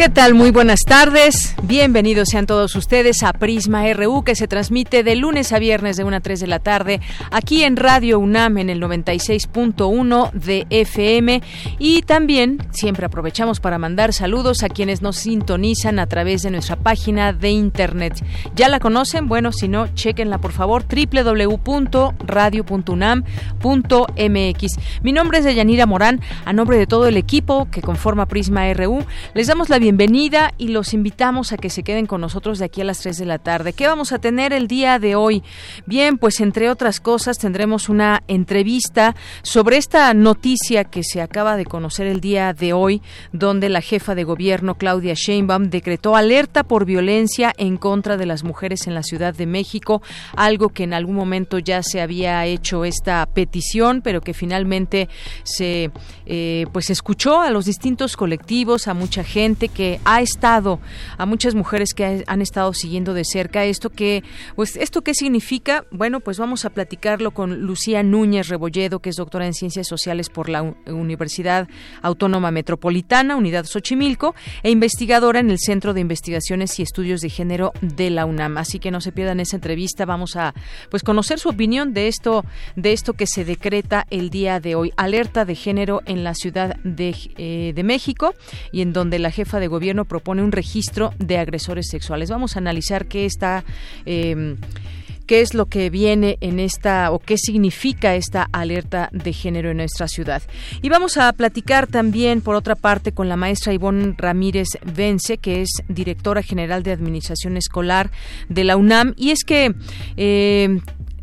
¿Qué tal? Muy buenas tardes. Bienvenidos sean todos ustedes a Prisma RU que se transmite de lunes a viernes de 1 a 3 de la tarde aquí en Radio UNAM en el 96.1 de FM y también siempre aprovechamos para mandar saludos a quienes nos sintonizan a través de nuestra página de internet. ¿Ya la conocen? Bueno, si no, chequenla por favor www.radio.unam.mx. Mi nombre es Deyanira Morán, a nombre de todo el equipo que conforma Prisma RU, les damos la bienvenida bienvenida y los invitamos a que se queden con nosotros de aquí a las 3 de la tarde. ¿Qué vamos a tener el día de hoy? Bien, pues entre otras cosas tendremos una entrevista sobre esta noticia que se acaba de conocer el día de hoy, donde la jefa de gobierno Claudia Sheinbaum decretó alerta por violencia en contra de las mujeres en la Ciudad de México, algo que en algún momento ya se había hecho esta petición, pero que finalmente se eh, pues escuchó a los distintos colectivos, a mucha gente que que ha estado, a muchas mujeres que han estado siguiendo de cerca esto que, pues, ¿esto qué significa? Bueno, pues vamos a platicarlo con Lucía Núñez Rebolledo, que es doctora en Ciencias Sociales por la Universidad Autónoma Metropolitana, Unidad Xochimilco, e investigadora en el Centro de Investigaciones y Estudios de Género de la UNAM. Así que no se pierdan esa entrevista, vamos a, pues, conocer su opinión de esto, de esto que se decreta el día de hoy, alerta de género en la Ciudad de, eh, de México y en donde la jefa de gobierno propone un registro de agresores sexuales. Vamos a analizar qué está. Eh, qué es lo que viene en esta o qué significa esta alerta de género en nuestra ciudad. Y vamos a platicar también, por otra parte, con la maestra Ivonne Ramírez Vence, que es directora general de Administración Escolar de la UNAM. Y es que eh,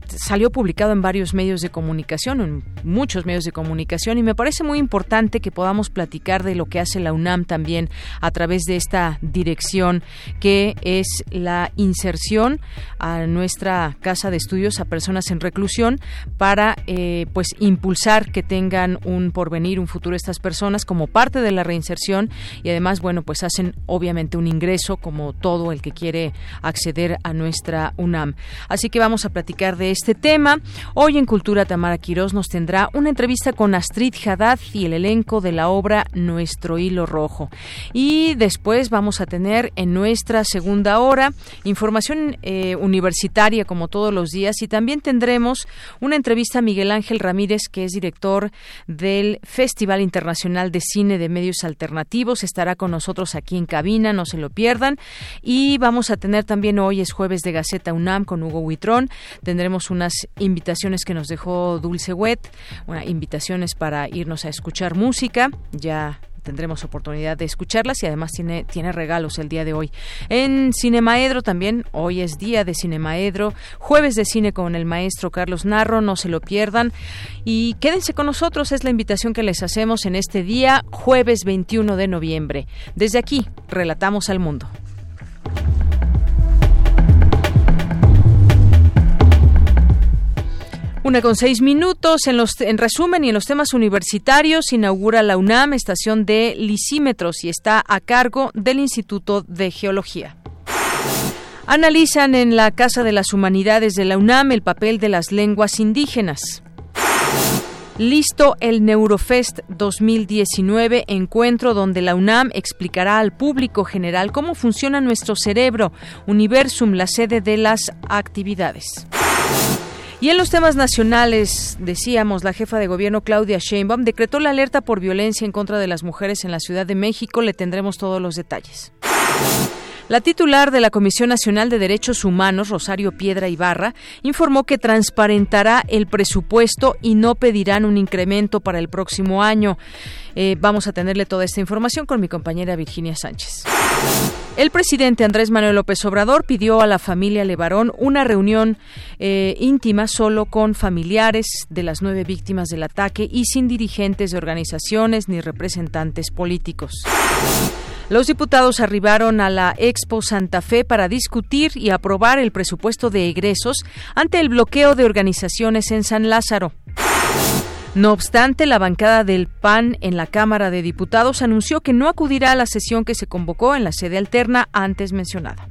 salió publicado en varios medios de comunicación, en muchos medios de comunicación, y me parece muy importante que podamos platicar de lo que hace la UNAM también a través de esta dirección, que es la inserción a nuestra casa de estudios a personas en reclusión para eh, pues impulsar que tengan un porvenir, un futuro estas personas como parte de la reinserción y además, bueno, pues hacen obviamente un ingreso como todo el que quiere acceder a nuestra UNAM. Así que vamos a platicar de este tema. Hoy en Cultura Tamara Quirós nos tendrá una entrevista con Astrid Haddad y el elenco de la obra Nuestro Hilo Rojo. Y después vamos a tener en nuestra segunda hora información eh, universitaria como todos los días y también tendremos una entrevista a Miguel Ángel Ramírez que es director del Festival Internacional de Cine de Medios Alternativos. Estará con nosotros aquí en cabina, no se lo pierdan. Y vamos a tener también hoy es jueves de Gaceta UNAM con Hugo Huitrón. Tendremos unas invitaciones que nos dejó Dulce Wet, invitaciones para irnos a escuchar música. Ya tendremos oportunidad de escucharlas y además tiene, tiene regalos el día de hoy. En Cinemaedro también, hoy es día de Cinemaedro, jueves de cine con el maestro Carlos Narro, no se lo pierdan. Y quédense con nosotros, es la invitación que les hacemos en este día, jueves 21 de noviembre. Desde aquí, relatamos al mundo. Una con seis minutos. En, los, en resumen y en los temas universitarios, inaugura la UNAM estación de lisímetros y está a cargo del Instituto de Geología. Analizan en la Casa de las Humanidades de la UNAM el papel de las lenguas indígenas. Listo el Neurofest 2019, encuentro donde la UNAM explicará al público general cómo funciona nuestro cerebro, Universum, la sede de las actividades. Y en los temas nacionales, decíamos, la jefa de gobierno Claudia Sheinbaum decretó la alerta por violencia en contra de las mujeres en la Ciudad de México. Le tendremos todos los detalles. La titular de la Comisión Nacional de Derechos Humanos, Rosario Piedra Ibarra, informó que transparentará el presupuesto y no pedirán un incremento para el próximo año. Eh, vamos a tenerle toda esta información con mi compañera Virginia Sánchez. El presidente Andrés Manuel López Obrador pidió a la familia Levarón una reunión eh, íntima solo con familiares de las nueve víctimas del ataque y sin dirigentes de organizaciones ni representantes políticos. Los diputados arribaron a la Expo Santa Fe para discutir y aprobar el presupuesto de egresos ante el bloqueo de organizaciones en San Lázaro. No obstante, la bancada del PAN en la Cámara de Diputados anunció que no acudirá a la sesión que se convocó en la sede alterna antes mencionada.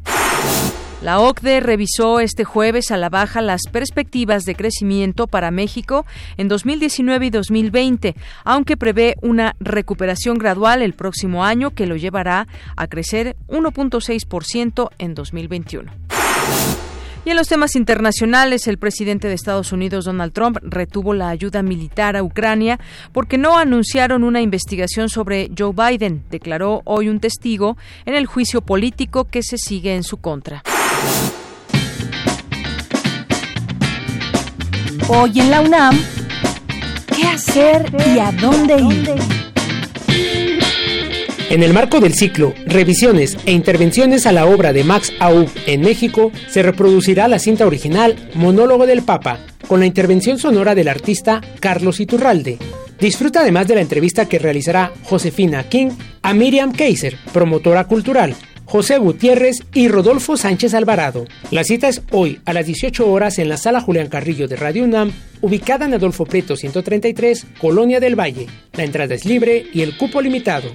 La OCDE revisó este jueves a la baja las perspectivas de crecimiento para México en 2019 y 2020, aunque prevé una recuperación gradual el próximo año que lo llevará a crecer 1.6% en 2021. Y en los temas internacionales, el presidente de Estados Unidos, Donald Trump, retuvo la ayuda militar a Ucrania porque no anunciaron una investigación sobre Joe Biden, declaró hoy un testigo en el juicio político que se sigue en su contra. Hoy en la UNAM, ¿qué hacer y a dónde ir? En el marco del ciclo Revisiones e intervenciones a la obra de Max Aub en México, se reproducirá la cinta original Monólogo del Papa, con la intervención sonora del artista Carlos Iturralde. Disfruta además de la entrevista que realizará Josefina King a Miriam Kaiser, promotora cultural, José Gutiérrez y Rodolfo Sánchez Alvarado. La cita es hoy a las 18 horas en la sala Julián Carrillo de Radio UNAM, ubicada en Adolfo Preto 133, Colonia del Valle. La entrada es libre y el cupo limitado.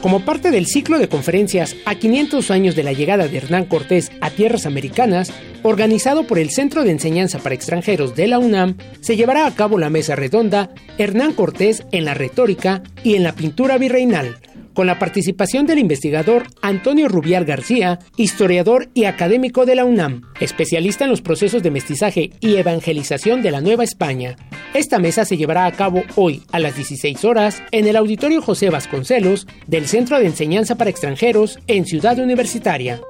Como parte del ciclo de conferencias a 500 años de la llegada de Hernán Cortés a tierras americanas, organizado por el Centro de Enseñanza para Extranjeros de la UNAM, se llevará a cabo la mesa redonda Hernán Cortés en la retórica y en la pintura virreinal, con la participación del investigador Antonio Rubial García, historiador y académico de la UNAM, especialista en los procesos de mestizaje y evangelización de la Nueva España. Esta mesa se llevará a cabo hoy a las 16 horas en el Auditorio José Vasconcelos del Centro de Enseñanza para Extranjeros en Ciudad Universitaria.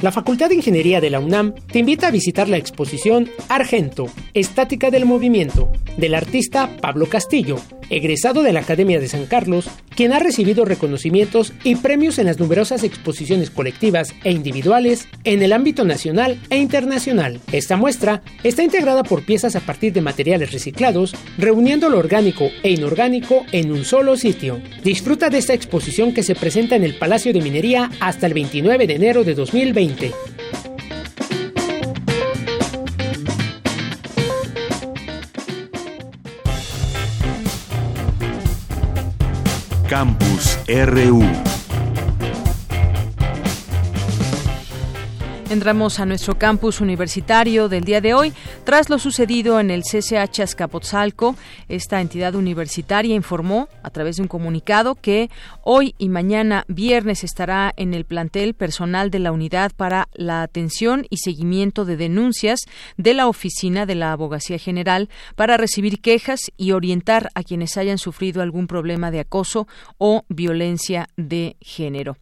La Facultad de Ingeniería de la UNAM te invita a visitar la exposición Argento, Estática del Movimiento, del artista Pablo Castillo, egresado de la Academia de San Carlos, quien ha recibido reconocimientos y premios en las numerosas exposiciones colectivas e individuales en el ámbito nacional e internacional. Esta muestra está integrada por piezas a partir de materiales reciclados, reuniendo lo orgánico e inorgánico en un solo sitio. Disfruta de esta exposición que se presenta en el Palacio de Minería hasta el 29 de enero de 2020. Campus RU. Entramos a nuestro campus universitario del día de hoy. Tras lo sucedido en el CCH Azcapotzalco, esta entidad universitaria informó a través de un comunicado que hoy y mañana viernes estará en el plantel personal de la Unidad para la Atención y Seguimiento de Denuncias de la Oficina de la Abogacía General para recibir quejas y orientar a quienes hayan sufrido algún problema de acoso o violencia de género.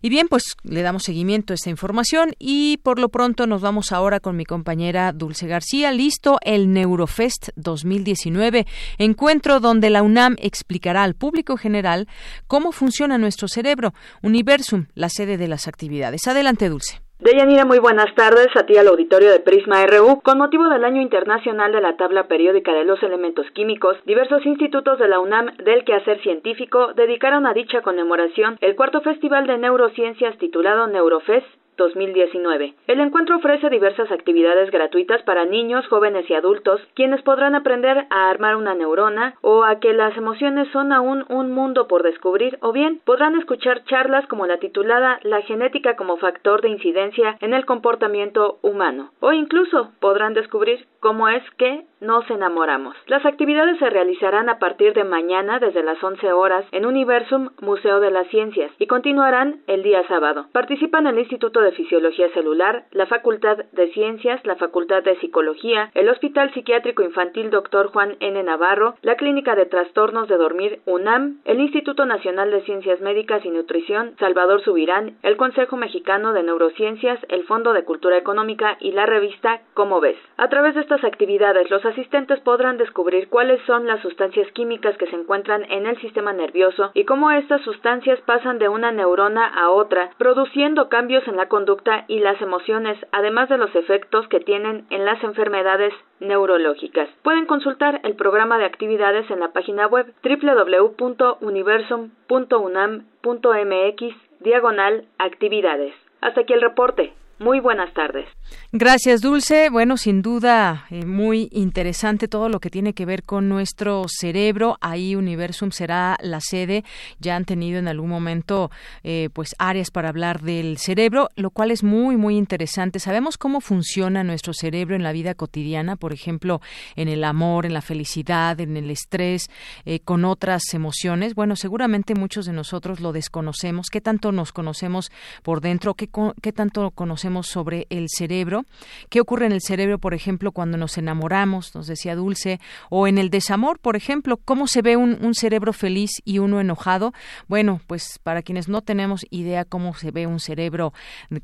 Y bien, pues le damos seguimiento a esta información y por lo pronto nos vamos ahora con mi compañera Dulce García listo el Neurofest 2019, encuentro donde la UNAM explicará al público general cómo funciona nuestro cerebro. Universum, la sede de las actividades. Adelante, Dulce. Deyanira, muy buenas tardes a ti al auditorio de Prisma RU. Con motivo del Año Internacional de la Tabla Periódica de los Elementos Químicos, diversos institutos de la UNAM del quehacer científico dedicaron a dicha conmemoración el cuarto Festival de Neurociencias titulado Neurofest 2019. El encuentro ofrece diversas actividades gratuitas para niños, jóvenes y adultos, quienes podrán aprender a armar una neurona o a que las emociones son aún un mundo por descubrir o bien podrán escuchar charlas como la titulada La genética como factor de incidencia en el comportamiento humano o incluso podrán descubrir cómo es que Nos enamoramos. Las actividades se realizarán a partir de mañana desde las 11 horas en Universum Museo de las Ciencias y continuarán el día sábado. Participan el Instituto de Fisiología Celular, la Facultad de Ciencias, la Facultad de Psicología, el Hospital Psiquiátrico Infantil Dr. Juan N. Navarro, la Clínica de Trastornos de Dormir UNAM, el Instituto Nacional de Ciencias Médicas y Nutrición Salvador Subirán, el Consejo Mexicano de Neurociencias, el Fondo de Cultura Económica y la revista Cómo ves. A través de estas actividades, los asistentes podrán descubrir cuáles son las sustancias químicas que se encuentran en el sistema nervioso y cómo estas sustancias pasan de una neurona a otra, produciendo cambios en la conducta y las emociones, además de los efectos que tienen en las enfermedades neurológicas. Pueden consultar el programa de actividades en la página web www.universum.unam.mx diagonal actividades. Hasta aquí el reporte. Muy buenas tardes. Gracias, Dulce. Bueno, sin duda, eh, muy interesante todo lo que tiene que ver con nuestro cerebro. Ahí Universum será la sede. Ya han tenido en algún momento, eh, pues, áreas para hablar del cerebro, lo cual es muy, muy interesante. Sabemos cómo funciona nuestro cerebro en la vida cotidiana, por ejemplo, en el amor, en la felicidad, en el estrés, eh, con otras emociones. Bueno, seguramente muchos de nosotros lo desconocemos. ¿Qué tanto nos conocemos por dentro? ¿Qué, qué tanto conocemos? Sobre el cerebro. ¿Qué ocurre en el cerebro, por ejemplo, cuando nos enamoramos? Nos decía Dulce. O en el desamor, por ejemplo. ¿Cómo se ve un, cerebro feliz y uno enojado? Bueno, pues para quienes no tenemos idea cómo se ve un cerebro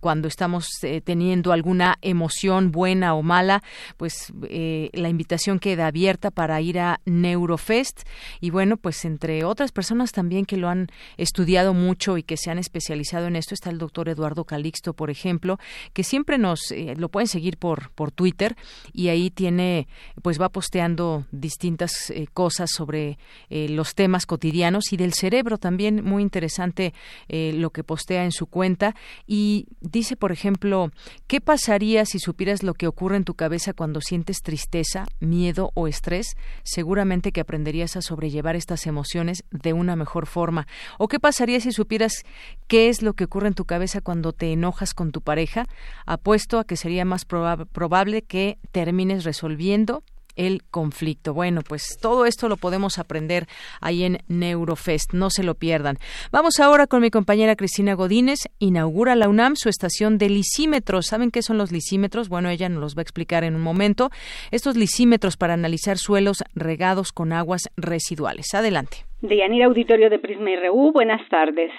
cuando estamos eh, teniendo alguna emoción buena o mala, pues eh, la invitación queda abierta para ir a Neurofest. Y bueno, pues entre otras personas también que lo han estudiado mucho y que se han especializado en esto está el doctor Eduardo Calixto, por ejemplo, que siempre nos eh, lo pueden seguir por por Twitter y ahí tiene pues va posteando distintas eh, cosas sobre eh, los temas cotidianos y del cerebro también muy interesante lo que postea en su cuenta. Y dice por ejemplo qué pasaría si supieras lo que ocurre en tu cabeza cuando sientes tristeza miedo o estrés seguramente que aprenderías a sobrellevar estas emociones de una mejor forma. O qué pasaría si supieras qué es lo que ocurre en tu cabeza cuando te enojas con tu pareja apuesto a que sería más probable que termines resolviendo el conflicto. Bueno, pues todo esto lo podemos aprender ahí en Neurofest, no se lo pierdan. Vamos ahora con mi compañera Cristina Godínez. Inaugura la UNAM su estación de lisímetros. ¿Saben qué son los lisímetros? Bueno, ella nos los va a explicar en un momento. Estos lisímetros para analizar suelos regados con aguas residuales. Adelante. Deyanira Auditorio de Prisma RU, buenas tardes.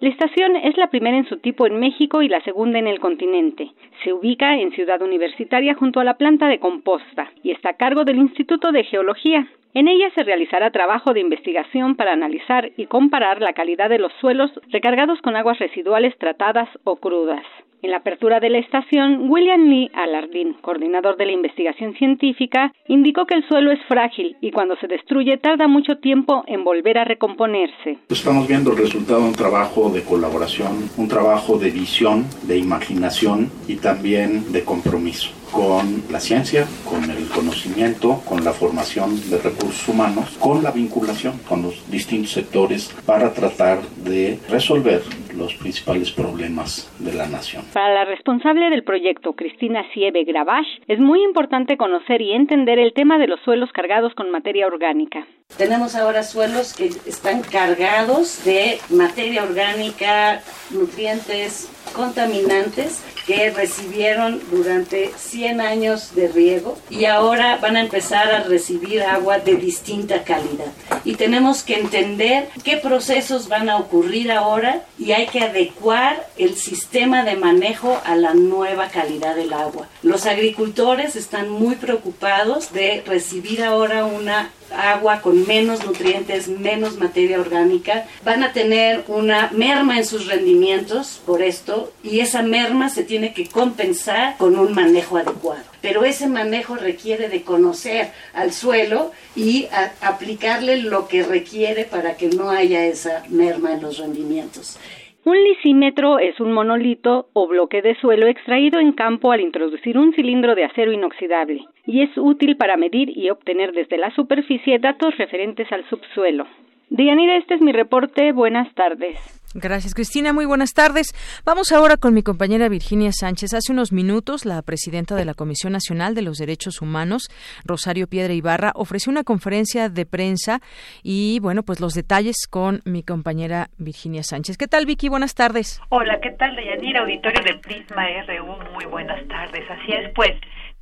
La estación es la primera en su tipo en México y la segunda en el continente. Se ubica en Ciudad Universitaria junto a la planta de composta y está a cargo del Instituto de Geología. En ella se realizará trabajo de investigación para analizar y comparar la calidad de los suelos recargados con aguas residuales tratadas o crudas. En la apertura de la estación, William Lee Alardín, coordinador de la investigación científica, indicó que el suelo es frágil y cuando se destruye tarda mucho tiempo en volver a recomponerse. Estamos viendo el resultado de un trabajo de colaboración, un trabajo de visión, de imaginación y también de compromiso con la ciencia, con el conocimiento, con la formación de recursos humanos, con la vinculación con los distintos sectores para tratar de resolver los principales problemas de la nación. Para la responsable del proyecto, Cristina Sieve Gravash, es muy importante conocer y entender el tema de los suelos cargados con materia orgánica. Tenemos ahora suelos que están cargados de materia orgánica, nutrientes, contaminantes que recibieron durante 100 años de riego y ahora van a empezar a recibir agua de distinta calidad. Y tenemos que entender qué procesos van a ocurrir ahora y hay que adecuar el sistema de manejo a la nueva calidad del agua. Los agricultores están muy preocupados de recibir ahora una agua con menos nutrientes, menos materia orgánica, van a tener una merma en sus rendimientos por esto y esa merma se tiene que compensar con un manejo adecuado. Pero ese manejo requiere de conocer al suelo y aplicarle lo que requiere para que no haya esa merma en los rendimientos. Un lisímetro es un monolito o bloque de suelo extraído en campo al introducir un cilindro de acero inoxidable y es útil para medir y obtener desde la superficie datos referentes al subsuelo. Dianira, este es mi reporte. Buenas tardes. Gracias, Cristina. Muy buenas tardes. Vamos ahora con mi compañera Virginia Sánchez. Hace unos minutos, la presidenta de la Comisión Nacional de los Derechos Humanos, Rosario Piedra Ibarra, ofreció una conferencia de prensa y, bueno, pues los detalles con mi compañera Virginia Sánchez. ¿Qué tal, Vicky? Buenas tardes. Hola, ¿qué tal, Deyanira? Auditorio de Prisma RU. Muy buenas tardes. Así es, pues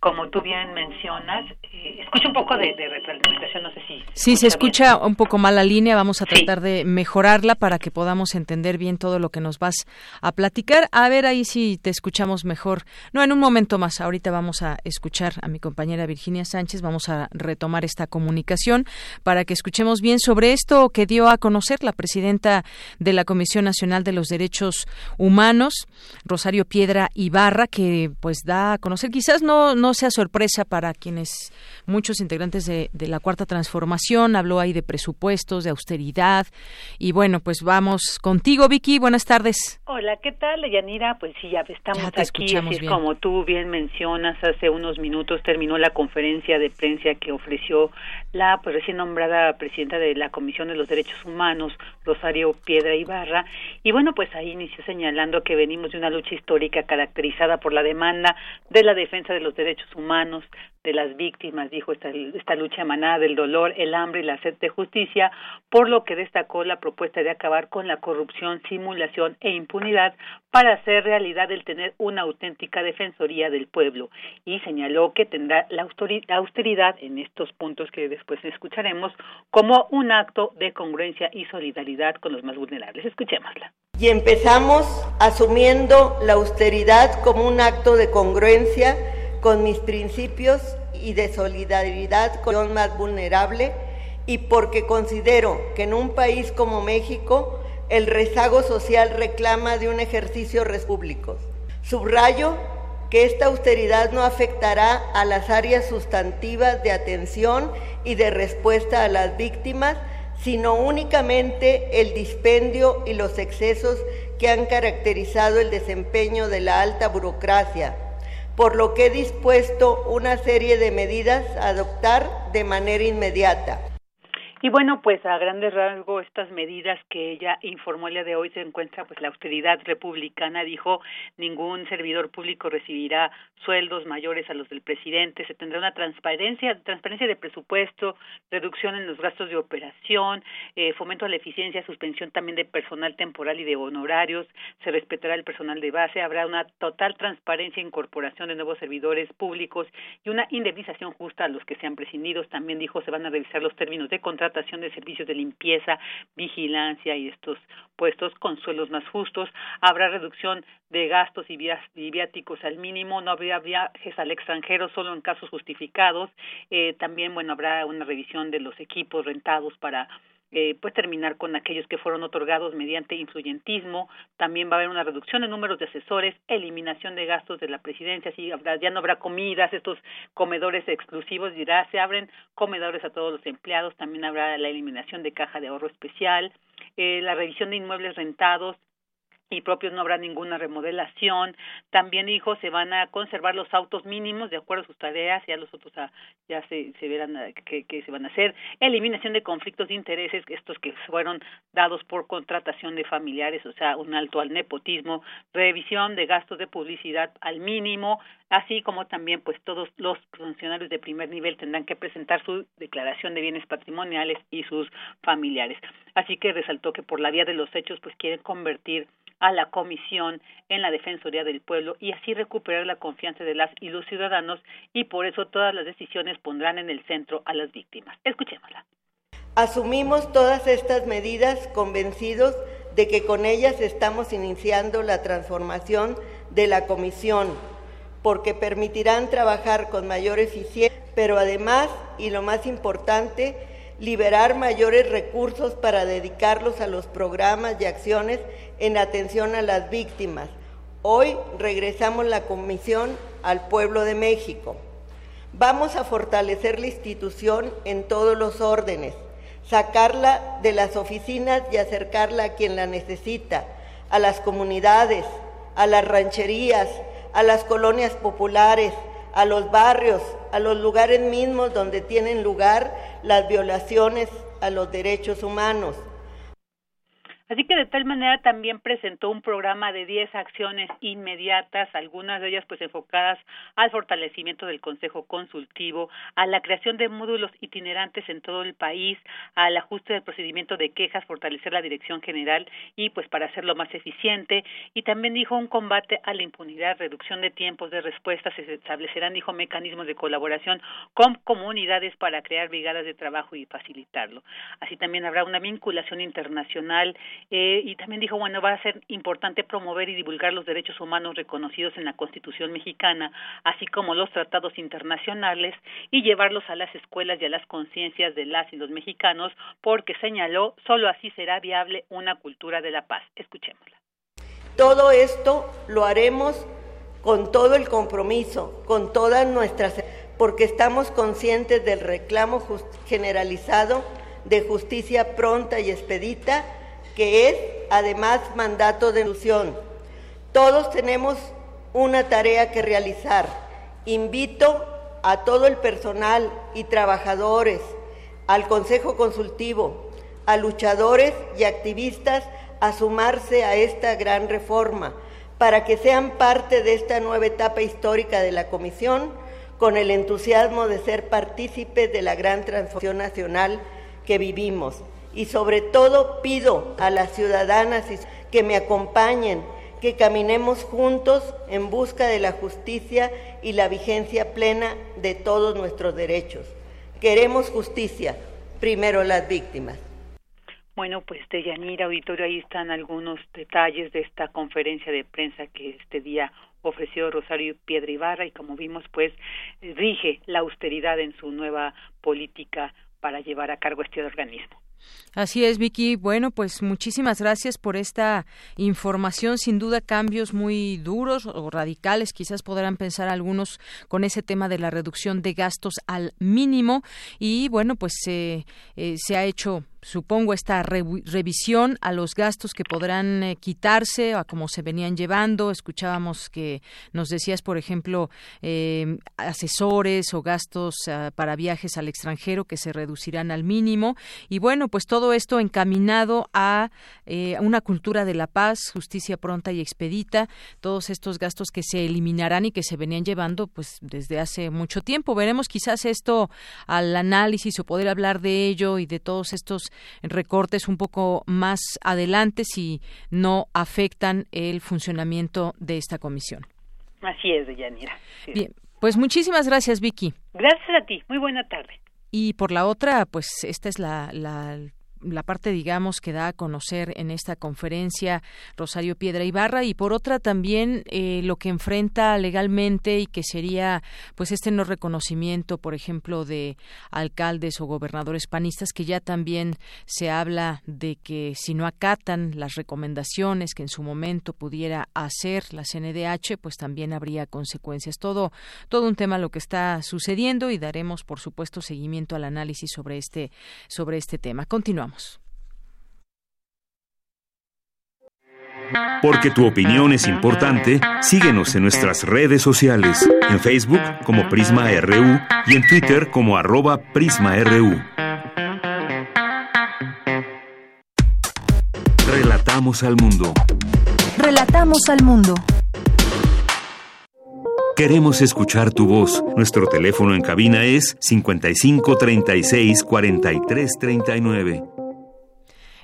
como tú bien mencionas, escucha un poco de, de, retroalimentación, no sé si... Sí, se escucha un poco mal la línea, vamos a tratar de mejorarla para que podamos entender bien todo lo que nos vas a platicar. A ver ahí si te escuchamos mejor. No, en un momento más, ahorita vamos a escuchar a mi compañera Virginia Sánchez, vamos a retomar esta comunicación para que escuchemos bien sobre esto que dio a conocer la presidenta de la Comisión Nacional de los Derechos Humanos, Rosario Piedra Ibarra, que pues da a conocer, quizás no no sea sorpresa para quienes, muchos integrantes de, la Cuarta Transformación, habló ahí de presupuestos, de austeridad. Y bueno, pues vamos contigo, Vicky. Buenas tardes. Hola, ¿qué tal, Yanira? Pues sí, ya estamos aquí. Así como tú bien mencionas, hace unos minutos terminó la conferencia de prensa que ofreció la pues, recién nombrada presidenta de la Comisión de los Derechos Humanos, Rosario Piedra Ibarra. Y bueno, pues ahí inició señalando que venimos de una lucha histórica caracterizada por la demanda de la defensa de los derechos humanos de las víctimas, dijo esta, esta lucha emanada del dolor, el hambre y la sed de justicia, por lo que destacó la propuesta de acabar con la corrupción, simulación e impunidad para hacer realidad el tener una auténtica defensoría del pueblo y señaló que tendrá la austeridad en estos puntos que después escucharemos como un acto de congruencia y solidaridad con los más vulnerables. Escuchémosla. Y empezamos asumiendo la austeridad como un acto de congruencia con mis principios y de solidaridad con el más vulnerable y porque considero que en un país como México el rezago social reclama de un ejercicio público. Subrayo que esta austeridad no afectará a las áreas sustantivas de atención y de respuesta a las víctimas, sino únicamente el dispendio y los excesos que han caracterizado el desempeño de la alta burocracia por lo que he dispuesto una serie de medidas a adoptar de manera inmediata. Y bueno, pues a grandes rasgos estas medidas que ella informó el día de hoy se encuentra pues la austeridad republicana dijo ningún servidor público recibirá sueldos mayores a los del presidente, se tendrá una transparencia transparencia de presupuesto, reducción en los gastos de operación, eh, fomento a la eficiencia, suspensión también de personal temporal y de honorarios, se respetará el personal de base, habrá una total transparencia e incorporación de nuevos servidores públicos y una indemnización justa a los que sean prescindidos. También dijo se van a revisar los términos de contrato de servicios de limpieza, vigilancia y estos puestos con suelos más justos. Habrá reducción de gastos y, viáticos al mínimo. No habrá viajes al extranjero solo en casos justificados. Eh, también, bueno, habrá una revisión de los equipos rentados para eh, pues terminar con aquellos que fueron otorgados mediante influyentismo. También va a haber una reducción de números de asesores, eliminación de gastos de la presidencia, así ya no habrá comidas, estos comedores exclusivos, dirá, se abren comedores a todos los empleados, también habrá la eliminación de caja de ahorro especial, eh, la revisión de inmuebles rentados, y propios no habrá ninguna remodelación. También dijo se van a conservar los autos mínimos de acuerdo a sus tareas, ya los otros ah, ya se, se verán ah, que, que se van a hacer. Eliminación de conflictos de intereses, estos que fueron dados por contratación de familiares, o sea, un alto al nepotismo, revisión de gastos de publicidad al mínimo, así como también pues todos los funcionarios de primer nivel tendrán que presentar su declaración de bienes patrimoniales y sus familiares. Así que resaltó que por la vía de los hechos pues quieren convertir a la Comisión en la Defensoría del Pueblo y así recuperar la confianza de las y los ciudadanos y por eso todas las decisiones pondrán en el centro a las víctimas. Escuchémosla. Asumimos todas estas medidas convencidos de que con ellas estamos iniciando la transformación de la Comisión, porque permitirán trabajar con mayor eficiencia, pero además, y lo más importante, liberar mayores recursos para dedicarlos a los programas y acciones en atención a las víctimas. Hoy regresamos la comisión al pueblo de México. Vamos a fortalecer la institución en todos los órdenes, sacarla de las oficinas y acercarla a quien la necesita, a las comunidades, a las rancherías, a las colonias populares, a los barrios, a los lugares mismos donde tienen lugar las violaciones a los derechos humanos. Así que de tal manera también presentó un programa de 10 acciones inmediatas, algunas de ellas pues enfocadas al fortalecimiento del Consejo Consultivo, a la creación de módulos itinerantes en todo el país, al ajuste del procedimiento de quejas, fortalecer la dirección general y pues para hacerlo más eficiente y también dijo un combate a la impunidad, reducción de tiempos de respuesta, se establecerán dijo mecanismos de colaboración con comunidades para crear brigadas de trabajo y facilitarlo. Así también habrá una vinculación internacional eh, y también dijo, bueno, va a ser importante promover y divulgar los derechos humanos reconocidos en la Constitución mexicana, así como los tratados internacionales, y llevarlos a las escuelas y a las conciencias de las y los mexicanos, porque señaló, solo así será viable una cultura de la paz. Escuchémosla. Todo esto lo haremos con todo el compromiso, con todas nuestras, porque estamos conscientes del reclamo generalizado de justicia pronta y expedita que es además mandato de ilusión. Todos tenemos una tarea que realizar. Invito a todo el personal y trabajadores, al Consejo Consultivo, a luchadores y activistas a sumarse a esta gran reforma para que sean parte de esta nueva etapa histórica de la Comisión con el entusiasmo de ser partícipes de la gran transformación nacional que vivimos y sobre todo pido a las ciudadanas que me acompañen, que caminemos juntos en busca de la justicia y la vigencia plena de todos nuestros derechos. Queremos justicia, primero las víctimas. Bueno, pues de Yanira Auditorio, ahí están algunos detalles de esta conferencia de prensa que este día ofreció Rosario Piedra Ibarra y como vimos, pues rige la austeridad en su nueva política para llevar a cargo este organismo. Así es, Vicky. Bueno, pues muchísimas gracias por esta información. Sin duda, cambios muy duros o radicales, quizás podrán pensar algunos con ese tema de la reducción de gastos al mínimo. Y bueno, pues eh, se ha hecho supongo, esta revisión a los gastos que podrán eh, quitarse a cómo se venían llevando. Escuchábamos que nos decías, por ejemplo, eh, asesores o gastos ah, para viajes al extranjero que se reducirán al mínimo. Y bueno, pues todo esto encaminado a eh, una cultura de la paz, justicia pronta y expedita. Todos estos gastos que se eliminarán y que se venían llevando pues desde hace mucho tiempo. Veremos quizás esto al análisis o poder hablar de ello y de todos estos recortes un poco más adelante si no afectan el funcionamiento de esta comisión. Así es, Deyanira. Bien, pues muchísimas gracias, Vicky. Gracias a ti. Muy buena tarde. Y por la otra, pues esta es la, la la parte, digamos, que da a conocer en esta conferencia Rosario Piedra Ibarra y por otra también eh, lo que enfrenta legalmente y que sería, pues, este no reconocimiento, por ejemplo, de alcaldes o gobernadores panistas, que ya también se habla de que si no acatan las recomendaciones que en su momento pudiera hacer la CNDH, pues también habría consecuencias. Todo, todo un tema lo que está sucediendo y daremos, por supuesto, seguimiento al análisis sobre este, sobre este tema. Continuamos. Porque tu opinión es importante, síguenos en nuestras redes sociales, en Facebook como Prisma RU y en Twitter como arroba PrismaRU. Relatamos al mundo. Relatamos al mundo. Queremos escuchar tu voz. Nuestro teléfono en cabina es 55 36 43 39.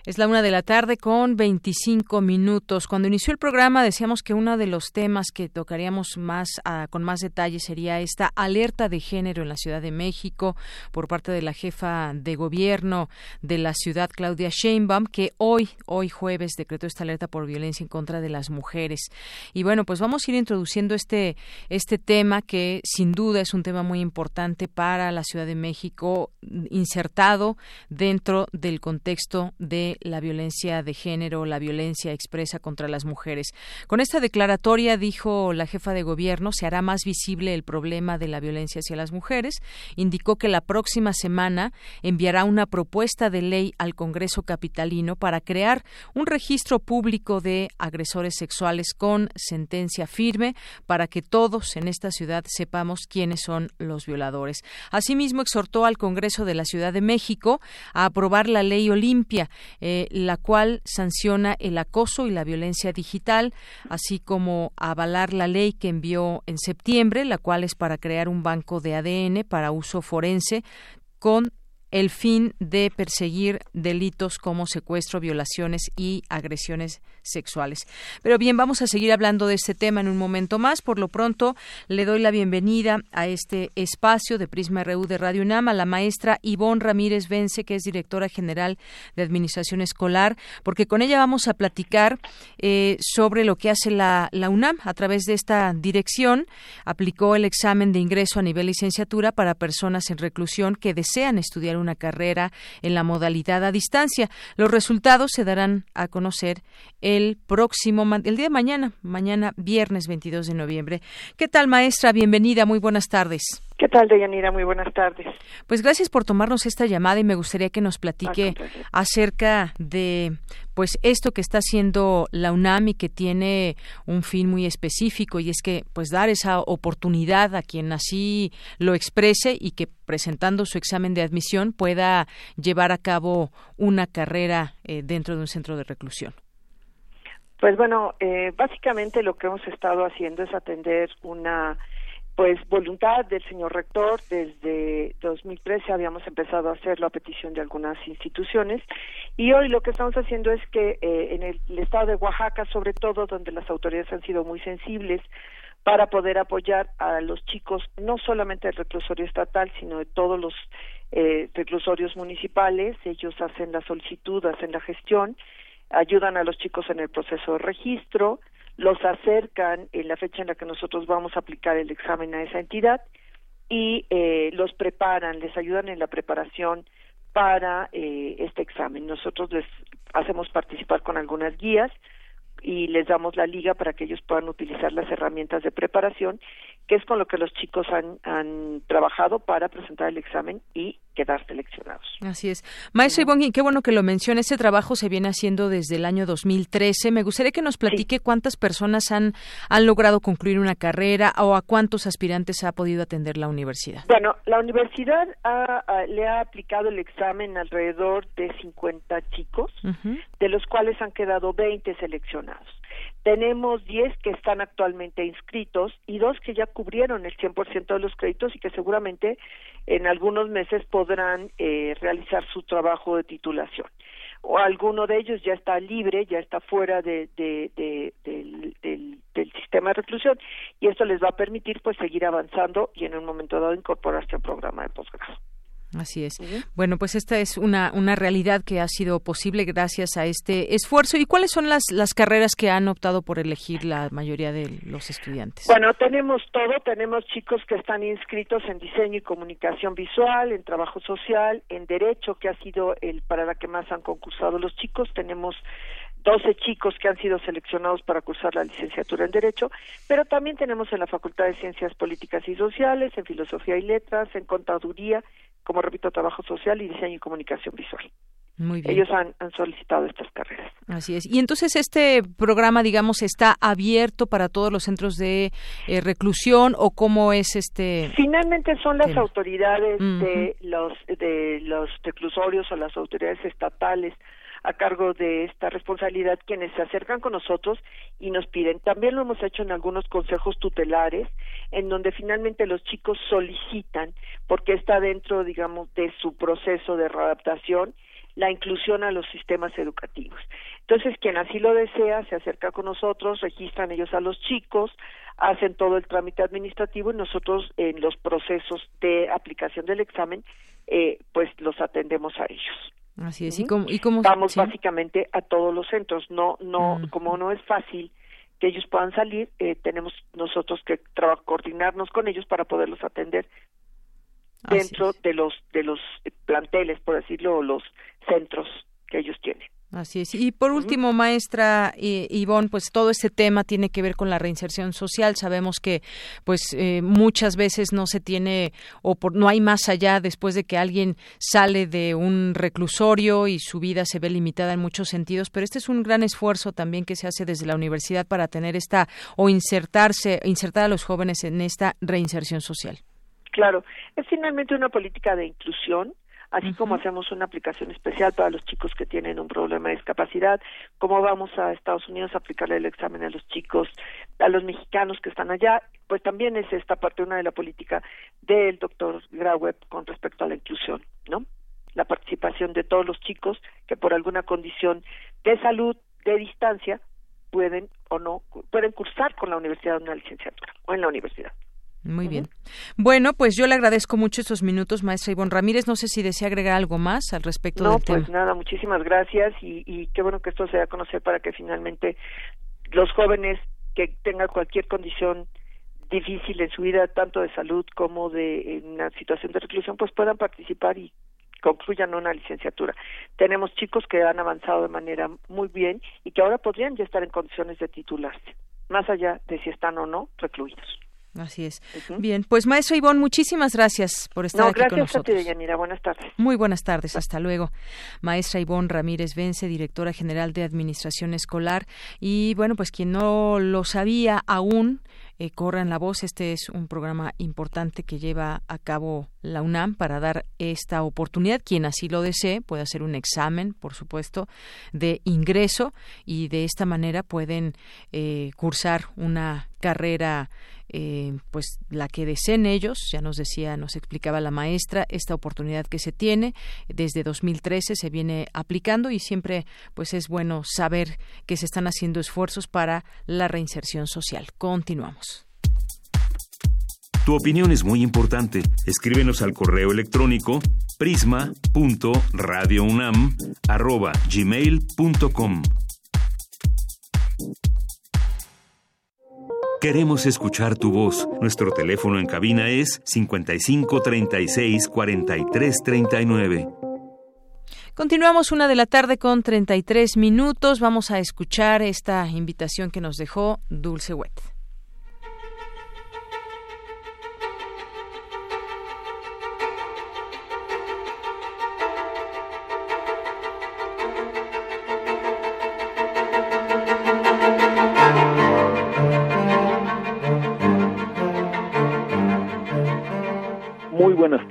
Es la una de la tarde con 25 minutos. Cuando inició el programa decíamos que uno de los temas que tocaríamos más ah, con más detalle sería esta alerta de género en la Ciudad de México por parte de la jefa de gobierno de la ciudad, Claudia Sheinbaum, que hoy, hoy jueves, decretó esta alerta por violencia en contra de las mujeres. Y bueno, pues vamos a ir introduciendo este, este tema que sin duda es un tema muy importante para la Ciudad de México, insertado dentro del contexto la violencia de género, la violencia expresa contra las mujeres. Con esta declaratoria, dijo la jefa de gobierno, se hará más visible el problema de la violencia hacia las mujeres. Indicó que la próxima semana enviará una propuesta de ley al Congreso capitalino para crear un registro público de agresores sexuales con sentencia firme para que todos en esta ciudad sepamos quiénes son los violadores. Asimismo, exhortó al Congreso de la Ciudad de México a aprobar la ley Olimpia eh, la cual sanciona el acoso y la violencia digital, así como avalar la ley que envió en septiembre, la cual es para crear un banco de ADN para uso forense con el fin de perseguir delitos como secuestro, violaciones y agresiones sexuales. Pero bien, vamos a seguir hablando de este tema en un momento más. Por lo pronto, le doy la bienvenida a este espacio de Prisma RU de Radio UNAM a la maestra Ivonne Ramírez Vence, que es directora general de Administración Escolar, porque con ella vamos a platicar eh, sobre lo que hace la, la UNAM a través de esta dirección. Aplicó el examen de ingreso a nivel licenciatura para personas en reclusión que desean estudiar una carrera en la modalidad a distancia. Los resultados se darán a conocer el próximo, el día de mañana, mañana viernes 22 de noviembre. ¿Qué tal, maestra? Bienvenida, muy buenas tardes. ¿Qué tal, Deyanira? Muy buenas tardes. Pues gracias por tomarnos esta llamada y me gustaría que nos platique acerca de pues esto que está haciendo la UNAM y que tiene un fin muy específico y es que pues dar esa oportunidad a quien así lo exprese y que presentando su examen de admisión pueda llevar a cabo una carrera eh, dentro de un centro de reclusión. Pues bueno, eh, básicamente lo que hemos estado haciendo es atender una pues voluntad del señor rector desde 2013 habíamos empezado a hacerlo a petición de algunas instituciones y hoy lo que estamos haciendo es que eh, en el, estado de Oaxaca sobre todo donde las autoridades han sido muy sensibles para poder apoyar a los chicos no solamente del reclusorio estatal sino de todos los eh, reclusorios municipales ellos hacen la solicitud hacen la gestión ayudan a los chicos en el proceso de registro los acercan en la fecha en la que nosotros vamos a aplicar el examen a esa entidad y eh, los preparan, les ayudan en la preparación para eh, este examen. Nosotros les hacemos participar con algunas guías y les damos la liga para que ellos puedan utilizar las herramientas de preparación, que es con lo que los chicos han, han trabajado para presentar el examen y quedar seleccionados. Así es. Maestro Ivonne, qué bueno que lo menciona. Este trabajo se viene haciendo desde el año 2013. Me gustaría que nos platique cuántas personas han, han logrado concluir una carrera o a cuántos aspirantes ha podido atender la universidad. Bueno, la universidad le ha aplicado el examen alrededor de 50 chicos, de los cuales han quedado 20 seleccionados. Tenemos 10 que están actualmente inscritos y dos que ya cubrieron el 100% de los créditos y que seguramente en algunos meses podrán eh, realizar su trabajo de titulación. O alguno de ellos ya está libre, ya está fuera de, del, sistema de reclusión y esto les va a permitir pues seguir avanzando y en un momento dado incorporarse al programa de posgrado. Así es. Bueno, pues esta es una, una realidad que ha sido posible gracias a este esfuerzo. ¿Y cuáles son las, las carreras que han optado por elegir la mayoría de los estudiantes? Bueno, tenemos todo. Tenemos chicos que están inscritos en diseño y comunicación visual, en trabajo social, en derecho, que ha sido el para la que más han concursado los chicos. Tenemos 12 chicos que han sido seleccionados para cursar la licenciatura en Derecho, pero también tenemos en la Facultad de Ciencias Políticas y Sociales, en Filosofía y Letras, en Contaduría, como repito, Trabajo Social y Diseño y Comunicación Visual. Muy bien. Ellos han, solicitado estas carreras. Así es. Y entonces este programa, digamos, está abierto para todos los centros de eh, reclusión o cómo es este. Finalmente son las autoridades de los de los reclusorios o las autoridades estatales a cargo de esta responsabilidad quienes se acercan con nosotros y nos piden. También lo hemos hecho en algunos consejos tutelares, en donde finalmente los chicos solicitan, porque está dentro, digamos, de su proceso de readaptación, la inclusión a los sistemas educativos. Entonces, quien así lo desea, se acerca con nosotros, registran ellos a los chicos, hacen todo el trámite administrativo y nosotros en los procesos de aplicación del examen, eh, pues los atendemos a ellos. Así es. ¿Y cómo, y Vamos básicamente a todos los centros. No, no, como no es fácil que ellos puedan salir, eh, tenemos nosotros que coordinarnos con ellos para poderlos atender dentro de los de los planteles, por decirlo, los centros que ellos tienen. Así es. Y por último, maestra Ivonne, pues todo este tema tiene que ver con la reinserción social. Sabemos que, pues, eh, muchas veces no se tiene o por, no hay más allá después de que alguien sale de un reclusorio y su vida se ve limitada en muchos sentidos. Pero este es un gran esfuerzo también que se hace desde la universidad para tener esta o insertarse, insertar a los jóvenes en esta reinserción social. Claro, es finalmente una política de inclusión así como hacemos una aplicación especial para los chicos que tienen un problema de discapacidad, cómo vamos a Estados Unidos a aplicarle el examen a los chicos, a los mexicanos que están allá, pues también es esta parte una de la política del doctor Graueb con respecto a la inclusión, ¿no? La participación de todos los chicos que por alguna condición de salud, de distancia, pueden o no, pueden cursar con la universidad una licenciatura o en la universidad. Muy bien. Bueno, pues yo le agradezco mucho estos minutos, maestra Ivonne Ramírez. No sé si desea agregar algo más al respecto no, del pues nada, muchísimas gracias y, y qué bueno que esto se dé a conocer para que finalmente los jóvenes que tengan cualquier condición difícil en su vida, tanto de salud como de una situación de reclusión, pues puedan participar y concluyan una licenciatura. Tenemos chicos que han avanzado de manera muy bien y que ahora podrían ya estar en condiciones de titularse, más allá de si están o no recluidos. Así es. Bien, pues maestro Ivón, muchísimas gracias por estar aquí con nosotros. Gracias a ti, Buenas tardes. Muy buenas tardes, hasta luego. Maestra Ivón Ramírez Vence, directora general de Administración Escolar. Y bueno, pues quien no lo sabía aún, eh, corran la voz. Este es un programa importante que lleva a cabo la UNAM para dar esta oportunidad. Quien así lo desee puede hacer un examen, por supuesto, de ingreso y de esta manera pueden eh, cursar una carrera eh, pues la que deseen ellos, ya nos decía, nos explicaba la maestra, esta oportunidad que se tiene desde 2013 se viene aplicando y siempre pues es bueno saber que se están haciendo esfuerzos para la reinserción social. Continuamos. Tu opinión es muy importante. Escríbenos al correo electrónico prisma.radiounam@gmail.com. Queremos escuchar tu voz. Nuestro teléfono en cabina es 55 36 43 39. Continuamos una de la tarde con 33 minutos. Vamos a escuchar esta invitación que nos dejó Dulce Wet.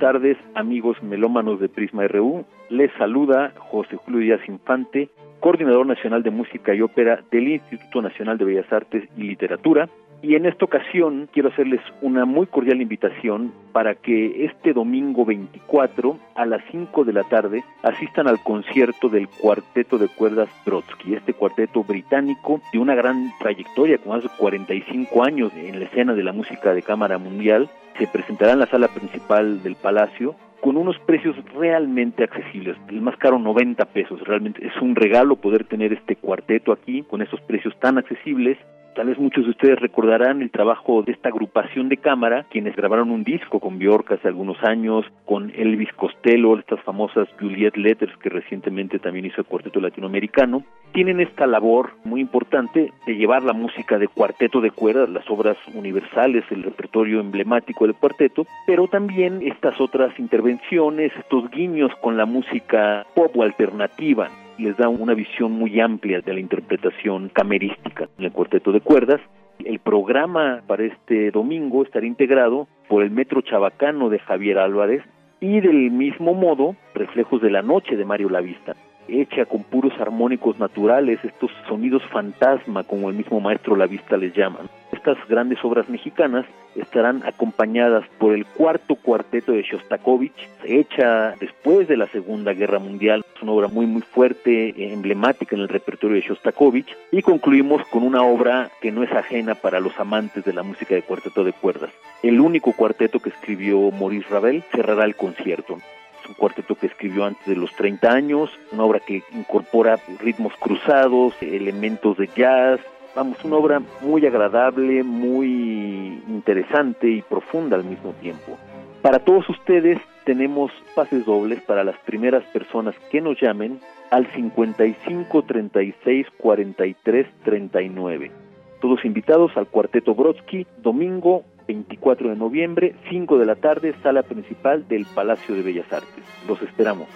Tardes, amigos melómanos de Prisma RU. Les saluda José Julio Díaz Infante, coordinador nacional de música y ópera del Instituto Nacional de Bellas Artes y Literatura. Y en esta ocasión quiero hacerles una muy cordial invitación para que este domingo 24 a las 5 de la tarde asistan al concierto del Cuarteto de Cuerdas Brodsky, este cuarteto británico de una gran trayectoria, con más de 45 años en la escena de la música de cámara mundial, se presentará en la sala principal del Palacio con unos precios realmente accesibles. El más caro 90 pesos. Realmente es un regalo poder tener este cuarteto aquí con esos precios tan accesibles Tal vez muchos de ustedes recordarán el trabajo de esta agrupación de cámara, quienes grabaron un disco con Bjork hace algunos años, con Elvis Costello, estas famosas Juliet Letters que recientemente también hizo el cuarteto latinoamericano. Tienen esta labor muy importante de llevar la música de cuarteto de cuerdas, las obras universales, el repertorio emblemático del cuarteto, pero también estas otras intervenciones, estos guiños con la música pop o alternativa les da una visión muy amplia de la interpretación camerística en el cuarteto de cuerdas. El programa para este domingo estará integrado por el Metro Chabacano de Javier Álvarez y del mismo modo Reflejos de la Noche de Mario Lavista, hecha con puros armónicos naturales, estos sonidos fantasma como el mismo maestro Lavista les llama. Estas grandes obras mexicanas estarán acompañadas por el cuarto cuarteto de Shostakovich, hecha después de la Segunda Guerra Mundial, es una obra muy muy fuerte, emblemática en el repertorio de Shostakovich, y concluimos con una obra que no es ajena para los amantes de la música de cuarteto de cuerdas. El único cuarteto que escribió Maurice Ravel cerrará el concierto es un cuarteto que escribió antes de los 30 años, una obra que incorpora ritmos cruzados, elementos de jazz, vamos, una obra muy agradable, muy interesante y profunda al mismo tiempo. Para todos ustedes tenemos pases dobles para las primeras personas que nos llamen al 55 36 43 39. Todos invitados al Cuarteto Brodsky, domingo 24 de noviembre, 5 de la tarde, sala principal del Palacio de Bellas Artes. Los esperamos.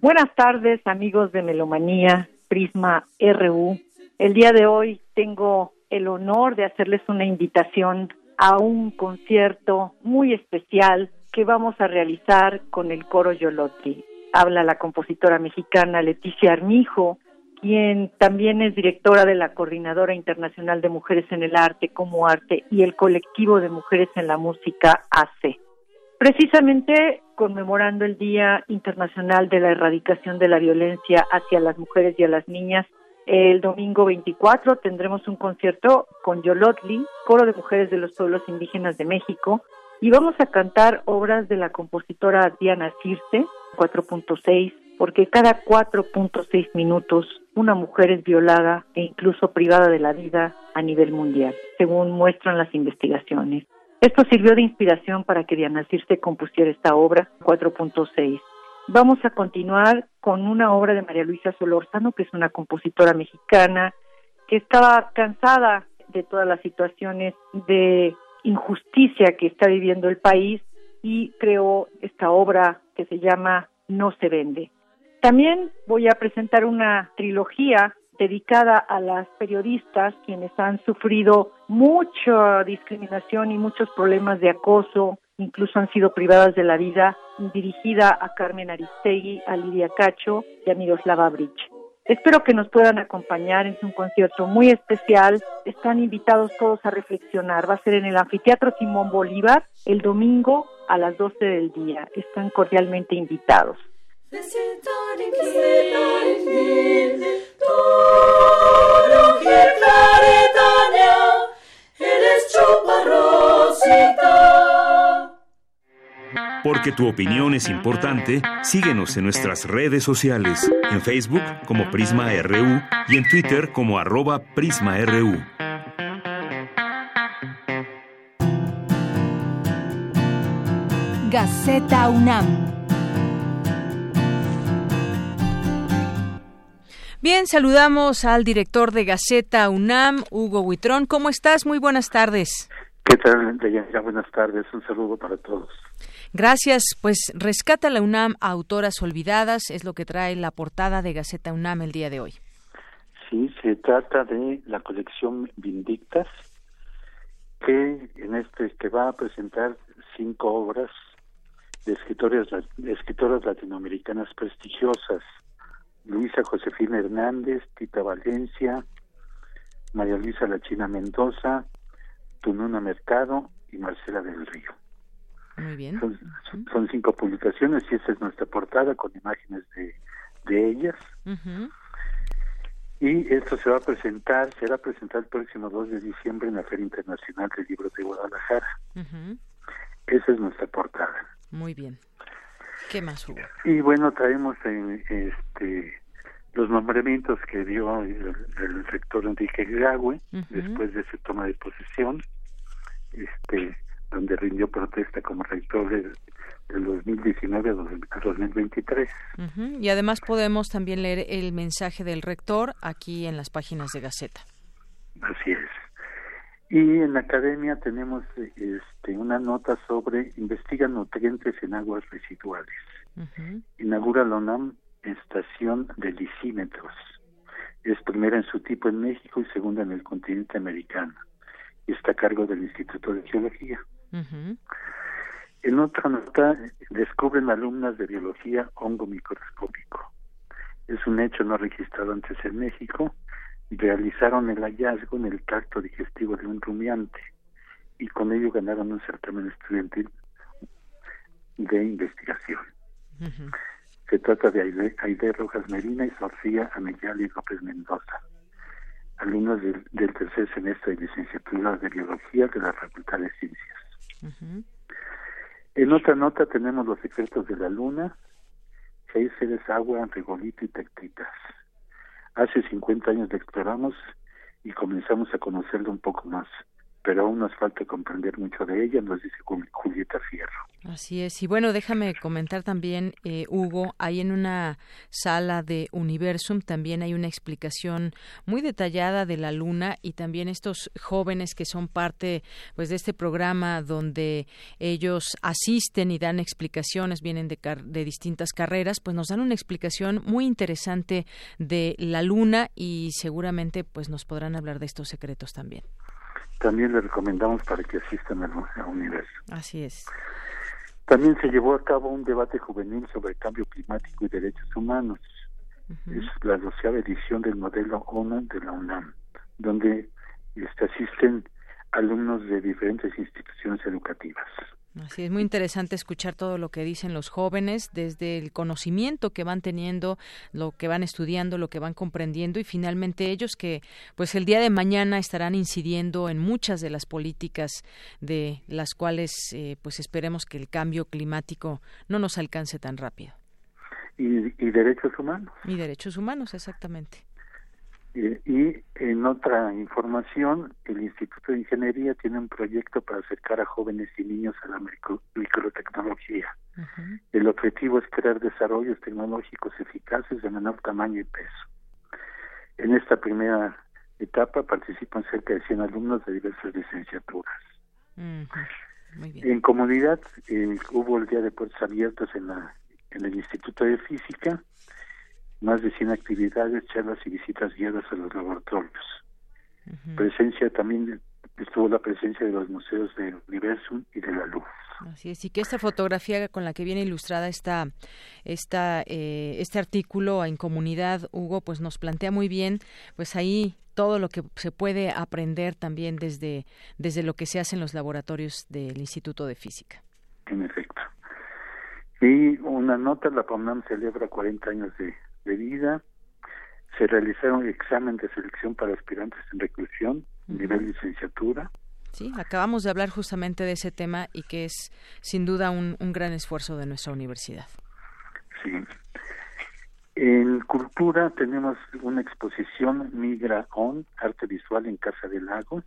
Buenas tardes, amigos de Melomanía, Prisma RU. El día de hoy tengo el honor de hacerles una invitación a un concierto muy especial que vamos a realizar con el coro Yoloti. Habla la compositora mexicana Leticia Armijo, quien también es directora de la Coordinadora Internacional de Mujeres en el Arte como Arte y el colectivo de Mujeres en la Música AC. Precisamente conmemorando el Día Internacional de la Erradicación de la Violencia hacia las mujeres y a las niñas, el domingo 24 tendremos un concierto con Yolotli, coro de mujeres de los pueblos indígenas de México, y vamos a cantar obras de la compositora Diana Circe, 4.6, porque cada 4.6 minutos una mujer es violada e incluso privada de la vida a nivel mundial, según muestran las investigaciones. Esto sirvió de inspiración para que Diana Circe compusiera esta obra 4.6. Vamos a continuar con una obra de María Luisa Solórzano, que es una compositora mexicana que estaba cansada de todas las situaciones de injusticia que está viviendo el país y creó esta obra que se llama No se vende. También voy a presentar una trilogía dedicada a las periodistas quienes han sufrido mucha discriminación y muchos problemas de acoso, incluso han sido privadas de la vida, dirigida a Carmen Aristegui, a Lidia Cacho y a Miroslava Brich. Espero que nos puedan acompañar, es un concierto muy especial, están invitados todos a reflexionar, va a ser en el Anfiteatro Simón Bolívar el domingo a las 12 del día, están cordialmente invitados. Porque tu opinión es importante, síguenos en nuestras redes sociales, en Facebook como Prisma RU y en Twitter como arroba PrismaRU. Gaceta UNAM Bien, saludamos al director de Gaceta UNAM, Hugo Huitrón. ¿Cómo estás? Muy buenas tardes. ¿Qué tal, Deyanira? Buenas tardes. Un saludo para todos. Gracias. Pues rescata la UNAM a autoras olvidadas, es lo que trae la portada de Gaceta UNAM el día de hoy. Sí, se trata de la colección Vindictas, que en este que va a presentar cinco obras de escritores, de escritoras latinoamericanas prestigiosas Luisa Josefina Hernández, Tita Valencia, María Luisa La China Mendoza, Tununa Mercado y Marcela del Río. Muy bien. Son, cinco publicaciones y esta es nuestra portada con imágenes de, de ellas. Y esto se va a presentar, será presentado el próximo 2 de diciembre en la Feria Internacional de Libros de Guadalajara. Esa es nuestra portada. Muy bien. ¿Qué más hubo? Y bueno, traemos este los nombramientos que dio el, rector Enrique Gagüe después de su toma de posesión, este donde rindió protesta como rector del, 2019 a 2023. Y además podemos también leer el mensaje del rector aquí en las páginas de Gaceta. Así es. Y en la academia tenemos este, una nota sobre investiga nutrientes en aguas residuales. Inaugura la UNAM estación de lisímetros. Es primera en su tipo en México y segunda en el continente americano. Y está a cargo del Instituto de Geología. En otra nota, descubren alumnas de biología hongo microscópico. Es un hecho no registrado antes en México realizaron el hallazgo en el tracto digestivo de un rumiante y con ello ganaron un certamen estudiantil de investigación. Se trata de Aide, Rojas Medina y Sofía y López Mendoza, alumnos del, tercer semestre de licenciatura de Biología de la Facultad de Ciencias. En otra nota tenemos los efectos de la luna, seres agua, regolito y tectitas. Hace 50 años le exploramos y comenzamos a conocerlo un poco más pero aún nos falta comprender mucho de ella, nos dice Julieta Fierro. Así es. Y bueno, déjame comentar también, eh, Hugo, ahí en una sala de Universum también hay una explicación muy detallada de la luna y también estos jóvenes que son parte pues de este programa donde ellos asisten y dan explicaciones, vienen de, de distintas carreras, pues nos dan una explicación muy interesante de la luna y seguramente pues nos podrán hablar de estos secretos también también le recomendamos para que asistan al, universo. Así es. También se llevó a cabo un debate juvenil sobre cambio climático y derechos humanos. Es la doceava edición del modelo ONU de la UNAM, donde este, asisten alumnos de diferentes instituciones educativas. Así es muy interesante escuchar todo lo que dicen los jóvenes, desde el conocimiento que van teniendo, lo que van estudiando, lo que van comprendiendo y finalmente ellos que pues el día de mañana estarán incidiendo en muchas de las políticas de las cuales eh, pues esperemos que el cambio climático no nos alcance tan rápido. y derechos humanos. Y derechos humanos, exactamente. Eh, y en otra información, el Instituto de Ingeniería tiene un proyecto para acercar a jóvenes y niños a la microtecnología. El objetivo es crear desarrollos tecnológicos eficaces de menor tamaño y peso. En esta primera etapa participan cerca de 100 alumnos de diversas licenciaturas. En comunidad eh, hubo el Día de Puertas Abiertas en, la, en el Instituto de Física más de 100 actividades, charlas y visitas guiadas a los laboratorios. Presencia también estuvo la presencia de los museos del universo y de la luz. Así es, y que esta fotografía con la que viene ilustrada esta, esta, eh, este artículo en comunidad, Hugo, pues nos plantea muy bien, pues ahí todo lo que se puede aprender también desde, desde lo que se hace en los laboratorios del Instituto de Física. En efecto. Y una nota, la POMNAM celebra 40 años de, de vida. Se realizaron examen de selección para aspirantes en reclusión, nivel licenciatura. Sí, acabamos de hablar justamente de ese tema y que es sin duda un, un gran esfuerzo de nuestra universidad. Sí. En cultura tenemos una exposición Migra On, arte visual en Casa del Lago,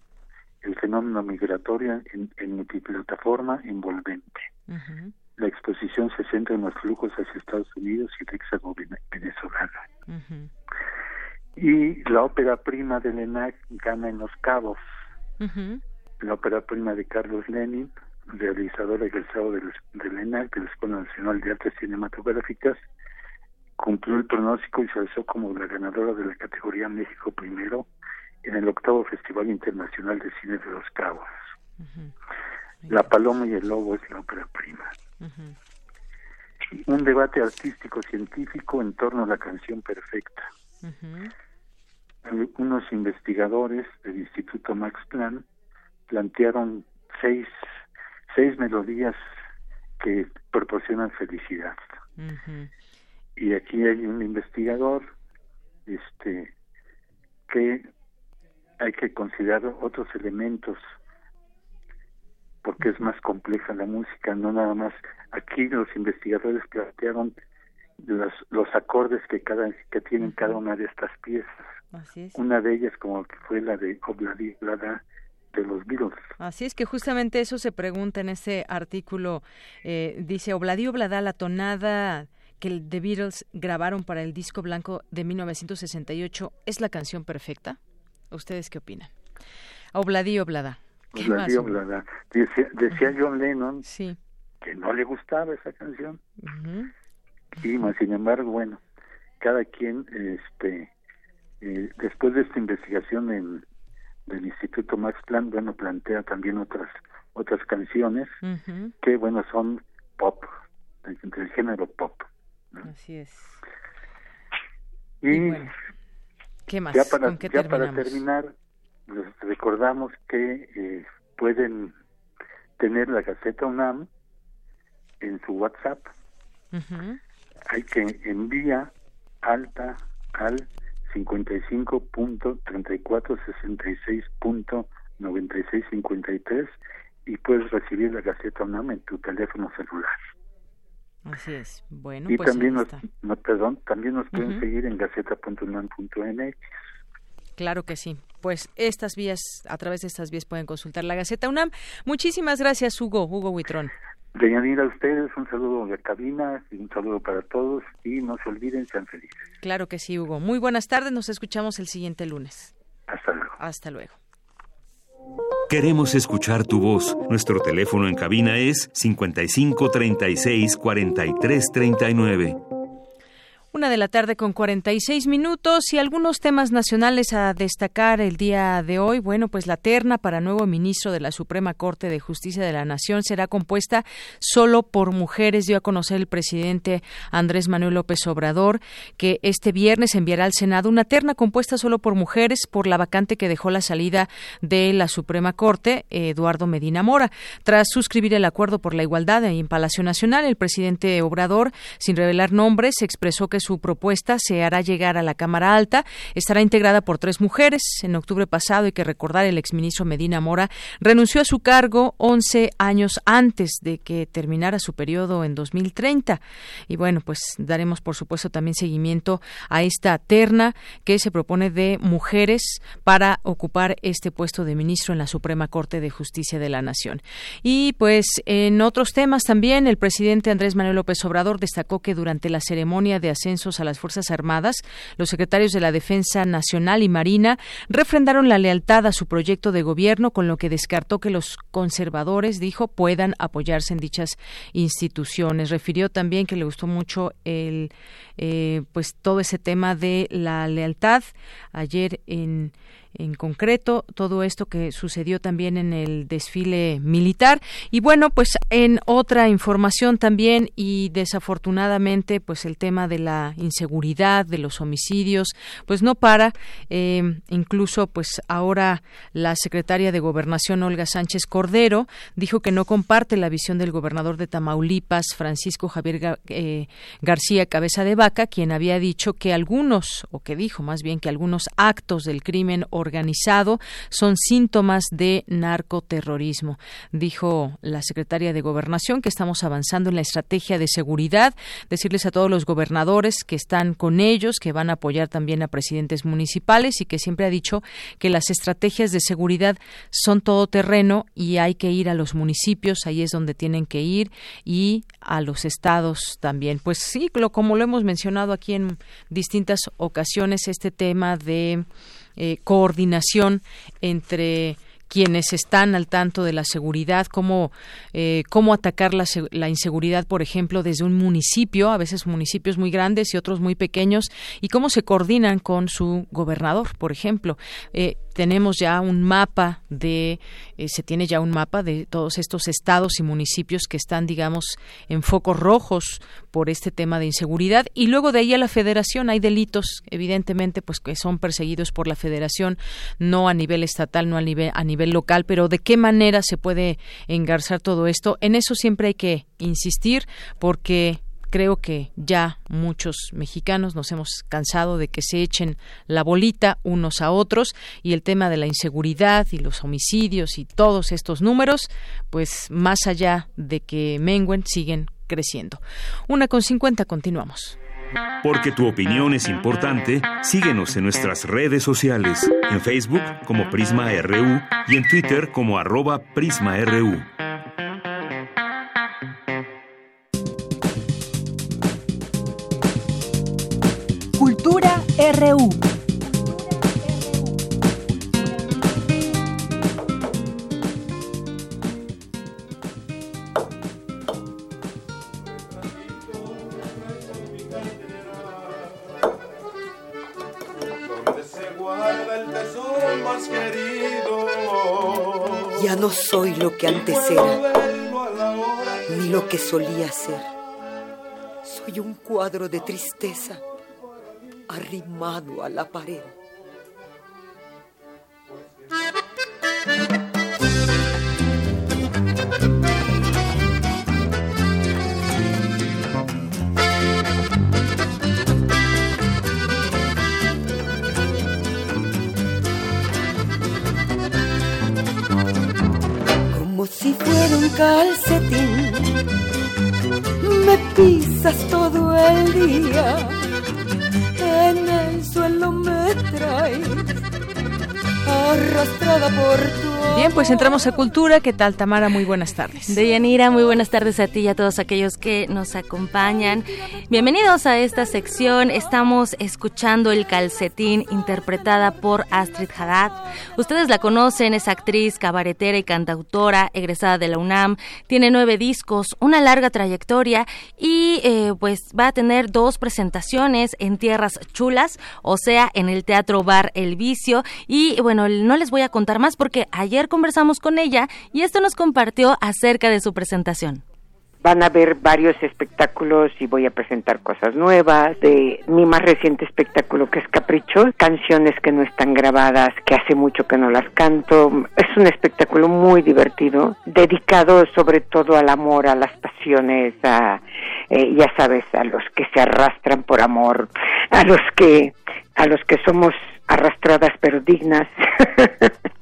el fenómeno migratorio en, en multiplataforma envolvente. La exposición se centra en los flujos hacia Estados Unidos y el venezolano. Y la ópera prima de ENAC gana en Los Cabos. La ópera prima de Carlos Lenin, realizador egresado del, del ENAC, de la Escuela Nacional de Artes Cinematográficas, cumplió el pronóstico y se alzó como la ganadora de la categoría México Primero en el octavo Festival Internacional de Cine de Los Cabos. La Paloma y el Lobo es la ópera prima. Un debate artístico-científico en torno a la canción perfecta. Unos investigadores del Instituto Max Planck plantearon seis, seis melodías que proporcionan felicidad. Y aquí hay un investigador este que hay que considerar otros elementos porque es más compleja la música, no nada más. Aquí los investigadores plantearon los, los acordes que cada que tienen cada una de estas piezas. Una de ellas como que fue la de Obladi de los Beatles. Así es que justamente eso se pregunta en ese artículo. Eh, dice Obladi Oblada, la tonada que The Beatles grabaron para el disco blanco de 1968, ¿es la canción perfecta? ¿Ustedes qué opinan? Obladi Oblada. Decía, decía John Lennon que no le gustaba esa canción. Y sin embargo, bueno, cada quien, este, eh, después de esta investigación en, del Instituto Max Planck, bueno, plantea también otras otras canciones que, bueno, son pop, del, género pop. Así es. Y, ¿qué más? Ya para, ya para terminar, les recordamos que eh, pueden tener la Gaceta UNAM en su WhatsApp. Hay que envía alta al 55.3466.9653 y puedes recibir la Gaceta UNAM en tu teléfono celular. Así es. Bueno, y pues también nos, no, perdón, también nos pueden seguir en gaceta.unam.mx. Claro que sí. pues estas vías, a través de estas vías pueden consultar la Gaceta UNAM. Muchísimas gracias, Hugo, Hugo Huitrón. Deyanira, a ustedes un saludo de cabina y un saludo para todos y no se olviden, sean felices. Claro que sí, Hugo. Muy buenas tardes, nos escuchamos el siguiente lunes. Hasta luego. Hasta luego. Queremos escuchar tu voz. Nuestro teléfono en cabina es 55 36 43 39. Una de la tarde con 46 minutos y algunos temas nacionales a destacar el día de hoy. Bueno, pues la terna para nuevo ministro de la Suprema Corte de Justicia de la Nación será compuesta solo por mujeres. Dio a conocer el presidente Andrés Manuel López Obrador que este viernes enviará al Senado una terna compuesta solo por mujeres por la vacante que dejó la salida de la Suprema Corte, Eduardo Medina Mora. Tras suscribir el acuerdo por la igualdad en Palacio Nacional, el presidente Obrador, sin revelar nombres, expresó que su propuesta se hará llegar a la Cámara Alta. Estará integrada por tres mujeres. En octubre pasado, hay que recordar, el exministro Medina Mora renunció a su cargo 11 años antes de que terminara su periodo en 2030. Y bueno, pues daremos, por supuesto, también seguimiento a esta terna que se propone de mujeres para ocupar este puesto de ministro en la Suprema Corte de Justicia de la Nación. Y pues en otros temas también, el presidente Andrés Manuel López Obrador destacó que durante la ceremonia de a las Fuerzas Armadas, los secretarios de la Defensa Nacional y Marina refrendaron la lealtad a su proyecto de gobierno, con lo que descartó que los conservadores, dijo, puedan apoyarse en dichas instituciones. Refirió también que le gustó mucho el, eh, pues todo ese tema de la lealtad. Ayer en en concreto todo esto que sucedió también en el desfile militar. Y bueno pues en otra información también y desafortunadamente pues el tema de la inseguridad de los homicidios pues no para. Eh, incluso pues ahora la secretaria de gobernación Olga Sánchez Cordero dijo que no comparte la visión del gobernador de Tamaulipas Francisco Javier eh, García Cabeza de Vaca quien había dicho que algunos o que dijo más bien que algunos actos del crimen organizado son síntomas de narcoterrorismo. Dijo la secretaria de Gobernación que estamos avanzando en la estrategia de seguridad, decirles a todos los gobernadores que están con ellos, que van a apoyar también a presidentes municipales y que siempre ha dicho que las estrategias de seguridad son todo terreno y hay que ir a los municipios, ahí es donde tienen que ir y a los estados también. Pues sí, como lo hemos mencionado aquí en distintas ocasiones, este tema de eh, coordinación entre quienes están al tanto de la seguridad, cómo, eh, cómo atacar la, la, inseguridad, por ejemplo, desde un municipio, a veces municipios muy grandes y otros muy pequeños, y cómo se coordinan con su gobernador, por ejemplo. Eh, tenemos ya un mapa de, eh, se tiene ya un mapa de todos estos estados y municipios que están, digamos, en focos rojos por este tema de inseguridad. Y luego de ahí a la federación hay delitos, evidentemente, pues que son perseguidos por la federación, no a nivel estatal, no a nivel, a nivel local, pero de qué manera se puede engarzar todo esto. En eso siempre hay que insistir porque creo que ya muchos mexicanos nos hemos cansado de que se echen la bolita unos a otros y el tema de la inseguridad y los homicidios y todos estos números, pues más allá de que menguen, siguen creciendo. Una con cincuenta, continuamos. Porque tu opinión es importante, síguenos en nuestras redes sociales, en Facebook como Prisma RU y en Twitter como arroba PrismaRU. RU. Ya no soy lo que antes era, ni lo que solía ser. Soy un cuadro de tristeza arrimado a la pared. Como si fuera un calcetín, me pisas todo el día arrastrada por tu Bien, pues entramos a Cultura. ¿Qué tal, Tamara? Muy buenas tardes. Deyanira, muy buenas tardes a ti y a todos aquellos que nos acompañan. Bienvenidos a esta sección. Estamos escuchando El Calcetín, interpretada por Astrid Haddad. Ustedes la conocen, es actriz, cabaretera y cantautora, egresada de la UNAM. Tiene nueve discos, una larga trayectoria y eh, pues va a tener dos presentaciones en Tierras Chulas, o sea, en el Teatro Bar El Vicio. Y bueno, no les voy a contar más porque ayer conversamos con ella y esto nos compartió acerca de su presentación. Van a ver varios espectáculos y voy a presentar cosas nuevas de mi más reciente espectáculo que es Capricho, canciones que no están grabadas, que hace mucho que no las canto. Es un espectáculo muy divertido, dedicado sobre todo al amor, a las pasiones, a eh, ya sabes, a los que se arrastran por amor, a los que a los que somos arrastradas pero dignas.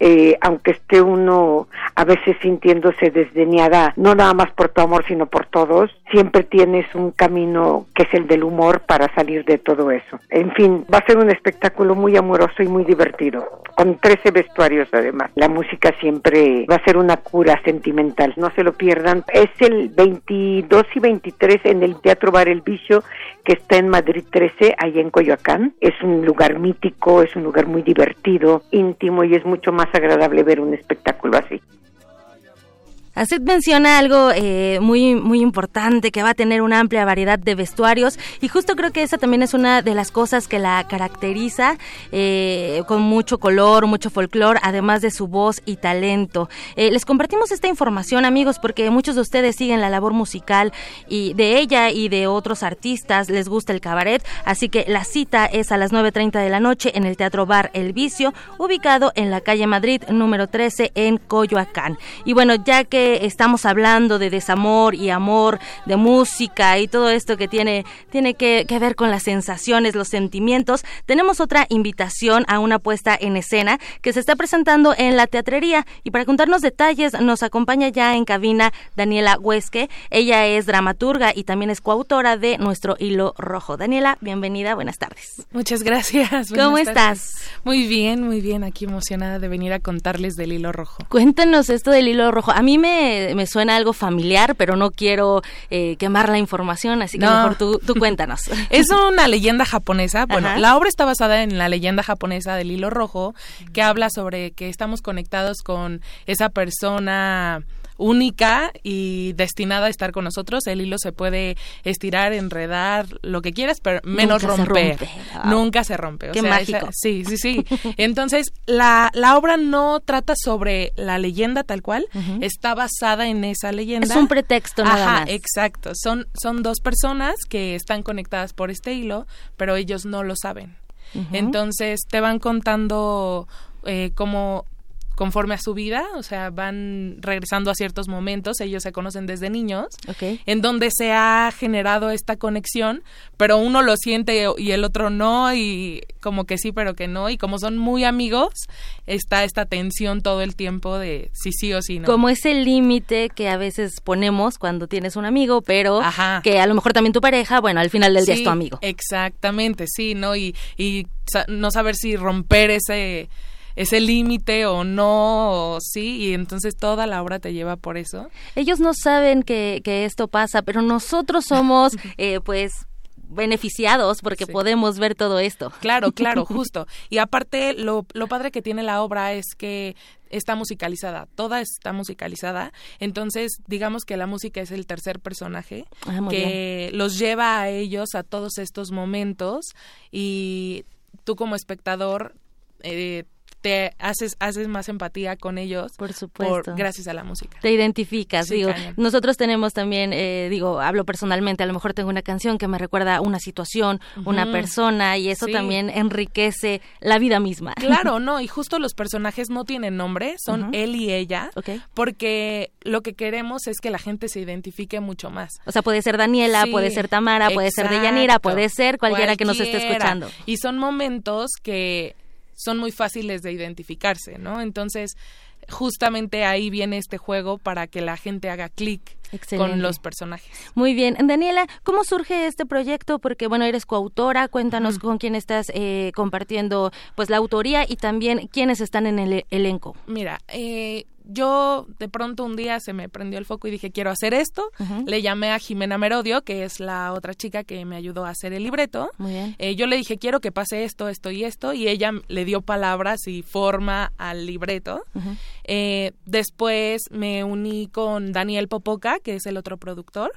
eh, aunque esté uno a veces sintiéndose desdeñada, no nada más por tu amor, sino por todos, siempre tienes un camino que es el del humor para salir de todo eso. En fin, va a ser un espectáculo muy amoroso y muy divertido, con 13 vestuarios además. La música siempre va a ser una cura sentimental, no se lo pierdan. Es el 22 y 23 en el Teatro Bar El Vicio, que está en Madrid 13, allá en Coyoacán. Es un lugar mítico, es un lugar muy divertido, íntimo y es mucho más agradable ver un espectáculo así. Acid menciona algo eh, muy muy importante que va a tener una amplia variedad de vestuarios y justo creo que esa también es una de las cosas que la caracteriza eh, con mucho color, mucho folclore, además de su voz y talento. Eh, les compartimos esta información amigos porque muchos de ustedes siguen la labor musical y de ella y de otros artistas les gusta el cabaret, así que la cita es a las 9.30 de la noche en el Teatro Bar El Vicio, ubicado en la calle Madrid número 13 en Coyoacán. Y bueno, ya que estamos hablando de desamor y amor, de música y todo esto que tiene, tiene que, que ver con las sensaciones, los sentimientos, tenemos otra invitación a una puesta en escena que se está presentando en la teatrería y para contarnos detalles nos acompaña ya en cabina Daniela Huesque. Ella es dramaturga y también es coautora de Nuestro Hilo Rojo. Daniela, bienvenida, buenas tardes. Muchas gracias. ¿Cómo estás? Muy bien, muy bien. Aquí emocionada de venir a contarles del Hilo Rojo. Cuéntanos esto del Hilo Rojo. A mí me me, suena algo familiar, pero no quiero eh, quemar la información, así que mejor tú, tú cuéntanos. es una leyenda japonesa. Bueno, la obra está basada en la leyenda japonesa del hilo rojo, que habla sobre que estamos conectados con esa persona única y destinada a estar con nosotros. El hilo se puede estirar, enredar, lo que quieras, pero menos Nunca romper. Se rompe. Nunca se rompe. O Qué sea, mágico. esa- sí, sí, sí. Entonces, la, la obra no trata sobre la leyenda tal cual, está basada en esa leyenda. Es un pretexto nada Ajá, más. exacto. Son, son dos personas que están conectadas por este hilo, pero ellos no lo saben. Entonces, te van contando eh, cómo conforme a su vida, o sea, van regresando a ciertos momentos, ellos se conocen desde niños, en donde se ha generado esta conexión, pero uno lo siente y el otro no, y como que sí, pero que no, y como son muy amigos, está esta tensión todo el tiempo de sí, sí o sí, no. Como ese límite que a veces ponemos cuando tienes un amigo, pero que a lo mejor también tu pareja, bueno, al final del día es tu amigo. Exactamente, sí, ¿no? Y, y no saber si romper ese ese límite o no, o sí, y entonces toda la obra te lleva por eso. Ellos no saben que, que esto pasa, pero nosotros somos, eh, pues, beneficiados porque podemos ver todo esto. Claro, claro, justo. Y aparte, lo, lo padre que tiene la obra es que está musicalizada, toda está musicalizada, entonces digamos que la música es el tercer personaje Ah, que los lleva a ellos a todos estos momentos y tú como espectador eh, te haces haces más empatía con ellos por supuesto gracias a la música Te identificas, Sí, digo. cañón. Nosotros tenemos también, eh, digo, hablo personalmente, a lo mejor tengo una canción que me recuerda una situación, una persona, y eso Sí. también enriquece la vida misma. Claro, no, y justo los personajes no tienen nombre, son él y ella, porque lo que queremos es que la gente se identifique mucho más. O sea, puede ser Daniela, Sí, puede ser Tamara, puede ser Deyanira, puede ser cualquiera que nos esté escuchando. Y son momentos que son muy fáciles de identificarse, ¿no? Entonces, justamente ahí viene este juego para que la gente haga clic con los personajes. Muy bien. Daniela, ¿cómo surge este proyecto? Porque, bueno, eres coautora, cuéntanos con quién estás eh, compartiendo pues la autoría y también quiénes están en el elenco. Mira, eh, yo de pronto un día se me prendió el foco y dije, quiero hacer esto. Le llamé a Jimena Merodio, que es la otra chica que me ayudó a hacer el libreto. Eh, yo le dije, quiero que pase esto, esto y esto, y ella le dio palabras y forma al libreto. Eh, después me uní con Daniel Popoca, que es el otro productor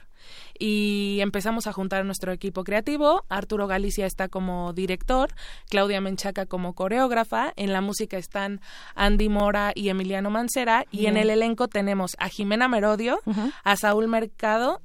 y empezamos a juntar nuestro equipo creativo. Arturo Galicia está como director, Claudia Menchaca como coreógrafa, en la música están Andy Mora y Emiliano Mancera. Y en el elenco tenemos a Jimena Merodio, a Saúl Mercado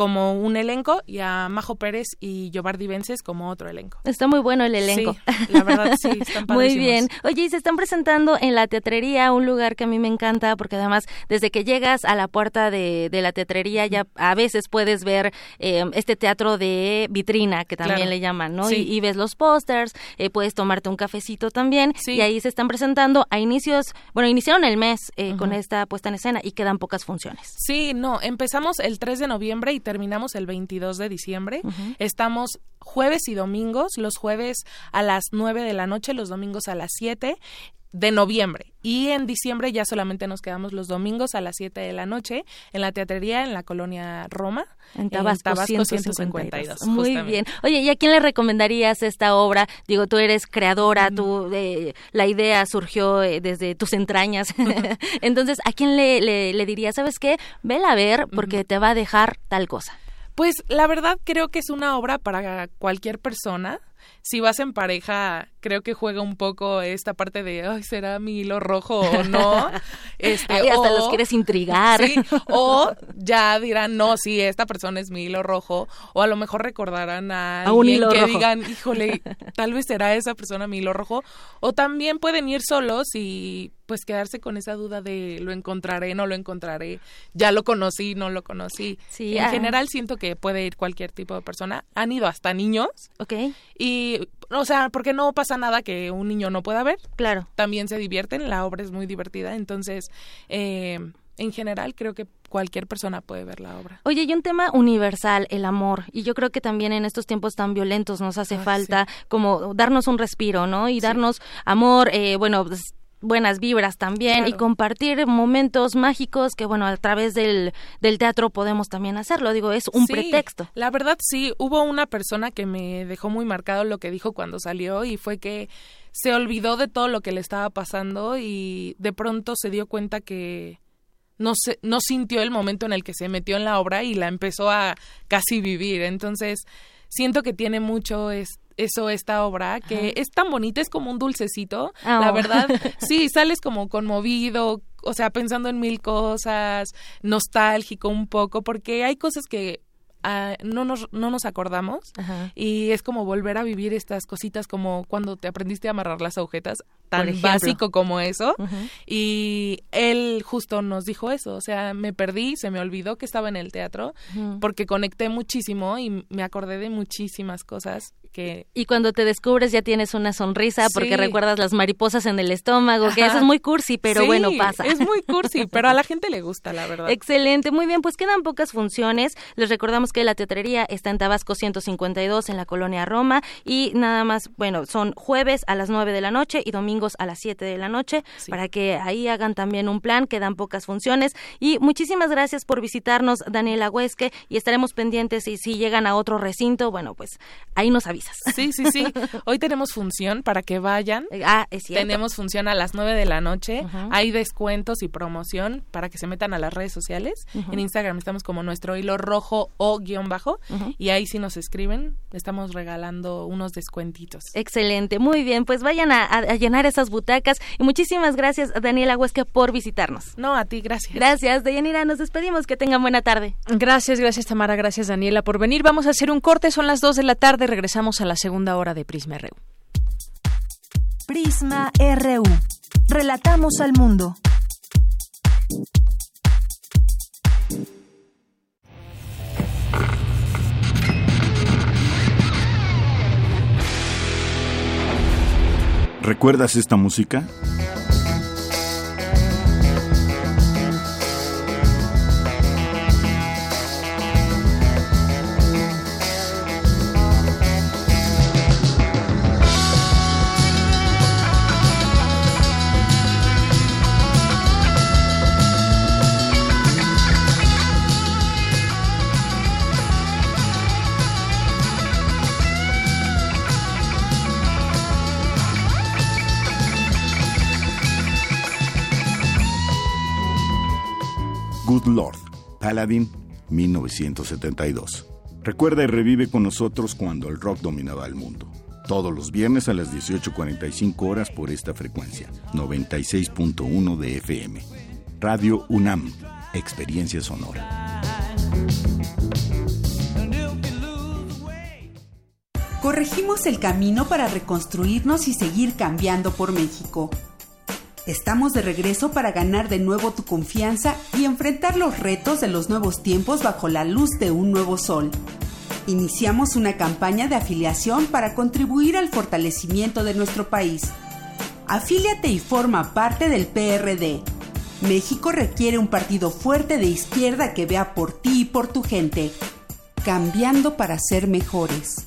como un elenco y a Majo Pérez y Yobardi Vences como otro elenco. Está muy bueno el elenco. la verdad sí, están Muy bien. Oye, y se están presentando en la teatrería, un lugar que a mí me encanta porque además desde que llegas a la puerta de, la teatrería ya a veces puedes ver eh, este teatro de vitrina que también le llaman, ¿no? Y, ves los pósters, eh, puedes tomarte un cafecito también y ahí se están presentando a inicios, bueno, iniciaron el mes eh, con esta puesta en escena y quedan pocas funciones. Sí, no, empezamos el 3 de noviembre y terminamos el 22 de diciembre. Estamos jueves y domingos, los jueves a las 9 de la noche, los domingos a las 7 de noviembre. Y en diciembre ya solamente nos quedamos los domingos a las 7 de la noche en la teatrería en la colonia Roma. En Tabasco, 152. Muy bien. Oye, ¿y a quién le recomendarías esta obra? Digo, tú eres creadora, tú, eh, la idea surgió eh, desde tus entrañas. Entonces, ¿a quién le, le, dirías, sabes qué? Vela a ver porque te va a dejar tal cosa. Pues la verdad creo que es una obra para cualquier persona si vas en pareja, creo que juega un poco esta parte de, ay, ¿será mi hilo rojo o no? Este, hasta los quieres intrigar. o ya dirán, no, sí, esta persona es mi hilo rojo. O a lo mejor recordarán a, un hilo que rojo. digan, híjole, tal vez será esa persona mi hilo rojo. O también pueden ir solos y pues quedarse con esa duda de lo encontraré, no lo encontraré, ya lo conocí, no lo conocí. Sí, en ah. general siento que puede ir cualquier tipo de persona. Han ido hasta niños. Ok. Y, o sea, porque no pasa nada que un niño no pueda ver. Claro. También se divierten, la obra es muy divertida, entonces, eh, en general creo que cualquier persona puede ver la obra. Oye, y un tema universal, el amor, y yo creo que también en estos tiempos tan violentos nos hace falta como darnos un respiro, ¿no? Y darnos amor, eh, bueno, pues, buenas vibras también y compartir momentos mágicos que bueno a través del, del teatro podemos también hacerlo. Digo es un pretexto. la verdad sí hubo una persona que me dejó muy marcado lo que dijo cuando salió y fue que se olvidó de todo lo que le estaba pasando y de pronto se dio cuenta que no se, no sintió el momento en el que se metió en la obra y la empezó a casi vivir. Entonces siento que tiene mucho este eso esta obra, que es tan bonita, es como un dulcecito, la oh. verdad, sí, sales como conmovido, o sea, pensando en mil cosas, nostálgico un poco, porque hay cosas que no, nos, no nos acordamos y es como volver a vivir estas cositas como cuando te aprendiste a amarrar las agujetas, tan básico como eso. Y él justo nos dijo eso, o sea, me perdí, se me olvidó que estaba en el teatro porque conecté muchísimo y me acordé de muchísimas cosas y cuando te descubres ya tienes una sonrisa porque recuerdas las mariposas en el estómago, que eso es muy cursi, pero bueno, pasa. Es muy cursi, pero a la gente le gusta, la verdad. Excelente, muy bien, pues quedan pocas funciones. Les recordamos que la teatrería está en Tabasco 152 en la colonia Roma y nada más, bueno, son jueves a las 9 de la noche y domingos a las 7 de la noche para que ahí hagan también un plan, quedan pocas funciones y muchísimas gracias por visitarnos, Daniela Huesque, y estaremos pendientes y si llegan a otro recinto, bueno, pues ahí nos avisan. Sí, sí, sí. Hoy tenemos función para que vayan. Ah, es cierto. Tenemos función a las 9 de la noche. Hay descuentos y promoción para que se metan a las redes sociales. En Instagram estamos como nuestro hilo rojo o guion bajo. Y ahí si nos escriben, estamos regalando unos descuentitos. Excelente, muy bien. Pues vayan a, llenar esas butacas. Y muchísimas gracias, Daniela Huesca, por visitarnos. No, a ti, gracias. Gracias, Deyanira. Nos despedimos. Que tengan buena tarde. Gracias, gracias, Tamara. Gracias, Daniela, por venir. Vamos a hacer un corte. Son las 2 de la tarde. Regresamos a la segunda hora de Prisma RU. Prisma RU. Relatamos al mundo. ¿Recuerdas esta música? Good Lord, Paladin, 1972. Recuerda y revive con nosotros cuando el rock dominaba el mundo. Todos los viernes a las 18.45 horas por esta frecuencia, 96.1 de FM. Radio UNAM, Experiencia Sonora. Corregimos el camino para reconstruirnos y seguir cambiando por México. Estamos de regreso para ganar de nuevo tu confianza y enfrentar los retos de los nuevos tiempos bajo la luz de un nuevo sol. Iniciamos una campaña de afiliación para contribuir al fortalecimiento de nuestro país. Afíliate y forma parte del PRD. México requiere un partido fuerte de izquierda que vea por ti y por tu gente, cambiando para ser mejores.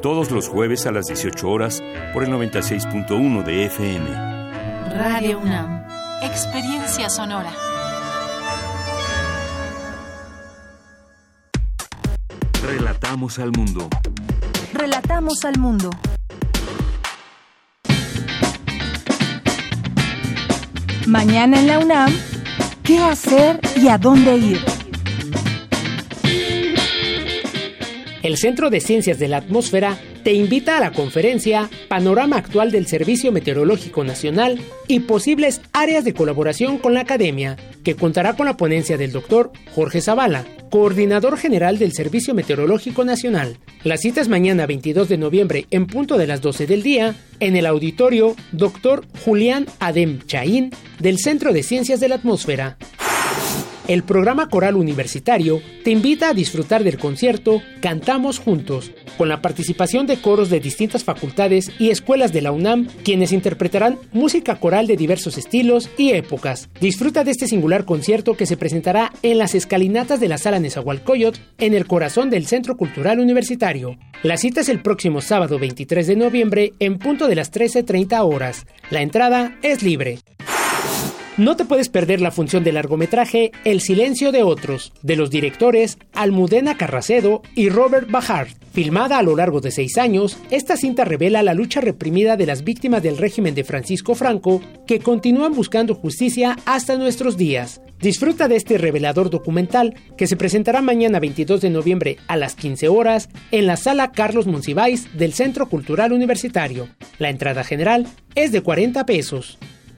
todos los jueves a las 18 horas por el 96.1 de FM. Radio UNAM, experiencia sonora. Relatamos al mundo. Relatamos al mundo. Mañana en la UNAM, ¿qué hacer y a dónde ir? El Centro de Ciencias de la Atmósfera te invita a la conferencia Panorama Actual del Servicio Meteorológico Nacional y posibles áreas de colaboración con la academia, que contará con la ponencia del doctor Jorge Zavala, coordinador general del Servicio Meteorológico Nacional. La cita es mañana 22 de noviembre en punto de las 12 del día en el auditorio Dr. Julián Adem Chaín del Centro de Ciencias de la Atmósfera el programa coral universitario te invita a disfrutar del concierto Cantamos Juntos, con la participación de coros de distintas facultades y escuelas de la UNAM, quienes interpretarán música coral de diversos estilos y épocas. Disfruta de este singular concierto que se presentará en las escalinatas de la Sala Nezahualcóyotl, en el corazón del Centro Cultural Universitario. La cita es el próximo sábado 23 de noviembre en punto de las 13.30 horas. La entrada es libre. No te puedes perder la función de largometraje El silencio de otros, de los directores Almudena Carracedo y Robert Bajard. Filmada a lo largo de seis años, esta cinta revela la lucha reprimida de las víctimas del régimen de Francisco Franco, que continúan buscando justicia hasta nuestros días. Disfruta de este revelador documental que se presentará mañana 22 de noviembre a las 15 horas en la sala Carlos Monsiváis del Centro Cultural Universitario. La entrada general es de 40 pesos.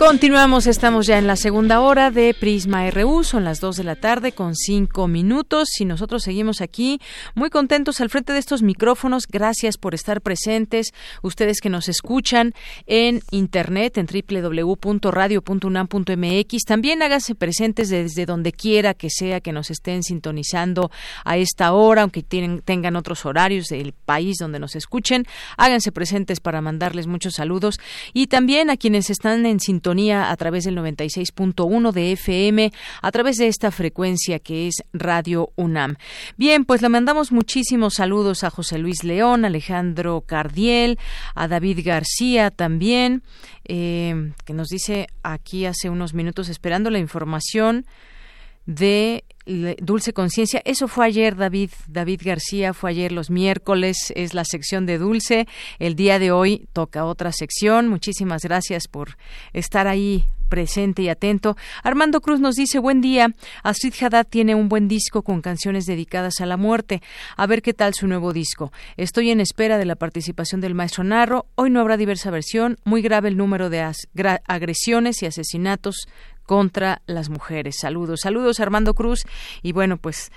Continuamos, estamos ya en la segunda hora de Prisma RU, son las 2 de la tarde con 5 minutos y nosotros seguimos aquí muy contentos al frente de estos micrófonos. Gracias por estar presentes, ustedes que nos escuchan en internet en www.radio.unam.mx. También háganse presentes desde donde quiera que sea que nos estén sintonizando a esta hora, aunque tengan otros horarios del país donde nos escuchen. Háganse presentes para mandarles muchos saludos y también a quienes están en sintonía a través del 96.1 de FM, a través de esta frecuencia que es Radio UNAM. Bien, pues le mandamos muchísimos saludos a José Luis León, Alejandro Cardiel, a David García también, eh, que nos dice aquí hace unos minutos esperando la información de Dulce Conciencia. Eso fue ayer, David, David García, fue ayer los miércoles, es la sección de Dulce. El día de hoy toca otra sección. Muchísimas gracias por estar ahí presente y atento. Armando Cruz nos dice, buen día, Astrid Haddad tiene un buen disco con canciones dedicadas a la muerte. A ver qué tal su nuevo disco. Estoy en espera de la participación del maestro Narro. Hoy no habrá diversa versión. Muy grave el número de agresiones y asesinatos contra las mujeres. Saludos, saludos Armando Cruz y bueno, pues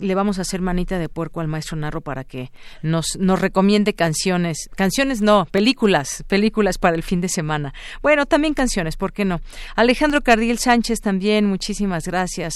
le vamos a hacer manita de puerco al maestro Narro para que nos, nos recomiende canciones, canciones no, películas, películas para el fin de semana. Bueno, también canciones, ¿por qué no? Alejandro Cardiel Sánchez también, muchísimas gracias.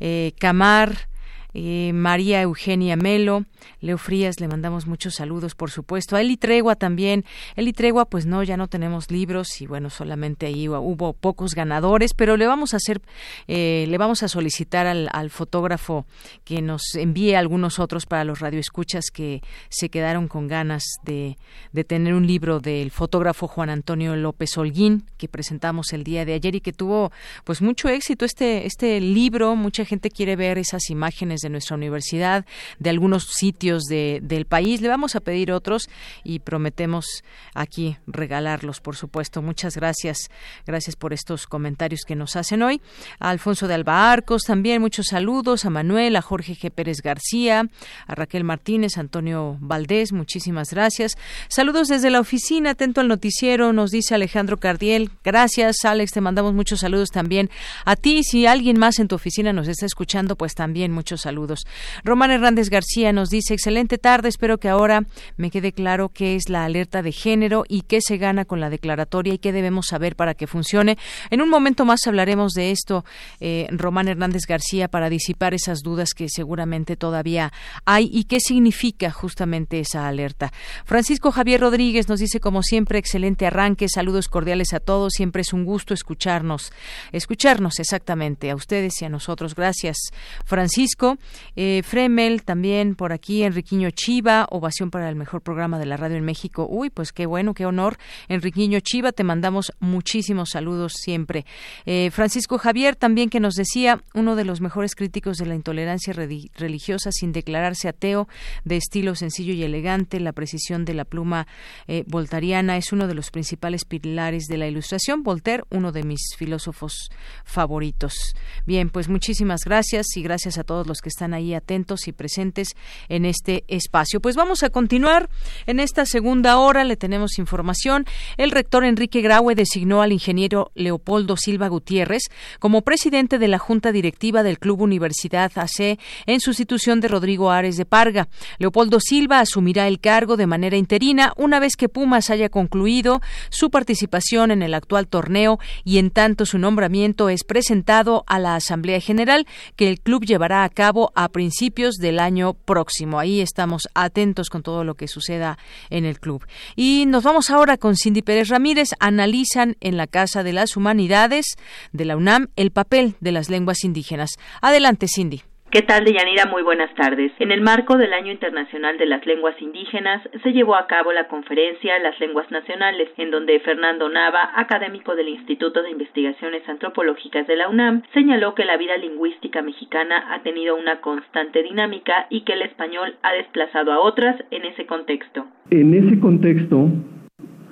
Eh, Camar, eh, María Eugenia Melo, Leo Frías, le mandamos muchos saludos, por supuesto. A Eli Tregua también. Eli Tregua, pues no, ya no tenemos libros y bueno, solamente ahí hubo pocos ganadores, pero le vamos a hacer, eh, le vamos a solicitar al, fotógrafo que nos envíe algunos otros para los radioescuchas que se quedaron con ganas de, de tener un libro del fotógrafo Juan Antonio López Holguín que presentamos el día de ayer y que tuvo pues mucho éxito este, este libro. Mucha gente quiere ver esas imágenes de nuestra universidad, de algunos sitios de, del país. Le vamos a pedir otros y prometemos aquí regalarlos, por supuesto. Muchas gracias. Gracias por estos comentarios que nos hacen hoy. A Alfonso de Alba Arcos también muchos saludos. A Manuel, a Jorge G. Pérez García, a Raquel Martínez, Antonio Valdés, muchísimas gracias. Saludos desde la oficina, atento al noticiero, nos dice Alejandro Cardiel. Gracias, Alex, te mandamos muchos saludos también a ti. Si alguien más en tu oficina nos está escuchando, pues también muchos saludos saludos. Román Hernández García nos dice, excelente tarde, espero que ahora me quede claro qué es la alerta de género y qué se gana con la declaratoria y qué debemos saber para que funcione. En un momento más hablaremos de esto, eh, Román Hernández García, para disipar esas dudas que seguramente todavía hay y qué significa justamente esa alerta. Francisco Javier Rodríguez nos dice, como siempre, excelente arranque, saludos cordiales a todos, siempre es un gusto escucharnos, escucharnos exactamente a ustedes y a nosotros. Gracias, Francisco. Eh, Fremel también por aquí, Enriquiño Chiva, ovación para el mejor programa de la radio en México. Uy, pues qué bueno, qué honor. Enriquiño Chiva, te mandamos muchísimos saludos siempre. Eh, Francisco Javier también que nos decía, uno de los mejores críticos de la intolerancia religiosa sin declararse ateo, de estilo sencillo y elegante, la precisión de la pluma eh, voltariana es uno de los principales pilares de la ilustración. Voltaire, uno de mis filósofos favoritos. Bien, pues muchísimas gracias y gracias a todos los que están ahí atentos y presentes en este espacio. Pues vamos a continuar en esta segunda hora. Le tenemos información. El rector Enrique Graue designó al ingeniero Leopoldo Silva Gutiérrez como presidente de la Junta Directiva del Club Universidad AC en sustitución de Rodrigo Ares de Parga. Leopoldo Silva asumirá el cargo de manera interina una vez que Pumas haya concluido su participación en el actual torneo y en tanto su nombramiento es presentado a la Asamblea General que el club llevará a cabo a principios del año próximo. Ahí estamos atentos con todo lo que suceda en el club. Y nos vamos ahora con Cindy Pérez Ramírez. Analizan en la Casa de las Humanidades de la UNAM el papel de las lenguas indígenas. Adelante, Cindy. ¿Qué tal, Deyanira? Muy buenas tardes. En el marco del Año Internacional de las Lenguas Indígenas se llevó a cabo la conferencia Las Lenguas Nacionales, en donde Fernando Nava, académico del Instituto de Investigaciones Antropológicas de la UNAM, señaló que la vida lingüística mexicana ha tenido una constante dinámica y que el español ha desplazado a otras en ese contexto. En ese contexto,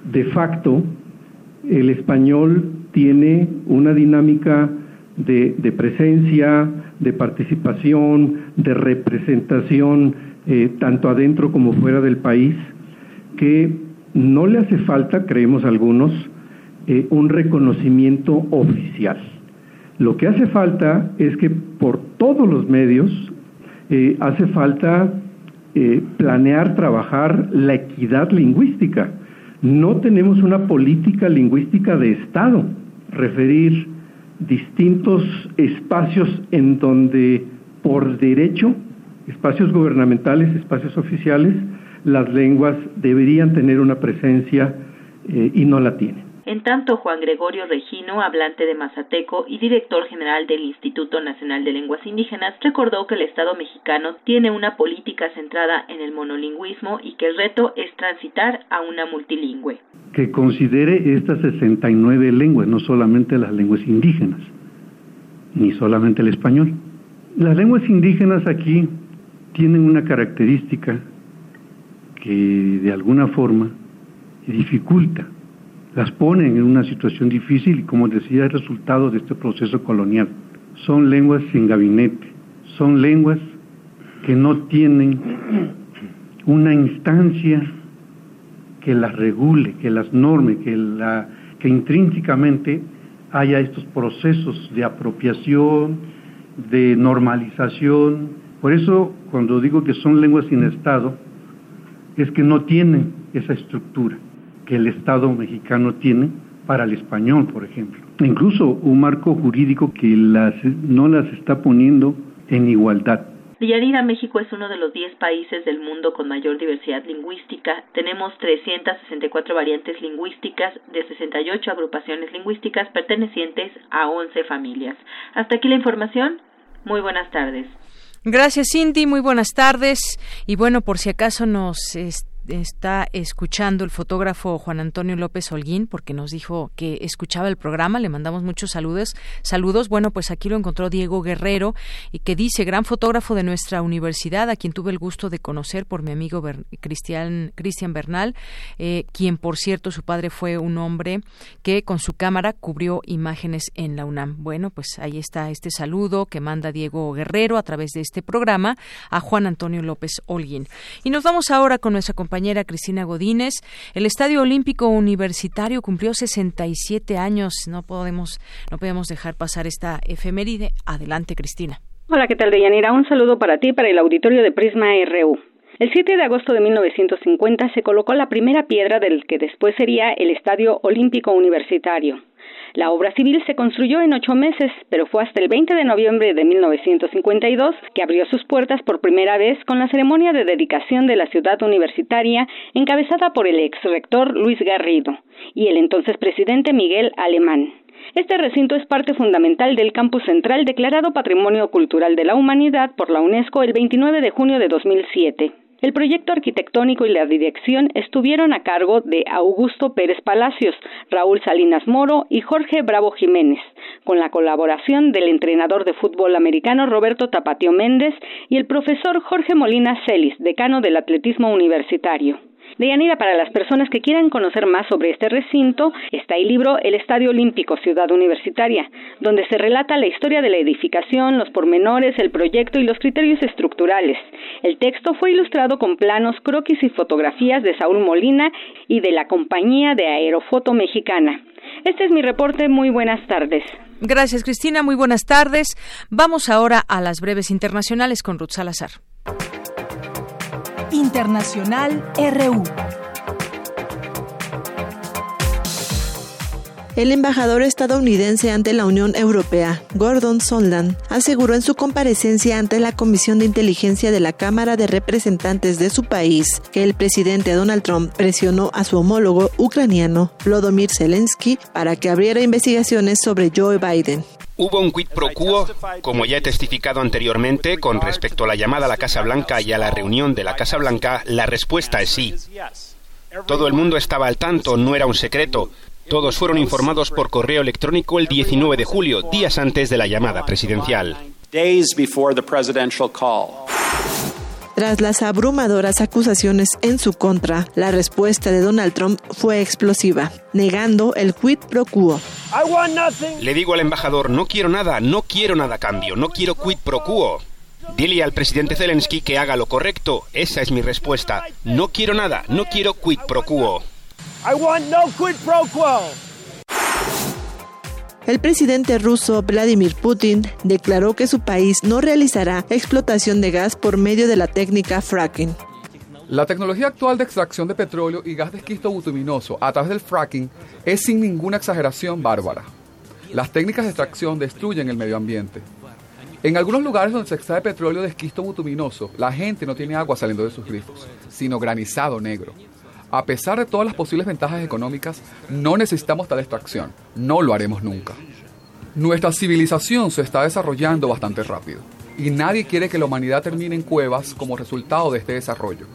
de facto, el español tiene una dinámica de, presencia, de participación, de representación, eh, tanto adentro como fuera del país, que no le hace falta, creemos algunos, eh, un reconocimiento oficial. Lo que hace falta es que por todos los medios eh, hace falta planear, trabajar la equidad lingüística. No tenemos una política lingüística de Estado. Referir distintos espacios en donde por derecho, espacios gubernamentales, espacios oficiales, las lenguas deberían tener una presencia eh, y no la tienen. En tanto, Juan Gregorio Regino, hablante de Mazateco y director general del Instituto Nacional de Lenguas Indígenas, recordó que el Estado mexicano tiene una política centrada en el monolingüismo y que el reto es transitar a una multilingüe. Que considere estas 69 lenguas, no solamente las lenguas indígenas, ni solamente el español, Las lenguas indígenas aquí tienen una característica que de alguna forma dificulta, las ponen en una situación difícil y como decía, es resultado de este proceso colonial. Son lenguas sin gabinete, son lenguas que no tienen una instancia que las regule, que las norme, que, la, que intrínsecamente haya estos procesos de apropiación, de normalización. Por eso, cuando digo que son lenguas sin Estado, es que no tienen esa estructura que el Estado mexicano tiene para el español, por ejemplo. Incluso un marco jurídico que las, no las está poniendo en igualdad. Villarira, México es uno de los 10 países del mundo con mayor diversidad lingüística. Tenemos 364 variantes lingüísticas de 68 agrupaciones lingüísticas pertenecientes a 11 familias. Hasta aquí la información. Muy buenas tardes. Gracias, Cindy. Muy buenas tardes. Y bueno, por si acaso nos está escuchando el fotógrafo Juan Antonio López Holguín porque nos dijo que escuchaba el programa. Le mandamos muchos saludos. Saludos. Bueno, pues aquí lo encontró Diego Guerrero y que dice gran fotógrafo de nuestra universidad, a quien tuve el gusto de conocer por mi amigo Cristian Cristian Bernal, eh, quien por cierto su padre fue un hombre que con su cámara cubrió imágenes en la UNAM. Bueno, pues ahí está este saludo que manda Diego Guerrero a través de este programa a Juan Antonio López Holguín. Y nos vamos ahora con nuestra compañera compañera Cristina Godínez. El Estadio Olímpico Universitario cumplió 67 años. No podemos, no podemos dejar pasar esta efeméride. Adelante, Cristina. Hola, ¿qué tal, Deyanira? Un saludo para ti, para el auditorio de Prisma RU. El 7 de agosto de 1950 se colocó la primera piedra del que después sería el Estadio Olímpico Universitario. La obra civil se construyó en ocho meses, pero fue hasta el 20 de noviembre de 1952 que abrió sus puertas por primera vez con la ceremonia de dedicación de la ciudad universitaria encabezada por el ex rector Luis Garrido y el entonces presidente Miguel Alemán. Este recinto es parte fundamental del campus central declarado Patrimonio Cultural de la Humanidad por la UNESCO el 29 de junio de 2007. El proyecto arquitectónico y la dirección estuvieron a cargo de Augusto Pérez Palacios, Raúl Salinas Moro y Jorge Bravo Jiménez, con la colaboración del entrenador de fútbol americano Roberto Tapatio Méndez y el profesor Jorge Molina Celis, decano del atletismo universitario. Deyanira, para las personas que quieran conocer más sobre este recinto, está el libro El Estadio Olímpico Ciudad Universitaria, donde se relata la historia de la edificación, los pormenores, el proyecto y los criterios estructurales. El texto fue ilustrado con planos, croquis y fotografías de Saúl Molina y de la compañía de Aerofoto Mexicana. Este es mi reporte. Muy buenas tardes. Gracias, Cristina. Muy buenas tardes. Vamos ahora a las breves internacionales con Ruth Salazar. Internacional RU. El embajador estadounidense ante la Unión Europea, Gordon Sondland, aseguró en su comparecencia ante la Comisión de Inteligencia de la Cámara de Representantes de su país que el presidente Donald Trump presionó a su homólogo ucraniano, Volodymyr Zelensky, para que abriera investigaciones sobre Joe Biden. ¿Hubo un quid pro quo? Como ya he testificado anteriormente, con respecto a la llamada a la Casa Blanca y a la reunión de la Casa Blanca, la respuesta es sí. Todo el mundo estaba al tanto, no era un secreto. Todos fueron informados por correo electrónico el 19 de julio, días antes de la llamada presidencial. Tras las abrumadoras acusaciones en su contra, la respuesta de Donald Trump fue explosiva, negando el quid pro quo. Le digo al embajador, no quiero nada, no quiero nada a cambio, no quiero quid pro quo. Dile al presidente Zelensky que haga lo correcto. Esa es mi respuesta. No quiero nada, no quiero quid pro quo. El presidente ruso Vladimir Putin declaró que su país no realizará explotación de gas por medio de la técnica fracking. La tecnología actual de extracción de petróleo y gas de esquisto butuminoso a través del fracking es sin ninguna exageración bárbara. Las técnicas de extracción destruyen el medio ambiente. En algunos lugares donde se extrae petróleo de esquisto butuminoso, la gente no tiene agua saliendo de sus grifos, sino granizado negro. A pesar de todas las posibles ventajas económicas, no necesitamos tal extracción. No lo haremos nunca. Nuestra civilización se está desarrollando bastante rápido y nadie quiere que la humanidad termine en cuevas como resultado de este desarrollo.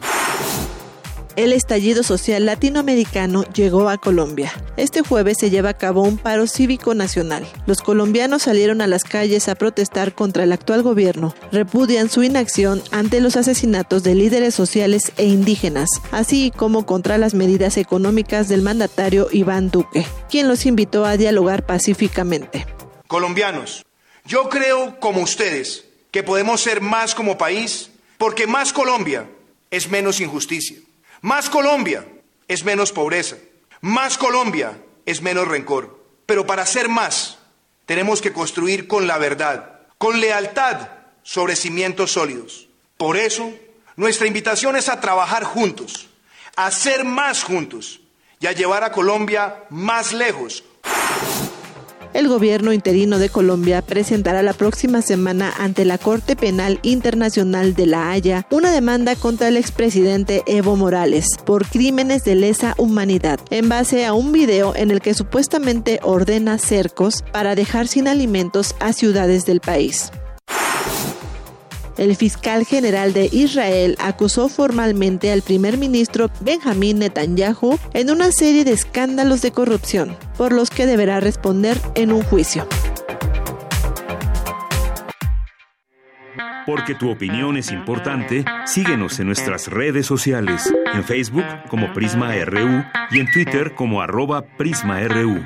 El estallido social latinoamericano llegó a Colombia. Este jueves se lleva a cabo un paro cívico nacional. Los colombianos salieron a las calles a protestar contra el actual gobierno. Repudian su inacción ante los asesinatos de líderes sociales e indígenas, así como contra las medidas económicas del mandatario Iván Duque, quien los invitó a dialogar pacíficamente. Colombianos, yo creo como ustedes que podemos ser más como país porque más Colombia es menos injusticia. Más Colombia es menos pobreza. Más Colombia es menos rencor. Pero para ser más, tenemos que construir con la verdad, con lealtad sobre cimientos sólidos. Por eso, nuestra invitación es a trabajar juntos, a ser más juntos y a llevar a Colombia más lejos el gobierno interino de Colombia presentará la próxima semana ante la Corte Penal Internacional de La Haya una demanda contra el expresidente Evo Morales por crímenes de lesa humanidad, en base a un video en el que supuestamente ordena cercos para dejar sin alimentos a ciudades del país. El fiscal general de Israel acusó formalmente al primer ministro Benjamín Netanyahu en una serie de escándalos de corrupción, por los que deberá responder en un juicio. Porque tu opinión es importante, síguenos en nuestras redes sociales, en Facebook como Prisma RU y en Twitter como arroba PrismaRU.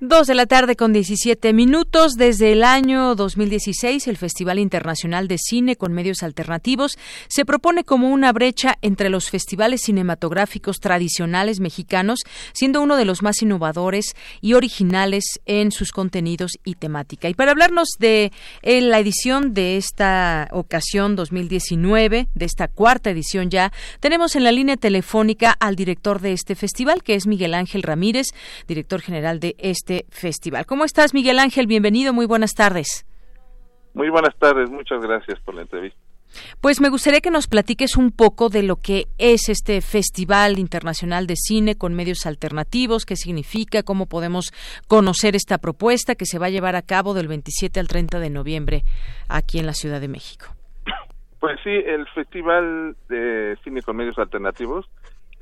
Dos de la tarde con 17 minutos. Desde el año 2016, el Festival Internacional de Cine con Medios Alternativos se propone como una brecha entre los festivales cinematográficos tradicionales mexicanos, siendo uno de los más innovadores y originales en sus contenidos y temática. Y para hablarnos de la edición de esta ocasión 2019, de esta cuarta edición ya, tenemos en la línea telefónica al director de este festival, que es Miguel Ángel Ramírez, director general de este este festival. ¿Cómo estás, Miguel Ángel? Bienvenido, muy buenas tardes. Muy buenas tardes, muchas gracias por la entrevista. Pues me gustaría que nos platiques un poco de lo que es este Festival Internacional de Cine con medios alternativos, qué significa, cómo podemos conocer esta propuesta que se va a llevar a cabo del 27 al 30 de noviembre aquí en la Ciudad de México. Pues sí, el Festival de Cine con medios alternativos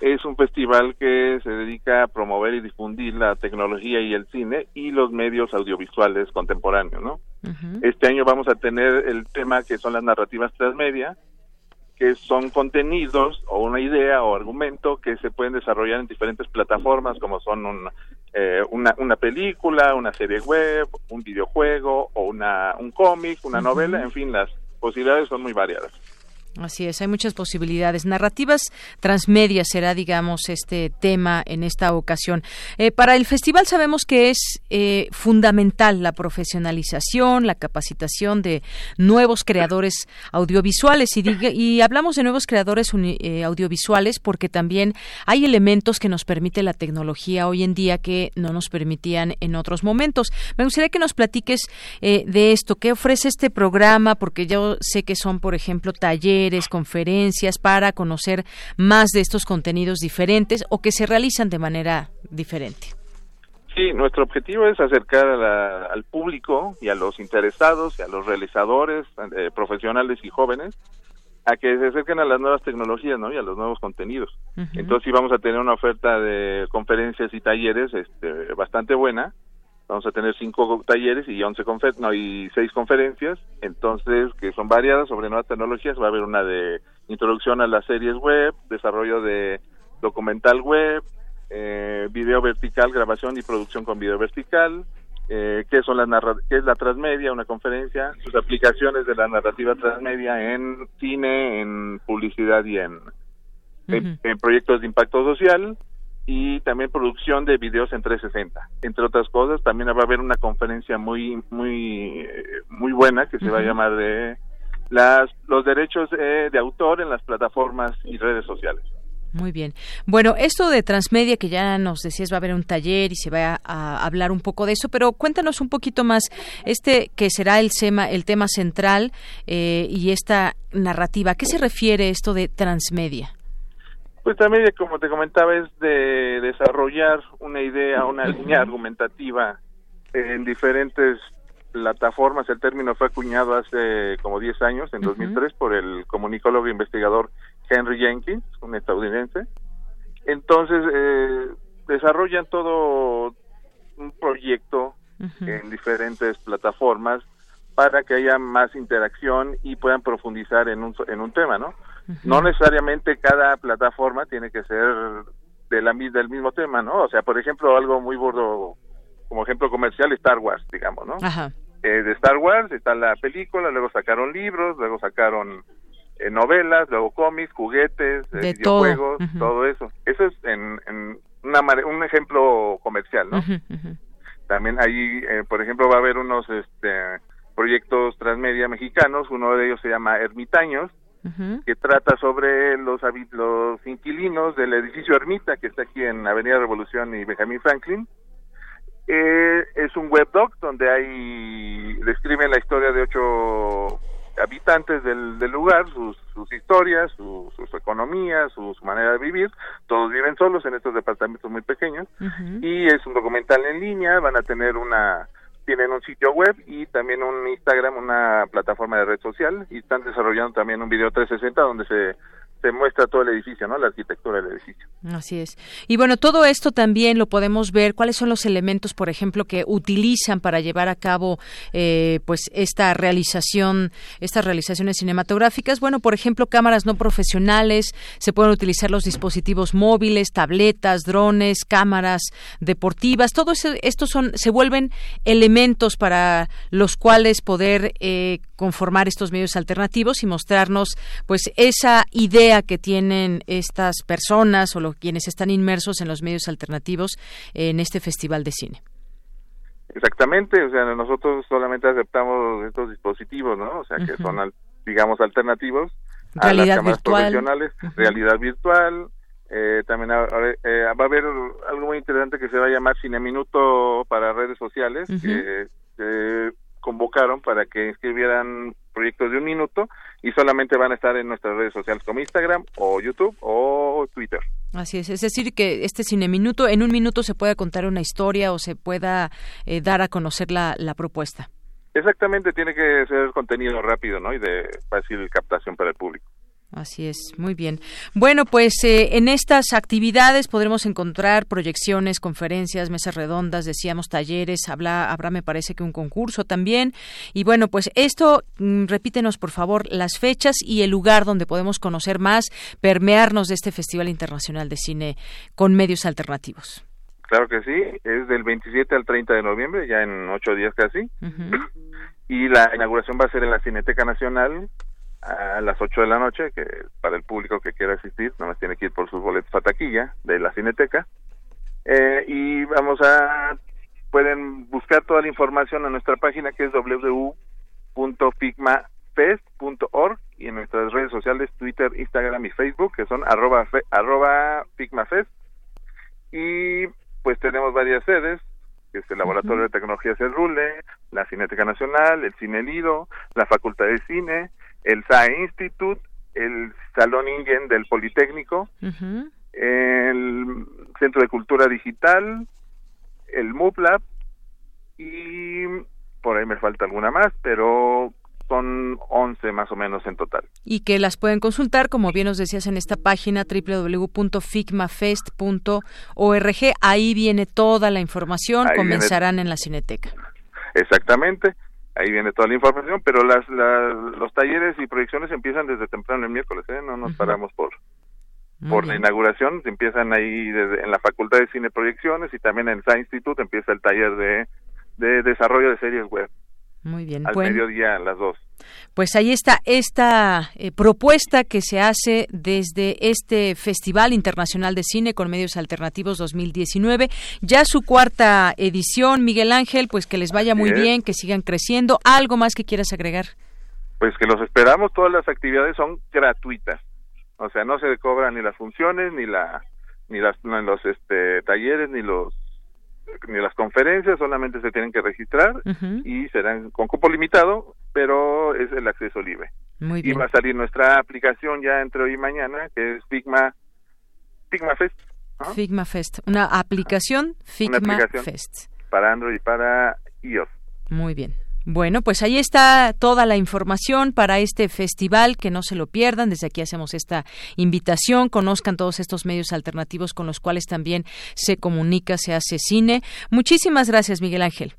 es un festival que se dedica a promover y difundir la tecnología y el cine y los medios audiovisuales contemporáneos, ¿no? Este año vamos a tener el tema que son las narrativas transmedia, que son contenidos o una idea o argumento que se pueden desarrollar en diferentes plataformas como son eh, una, una película, una serie web, un videojuego o una, un cómic, una novela, en fin, las posibilidades son muy variadas. Así es, hay muchas posibilidades. Narrativas transmedia será, digamos, este tema en esta ocasión. Eh, para el festival sabemos que es eh, fundamental la profesionalización, la capacitación de nuevos creadores audiovisuales. Y, y hablamos de nuevos creadores eh, audiovisuales porque también hay elementos que nos permite la tecnología hoy en día que no nos permitían en otros momentos. Me gustaría que nos platiques de esto. ¿Qué ofrece este programa? Porque yo sé que son, por ejemplo, talleres conferencias para conocer más de estos contenidos diferentes o que se realizan de manera diferente. Sí, nuestro objetivo es acercar al público y a los interesados y a los realizadores eh, profesionales y jóvenes a que se acerquen a las nuevas tecnologías ¿no? y a los nuevos contenidos. Entonces sí vamos a tener una oferta de conferencias y talleres este, bastante buena vamos a tener cinco talleres y once confer no, y seis conferencias, entonces que son variadas sobre nuevas tecnologías. Va a haber una de introducción a las series web, desarrollo de documental web, eh, video vertical, grabación y producción con video vertical, eh, qué son las qué es la transmedia, una conferencia, sus aplicaciones de la narrativa transmedia en cine, en publicidad y en, en proyectos de impacto social y también producción de videos en 360. Entre otras cosas, también va a haber una conferencia muy muy muy buena que se va a llamar de las los derechos eh, de autor en las plataformas y redes sociales. Muy bien. Bueno, esto de transmedia que ya nos decías va a haber un taller y se va a, hablar un poco de eso, pero cuéntanos un poquito más este que será el tema el tema central eh, y esta narrativa. ¿A qué se refiere esto de transmedia? Pues también, como te comentaba, es de desarrollar una idea, una línea argumentativa en diferentes plataformas, el término fue acuñado hace como 10 años, en 2003, por el comunicólogo e investigador Henry Jenkins, un estadounidense. Entonces, eh, desarrollan todo un proyecto en diferentes plataformas para que haya más interacción y puedan profundizar en un, en un tema, ¿no? No necesariamente cada plataforma tiene que ser de la, del mismo tema, ¿no? O sea, por ejemplo, algo muy burdo, como ejemplo comercial, Star Wars, digamos, ¿no? Eh, de Star Wars está la película, luego sacaron libros, luego sacaron eh, novelas, luego cómics, juguetes, eh, videojuegos, todo. eso. Eso es en, en una, un ejemplo comercial, ¿no? También ahí, por ejemplo, va a haber unos este, proyectos transmedia mexicanos, uno de ellos se llama Ermitaños, que trata sobre los, los inquilinos del edificio Ermita, que está aquí en Avenida Revolución y Benjamin Franklin. Eh, es un webdoc donde hay describen la historia de ocho habitantes del, lugar, sus, sus historias, su, sus economías, su, manera de vivir. Todos viven solos en estos departamentos muy pequeños. Y es un documental en línea, van a tener una tienen un sitio web y también un Instagram, una plataforma de red social y están desarrollando también un video 360 donde se se muestra todo el edificio, ¿no? La arquitectura del edificio. Así es. Y bueno, todo esto también lo podemos ver. ¿Cuáles son los elementos, por ejemplo, que utilizan para llevar a cabo, eh, pues, esta realización, estas realizaciones cinematográficas? Bueno, por ejemplo, cámaras no profesionales. Se pueden utilizar los dispositivos móviles, tabletas, drones, cámaras deportivas. Todo estos son, se vuelven elementos para los cuales poder eh, conformar estos medios alternativos y mostrarnos, pues, esa idea que tienen estas personas o los, quienes están inmersos en los medios alternativos en este festival de cine. Exactamente, o sea, nosotros solamente aceptamos estos dispositivos, ¿no? O sea, que son, digamos, alternativos a las cámaras profesionales, realidad virtual, eh, también eh, va a haber algo muy interesante que se va a llamar Cine Minuto para redes sociales, que convocaron para que inscribieran proyectos de un minuto y solamente van a estar en nuestras redes sociales como Instagram o YouTube o Twitter. Así es, es decir, que este cine minuto, en un minuto se pueda contar una historia o se pueda eh, dar a conocer la, la propuesta. Exactamente, tiene que ser contenido rápido ¿no? y de fácil captación para el público. Así es, muy bien. Bueno, pues eh, en estas actividades podremos encontrar proyecciones, conferencias, mesas redondas, decíamos talleres, habla, habrá me parece que un concurso también. Y bueno, pues esto, mm, repítenos por favor las fechas y el lugar donde podemos conocer más, permearnos de este Festival Internacional de Cine con medios alternativos. Claro que sí, es del 27 al 30 de noviembre, ya en ocho días casi. Y la inauguración va a ser en la Cineteca Nacional, a las 8 de la noche, que para el público que quiera asistir, nada más tiene que ir por sus boletos a taquilla de la Cineteca. Eh, y vamos a, pueden buscar toda la información en nuestra página que es www.figmafest.org y en nuestras redes sociales Twitter, Instagram y Facebook que son arroba, arroba Figmafest. Y pues tenemos varias sedes, que es el Laboratorio de Tecnologías El Rule, la Cineteca Nacional, el Cine Lido, la Facultad de Cine, el SAE Institute, el Salón Ingen del Politécnico, el Centro de Cultura Digital, el MUPLAB y por ahí me falta alguna más, pero son 11 más o menos en total. Y que las pueden consultar, como bien nos decías, en esta página www.figmafest.org. Ahí viene toda la información, comenzarán en la Cineteca. Exactamente ahí viene toda la información, pero las, los talleres y proyecciones empiezan desde temprano el miércoles, ¿eh? no nos paramos por por la inauguración, empiezan ahí desde, en la Facultad de Cine Proyecciones y también en el Institute empieza el taller de, de desarrollo de series web. Muy bien. Al mediodía a las dos. Pues ahí está esta eh, propuesta que se hace desde este Festival Internacional de Cine con Medios Alternativos 2019. Ya su cuarta edición, Miguel Ángel, pues que les vaya muy bien, que sigan creciendo. ¿Algo más que quieras agregar? Pues que los esperamos, todas las actividades son gratuitas. O sea, no se cobran ni las funciones, ni la ni las ni los este talleres, ni los ni las conferencias, solamente se tienen que registrar y serán con cupo limitado, pero es el acceso libre. Y va a salir nuestra aplicación ya entre hoy y mañana, que es Figma, Figma Fest. Figma Fest, una aplicación Figma Fest. Para Android y para iOS. Muy bien. Bueno, pues ahí está toda la información para este festival, que no se lo pierdan. Desde aquí hacemos esta invitación, conozcan todos estos medios alternativos con los cuales también se comunica, se hace cine. Muchísimas gracias, Miguel Ángel.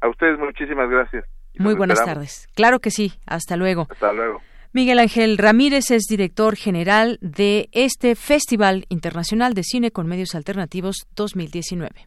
A ustedes muchísimas gracias. Muy buenas tardes. Claro que sí. Hasta luego. Hasta luego. Miguel Ángel Ramírez es director general de este Festival Internacional de Cine con Medios Alternativos 2019.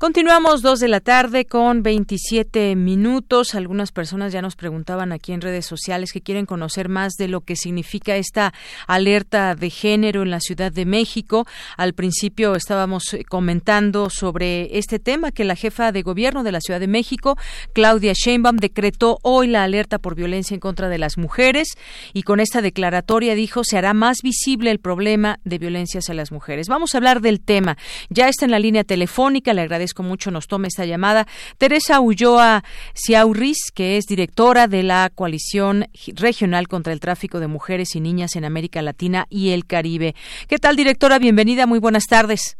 Continuamos dos de la tarde con 27 minutos. Algunas personas ya nos preguntaban aquí en redes sociales que quieren conocer más de lo que significa esta alerta de género en la Ciudad de México. Al principio estábamos eh, comentando sobre este tema que la jefa de gobierno de la Ciudad de México, Claudia Sheinbaum, decretó hoy la alerta por violencia en contra de las mujeres y con esta declaratoria dijo se hará más visible el problema de violencia hacia las mujeres. Vamos a hablar del tema. Ya está en la línea telefónica. Le agradezco con mucho nos tome esta llamada. Teresa Ulloa Ciaurris, que es directora de la Coalición Regional contra el Tráfico de Mujeres y Niñas en América Latina y el Caribe. ¿Qué tal, directora? Bienvenida, muy buenas tardes.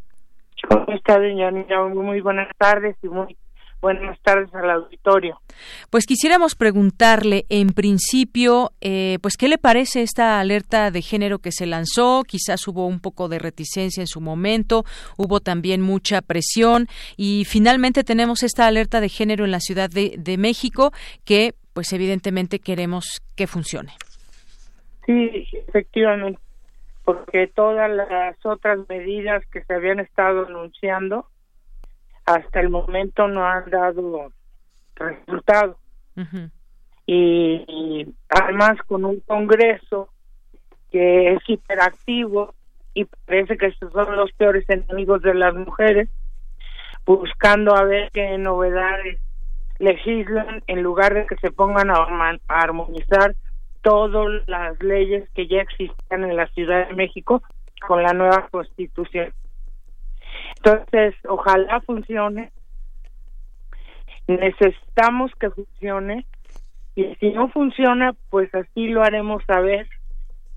¿Cómo está, doña Muy buenas tardes y muy Buenas tardes al auditorio. Pues quisiéramos preguntarle, en principio, eh, pues qué le parece esta alerta de género que se lanzó. Quizás hubo un poco de reticencia en su momento, hubo también mucha presión y finalmente tenemos esta alerta de género en la Ciudad de, de México que, pues evidentemente queremos que funcione. Sí, efectivamente, porque todas las otras medidas que se habían estado anunciando hasta el momento no han dado resultado. y, además con un Congreso que es hiperactivo y parece que estos son los peores enemigos de las mujeres, buscando a ver qué novedades legislan en lugar de que se pongan a, a armonizar todas las leyes que ya existían en la Ciudad de México con la nueva constitución. Entonces, ojalá funcione. Necesitamos que funcione y si no funciona, pues así lo haremos saber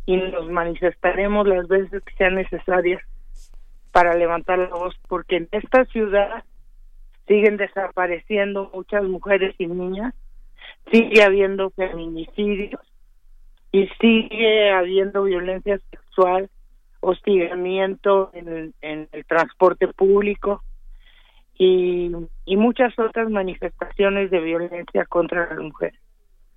y nos manifestaremos las veces que sean necesarias para levantar la voz, porque en esta ciudad siguen desapareciendo muchas mujeres y niñas, sigue habiendo feminicidios y sigue habiendo violencia sexual hostigamiento en el, transporte público y, y muchas otras manifestaciones de violencia contra las mujeres.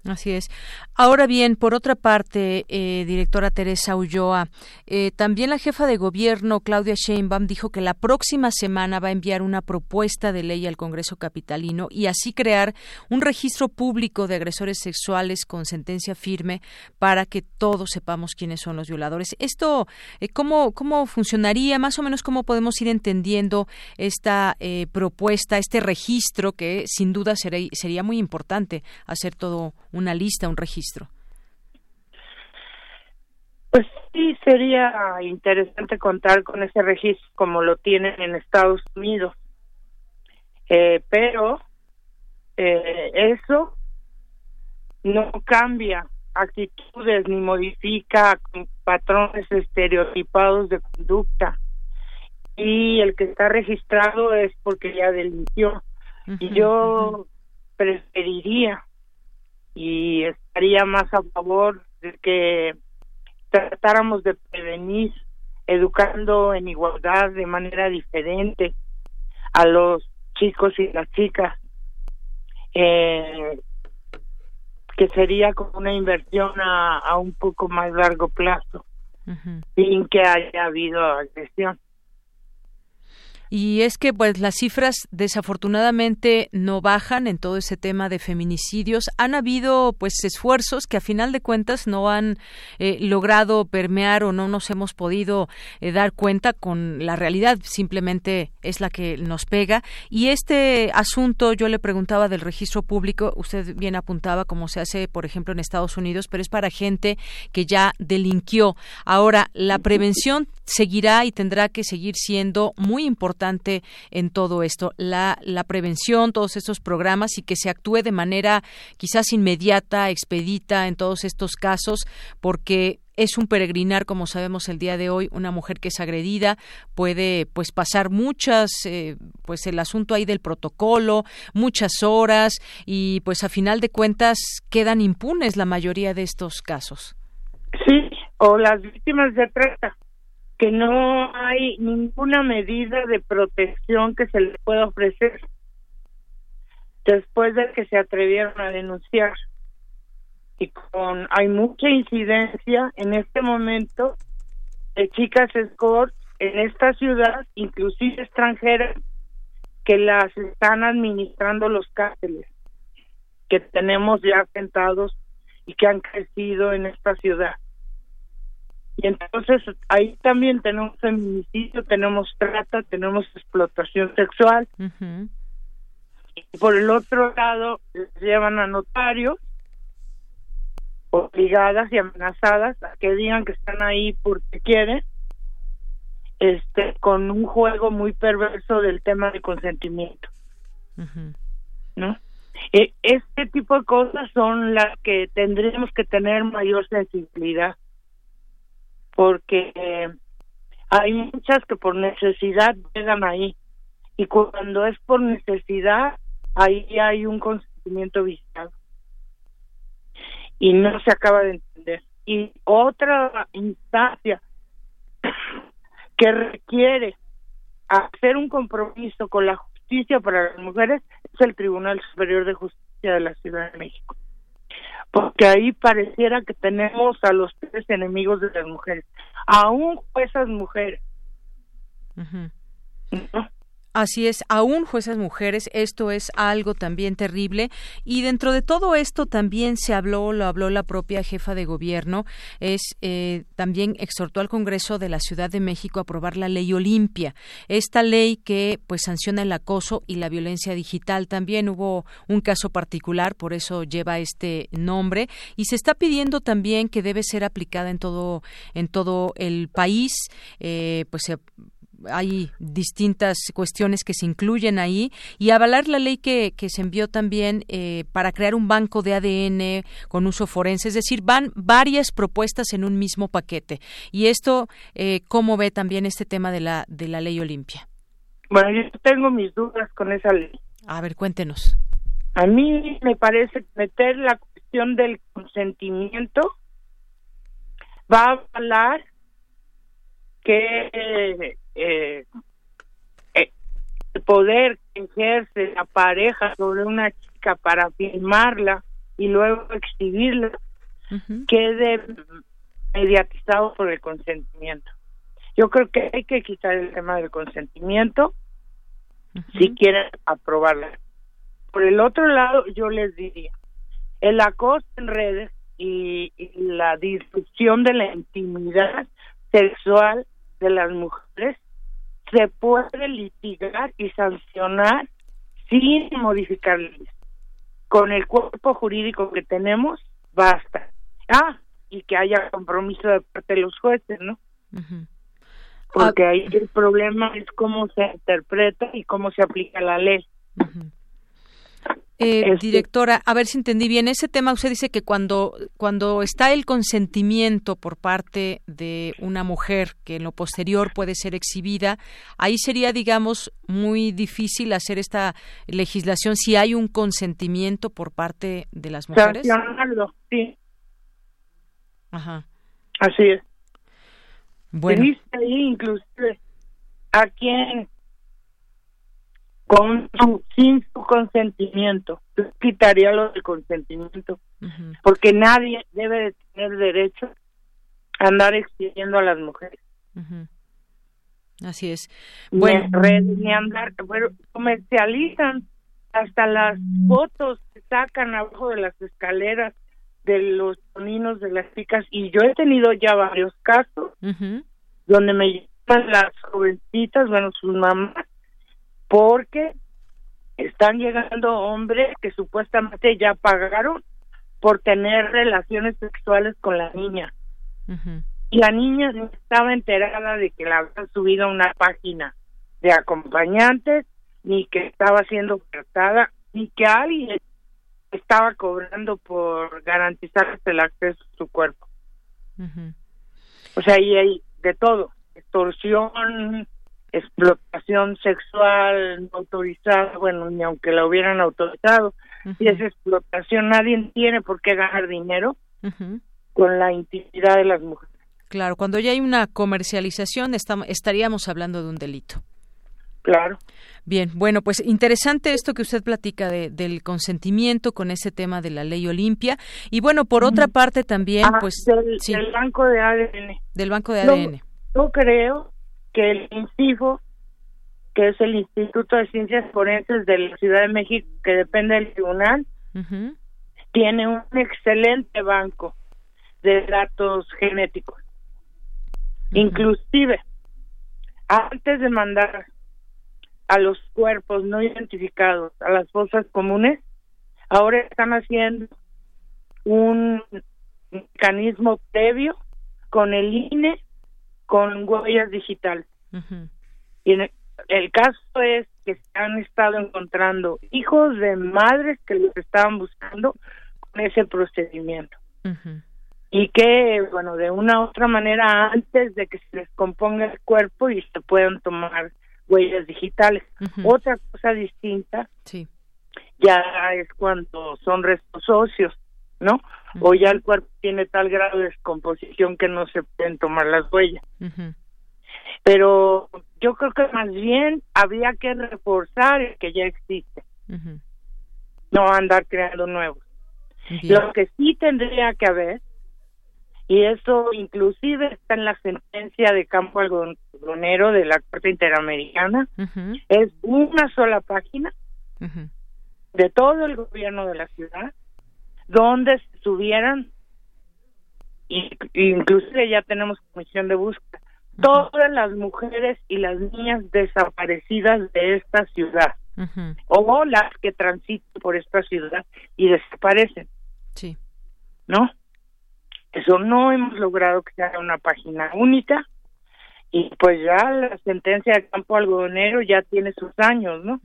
Así es. Ahora bien, por otra parte, eh, directora Teresa Ulloa, eh, también la jefa de gobierno, Claudia Sheinbaum, dijo que la próxima semana va a enviar una propuesta de ley al Congreso Capitalino y así crear un registro público de agresores sexuales con sentencia firme para que todos sepamos quiénes son los violadores. Esto, eh, ¿cómo, ¿cómo funcionaría? Más o menos, ¿cómo podemos ir entendiendo esta propuesta, este registro que sin duda sería, sería muy importante hacer todo una lista, un registro? Pues sí, sería interesante contar con ese registro como lo tienen en Estados Unidos. Eh, pero eh, eso no cambia actitudes ni modifica patrones estereotipados de conducta. Y el que está registrado es porque ya delinquió. y yo preferiría y estaría más a favor de que tratáramos de prevenir educando en igualdad de manera diferente a los chicos y las chicas eh, que sería como una inversión a, a un poco más largo plazo sin que haya habido agresión Y es que pues las cifras desafortunadamente no bajan en todo ese tema de feminicidios. Han habido pues esfuerzos que a final de cuentas no han eh, logrado permear o no nos hemos podido eh, dar cuenta con la realidad, simplemente es la que nos pega. Y este asunto yo le preguntaba del registro público, usted bien apuntaba como se hace por ejemplo en Estados Unidos, pero es para gente que ya delinquió. Ahora, la prevención seguirá y tendrá que seguir siendo muy importante en todo esto, la, la prevención, todos estos programas y que se actúe de manera quizás inmediata, expedita en todos estos casos, porque es un peregrinar, como sabemos el día de hoy, una mujer que es agredida puede pues pasar muchas, eh, pues el asunto ahí del protocolo, muchas horas y pues a final de cuentas quedan impunes la mayoría de estos casos. Sí, o las víctimas de trata que no hay ninguna medida de protección que se les pueda ofrecer después de que se atrevieron a denunciar. Y con hay mucha incidencia en este momento de chicas escort en esta ciudad inclusive extranjeras que las están administrando los cárteles que tenemos ya sentados y que han crecido en esta ciudad y entonces ahí también tenemos feminicidio, tenemos trata, tenemos explotación sexual. Y por el otro lado, les llevan a notarios obligadas y amenazadas a que digan que están ahí porque quieren, este, con un juego muy perverso del tema de consentimiento. ¿No? E, este tipo de cosas son las que tendríamos que tener mayor sensibilidad porque hay muchas que por necesidad llegan ahí. Y cuando es por necesidad ahí hay un consentimiento viciado y no se acaba de entender. Y otra instancia que requiere hacer un compromiso con la justicia para las mujeres es el Tribunal Superior de Justicia de la Ciudad de México porque ahí pareciera que tenemos a los tres enemigos de las mujeres, aún esas mujeres. Así es, aún jueces mujeres, esto es algo también terrible. Y dentro de todo esto también se habló, lo habló la propia jefa de gobierno, es eh, también exhortó al Congreso de la Ciudad de México a aprobar la ley Olimpia. Esta ley que pues sanciona el acoso y la violencia digital. También hubo un caso particular, por eso lleva este nombre. Y se está pidiendo también que debe ser aplicada en todo, en todo el país. Eh, pues se hay distintas cuestiones que se incluyen ahí y avalar la ley que, que se envió también eh, para crear un banco de ADN con uso forense, es decir, van varias propuestas en un mismo paquete. Y esto, eh, ¿cómo ve también este tema de la, de la ley Olimpia? Bueno, yo tengo mis dudas con esa ley. A ver, cuéntenos. A mí me parece meter la cuestión del consentimiento va a avalar que eh, eh, el poder que ejerce la pareja sobre una chica para filmarla y luego exhibirla quede mediatizado por el consentimiento. Yo creo que hay que quitar el tema del consentimiento si quieren aprobarla. Por el otro lado, yo les diría, el acoso en redes y, y la disrupción de la intimidad sexual de las mujeres se puede litigar y sancionar sin modificar leyes. Con el cuerpo jurídico que tenemos, basta. Ah, y que haya compromiso de parte de los jueces, ¿no? Porque ah. ahí el problema es cómo se interpreta y cómo se aplica la ley. Eh, este directora, a ver si entendí bien ese tema. Usted dice que cuando cuando está el consentimiento por parte de una mujer que en lo posterior puede ser exhibida, ahí sería, digamos, muy difícil hacer esta legislación si hay un consentimiento por parte de las mujeres. sí. Ajá. Así es. Bueno. ahí inclusive a quien con sin su consentimiento. quitaría lo del consentimiento, porque nadie debe de tener derecho a andar exigiendo a las mujeres. Así es. Bueno, ni, andar, bueno, comercializan hasta las fotos que sacan abajo de las escaleras de los soninos de las chicas y yo he tenido ya varios casos donde me llevan las jovencitas, bueno, sus mamás, porque están llegando hombres que supuestamente ya pagaron por tener relaciones sexuales con la niña. Y la niña no estaba enterada de que la habían subido a una página de acompañantes, ni que estaba siendo tratada, ni que alguien estaba cobrando por garantizar el acceso a su cuerpo. O sea, ahí hay de todo, extorsión, explotación sexual no autorizada, bueno, ni aunque la hubieran autorizado, si es explotación, nadie tiene por qué ganar dinero con la intimidad de las mujeres. Claro, cuando ya hay una comercialización estaríamos hablando de un delito. Claro. Bien, bueno, pues interesante esto que usted platica de, del consentimiento con ese tema de la ley Olimpia. Y bueno, por otra parte también, ah, pues... Del, banco de ADN. Del banco de ADN. Yo, creo que el INCIFO, que es el Instituto de Ciencias Forenses de la Ciudad de México, que depende del tribunal, tiene un excelente banco de datos genéticos. Inclusive, antes de mandar a los cuerpos no identificados a las fosas comunes, ahora están haciendo un mecanismo previo con el INE con huellas digitales. Y el, caso es que se han estado encontrando hijos de madres que los estaban buscando con ese procedimiento. Y que, bueno, de una u otra manera, antes de que se les componga el cuerpo y se puedan tomar huellas digitales. Otra cosa distinta sí. ya es cuando son restos socios, ¿no? O ya el cuerpo tiene tal grado de descomposición que no se pueden tomar las huellas. Pero yo creo que más bien habría que reforzar el que ya existe, no andar creando nuevos. Lo que sí tendría que haber y eso inclusive está en la sentencia de campo algodonero de la Corte Interamericana, es una sola página de todo el gobierno de la ciudad, donde subieran, y, inclusive ya tenemos comisión de búsqueda, todas las mujeres y las niñas desaparecidas de esta ciudad, o las que transitan por esta ciudad y desaparecen. Sí. ¿No? Eso no hemos logrado que sea una página única y pues ya la sentencia de campo algodonero ya tiene sus años, ¿no?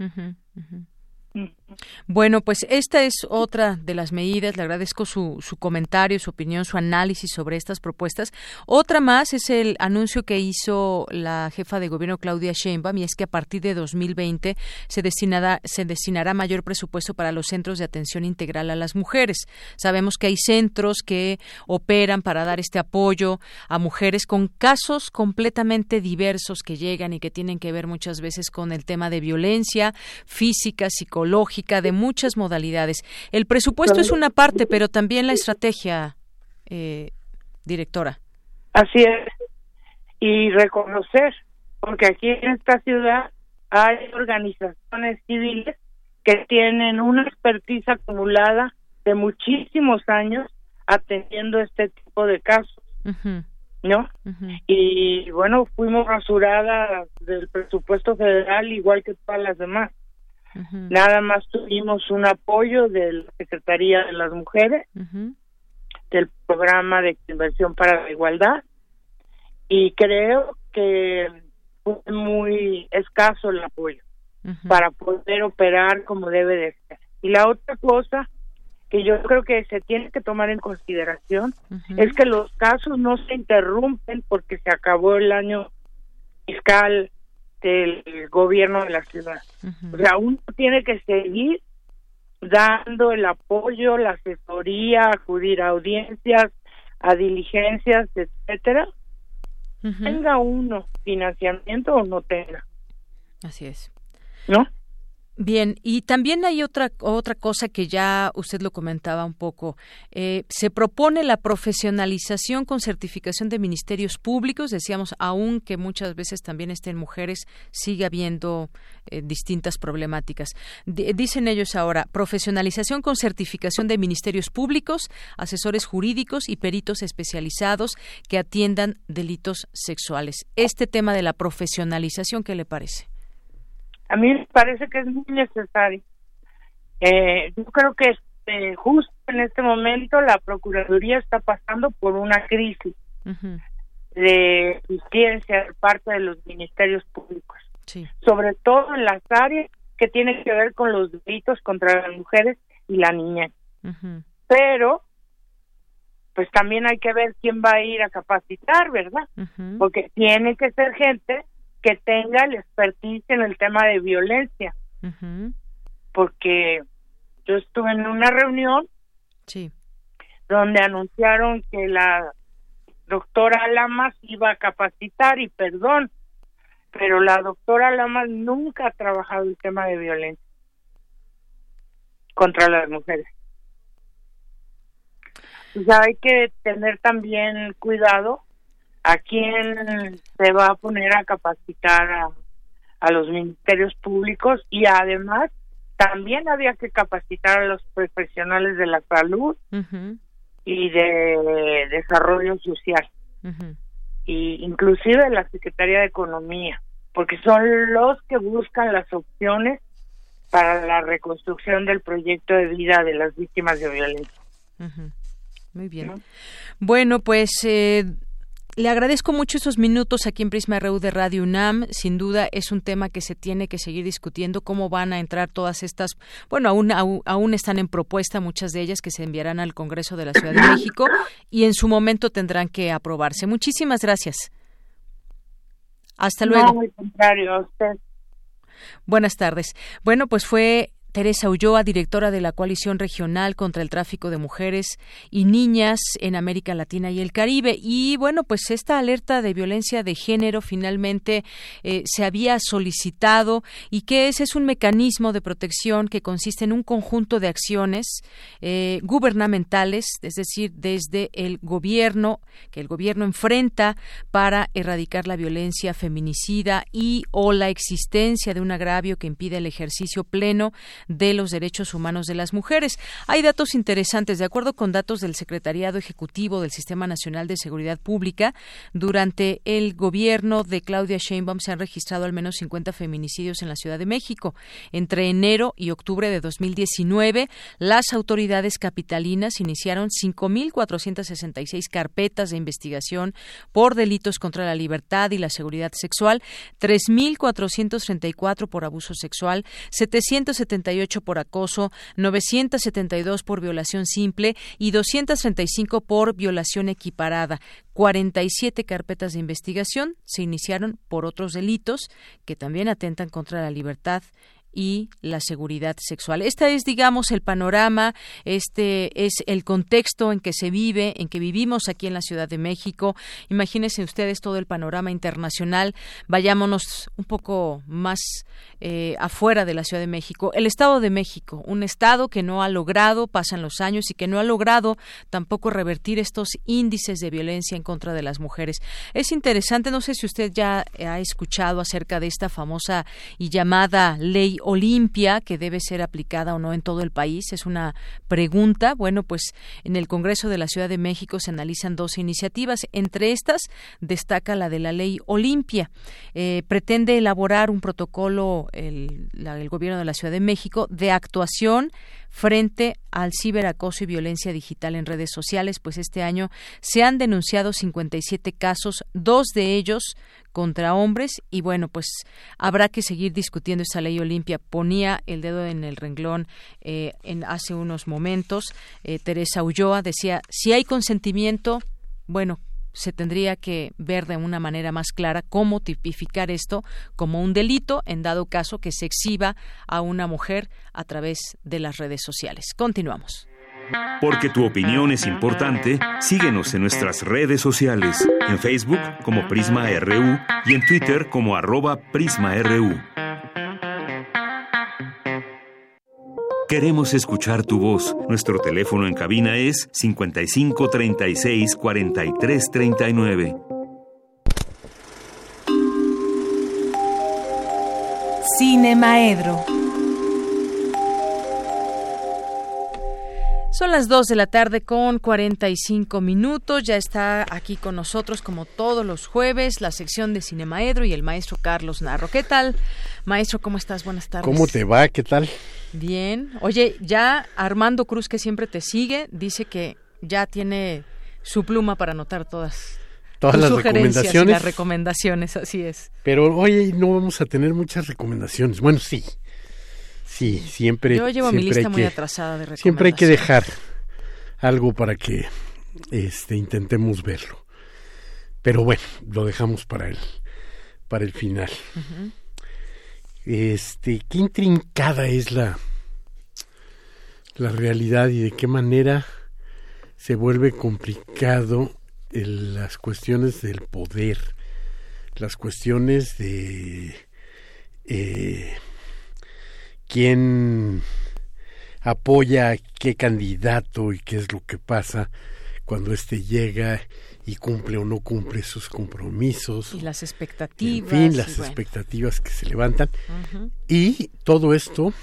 Bueno, pues esta es otra de las medidas. Le agradezco su, su, comentario, su opinión, su análisis sobre estas propuestas. Otra más es el anuncio que hizo la jefa de gobierno Claudia Sheinbaum y es que a partir de 2020 se destinará, se destinará mayor presupuesto para los centros de atención integral a las mujeres. Sabemos que hay centros que operan para dar este apoyo a mujeres con casos completamente diversos que llegan y que tienen que ver muchas veces con el tema de violencia física, psicológica lógica de muchas modalidades. El presupuesto es una parte, pero también la estrategia, eh, directora. Así es. Y reconocer, porque aquí en esta ciudad hay organizaciones civiles que tienen una expertise acumulada de muchísimos años atendiendo este tipo de casos, ¿no? Y bueno, fuimos rasuradas del presupuesto federal igual que todas las demás. Nada más tuvimos un apoyo de la Secretaría de las Mujeres, del programa de inversión para la igualdad, y creo que fue muy escaso el apoyo para poder operar como debe de ser. Y la otra cosa que yo creo que se tiene que tomar en consideración es que los casos no se interrumpen porque se acabó el año fiscal del gobierno de la ciudad. O sea, uno tiene que seguir dando el apoyo, la asesoría, acudir a audiencias, a diligencias, etcétera. Tenga uno financiamiento o no tenga. Así es. ¿No? Bien, y también hay otra otra cosa que ya usted lo comentaba un poco. Eh, se propone la profesionalización con certificación de ministerios públicos. Decíamos, aunque muchas veces también estén mujeres, sigue habiendo eh, distintas problemáticas. dicen ellos ahora, profesionalización con certificación de ministerios públicos, asesores jurídicos y peritos especializados que atiendan delitos sexuales. Este tema de la profesionalización, ¿qué le parece? A mí me parece que es muy necesario. Eh, yo creo que este, justo en este momento la Procuraduría está pasando por una crisis de eficiencia de parte de los ministerios públicos, sobre todo en las áreas que tienen que ver con los delitos contra las mujeres y la niña. Pero, pues también hay que ver quién va a ir a capacitar, ¿verdad? Porque tiene que ser gente que tenga el expertise en el tema de violencia. Porque yo estuve en una reunión sí. donde anunciaron que la doctora Lamas iba a capacitar y perdón, pero la doctora Lamas nunca ha trabajado el tema de violencia contra las mujeres. Ya hay que tener también cuidado a quién se va a poner a capacitar a, los ministerios públicos y además también había que capacitar a los profesionales de la salud y de desarrollo social. Y inclusive la Secretaría de Economía porque son los que buscan las opciones para la reconstrucción del proyecto de vida de las víctimas de violencia. Muy bien. Bueno, pues eh, le agradezco mucho estos minutos aquí en Prisma RU de Radio UNAM. Sin duda es un tema que se tiene que seguir discutiendo cómo van a entrar todas estas, bueno, aún, aún, están en propuesta muchas de ellas que se enviarán al Congreso de la Ciudad de México y en su momento tendrán que aprobarse. Muchísimas gracias. Hasta luego. muy contrario, usted. Buenas tardes. Bueno, pues fue Teresa Ulloa, directora de la Coalición Regional contra el Tráfico de Mujeres y Niñas en América Latina y el Caribe. Y bueno, pues esta alerta de violencia de género finalmente eh, se había solicitado y que ese es un mecanismo de protección que consiste en un conjunto de acciones eh, gubernamentales, es decir, desde el gobierno, que el gobierno enfrenta para erradicar la violencia feminicida y o la existencia de un agravio que impide el ejercicio pleno de los Derechos Humanos de las Mujeres. Hay datos interesantes. De acuerdo con datos del Secretariado Ejecutivo del Sistema Nacional de Seguridad Pública, durante el gobierno de Claudia Sheinbaum se han registrado al menos 50 feminicidios en la Ciudad de México. Entre enero y octubre de 2019, las autoridades capitalinas iniciaron 5.466 carpetas de investigación por delitos contra la libertad y la seguridad sexual, 3.434 por abuso sexual, 770 por acoso, 972 por violación simple y 235 por violación equiparada. 47 carpetas de investigación se iniciaron por otros delitos que también atentan contra la libertad y la seguridad sexual. Este es, digamos, el panorama, este es el contexto en que se vive, en que vivimos aquí en la Ciudad de México. Imagínense ustedes todo el panorama internacional. Vayámonos un poco más eh, afuera de la Ciudad de México. El Estado de México, un Estado que no ha logrado, pasan los años, y que no ha logrado tampoco revertir estos índices de violencia en contra de las mujeres. Es interesante, no sé si usted ya ha escuchado acerca de esta famosa y llamada ley Olimpia, que debe ser aplicada o no en todo el país, es una pregunta. Bueno, pues en el Congreso de la Ciudad de México se analizan dos iniciativas. Entre estas destaca la de la ley Olimpia. Eh, pretende elaborar un protocolo el gobierno de la Ciudad de México de actuación frente al ciberacoso y violencia digital en redes sociales, pues este año se han denunciado 57 casos, dos de ellos contra hombres y bueno, pues habrá que seguir discutiendo esta ley Olimpia. Ponía el dedo en el renglón eh, en hace unos momentos. Eh, Teresa Ulloa decía, si hay consentimiento, bueno, se tendría que ver de una manera más clara cómo tipificar esto como un delito en dado caso que se exhiba a una mujer a través de las redes sociales. Continuamos. Porque tu opinión es importante, síguenos en nuestras redes sociales, en Facebook como Prisma RU y en Twitter como arroba PrismaRU. Queremos escuchar tu voz. Nuestro teléfono en cabina es 55 36 43 39. Cine Maedro. Son las 2 de la tarde con 45 minutos. Ya está aquí con nosotros, como todos los jueves, la sección de Cinemaedro y el maestro Carlos Narro. ¿Qué tal, maestro? ¿Cómo estás? Buenas tardes. ¿Cómo te va? ¿Qué tal? Bien. Oye, ya Armando Cruz, que siempre te sigue, dice que ya tiene su pluma para anotar todas. Todas las recomendaciones. las recomendaciones, así es. Pero hoy no vamos a tener muchas recomendaciones. Bueno, sí. Sí, siempre. Yo llevo mi lista muy atrasada de recomendaciones. Siempre hay que dejar algo para que este, intentemos verlo. Pero bueno, lo dejamos para el, para el final. Este, qué intrincada es la, la realidad y de qué manera se vuelve complicado las cuestiones del poder, las cuestiones de eh, quién apoya a qué candidato y qué es lo que pasa cuando éste llega y cumple o no cumple sus compromisos. Y las expectativas. En fin, las expectativas que se levantan. Y todo esto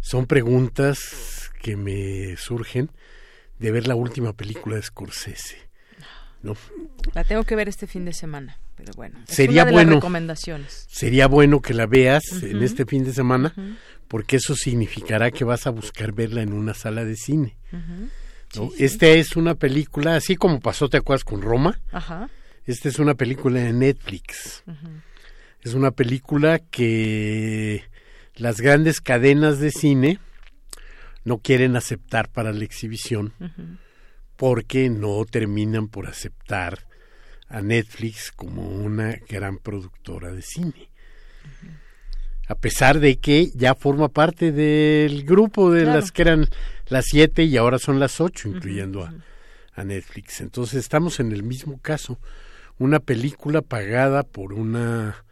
son preguntas que me surgen de ver la última película de Scorsese. ¿no? La tengo que ver este fin de semana pero bueno, sería bueno, recomendaciones. Sería bueno que la veas en este fin de semana, porque eso significará que vas a buscar verla en una sala de cine. Esta es una película, así como pasó, ¿te acuerdas con Roma? Esta es una película de Netflix. Es una película que las grandes cadenas de cine no quieren aceptar para la exhibición porque no terminan por aceptar a Netflix como una gran productora de cine. A pesar de que ya forma parte del grupo de las que eran las siete y ahora son las ocho, incluyendo a, a, Netflix. Entonces estamos en el mismo caso. Una película pagada por una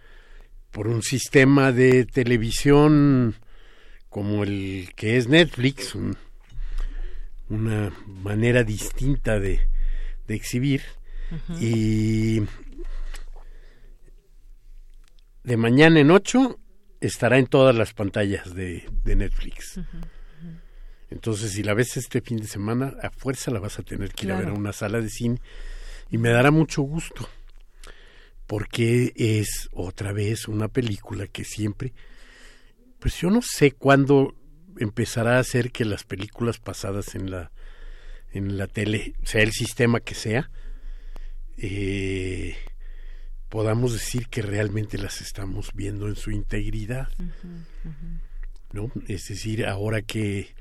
por un sistema de televisión como el que es Netflix, una manera distinta de, de exhibir y de mañana en ocho estará en todas las pantallas de, Netflix. Entonces, si la ves este fin de semana, a fuerza la vas a tener que ir a ver a una sala de cine. Y me dará mucho gusto, porque es otra vez una película que siempre, pues yo no sé cuándo empezará a hacer que las películas pasadas en la en la tele, sea el sistema que sea, eh, podamos decir que realmente las estamos viendo en su integridad. ¿No? Es decir, ahora que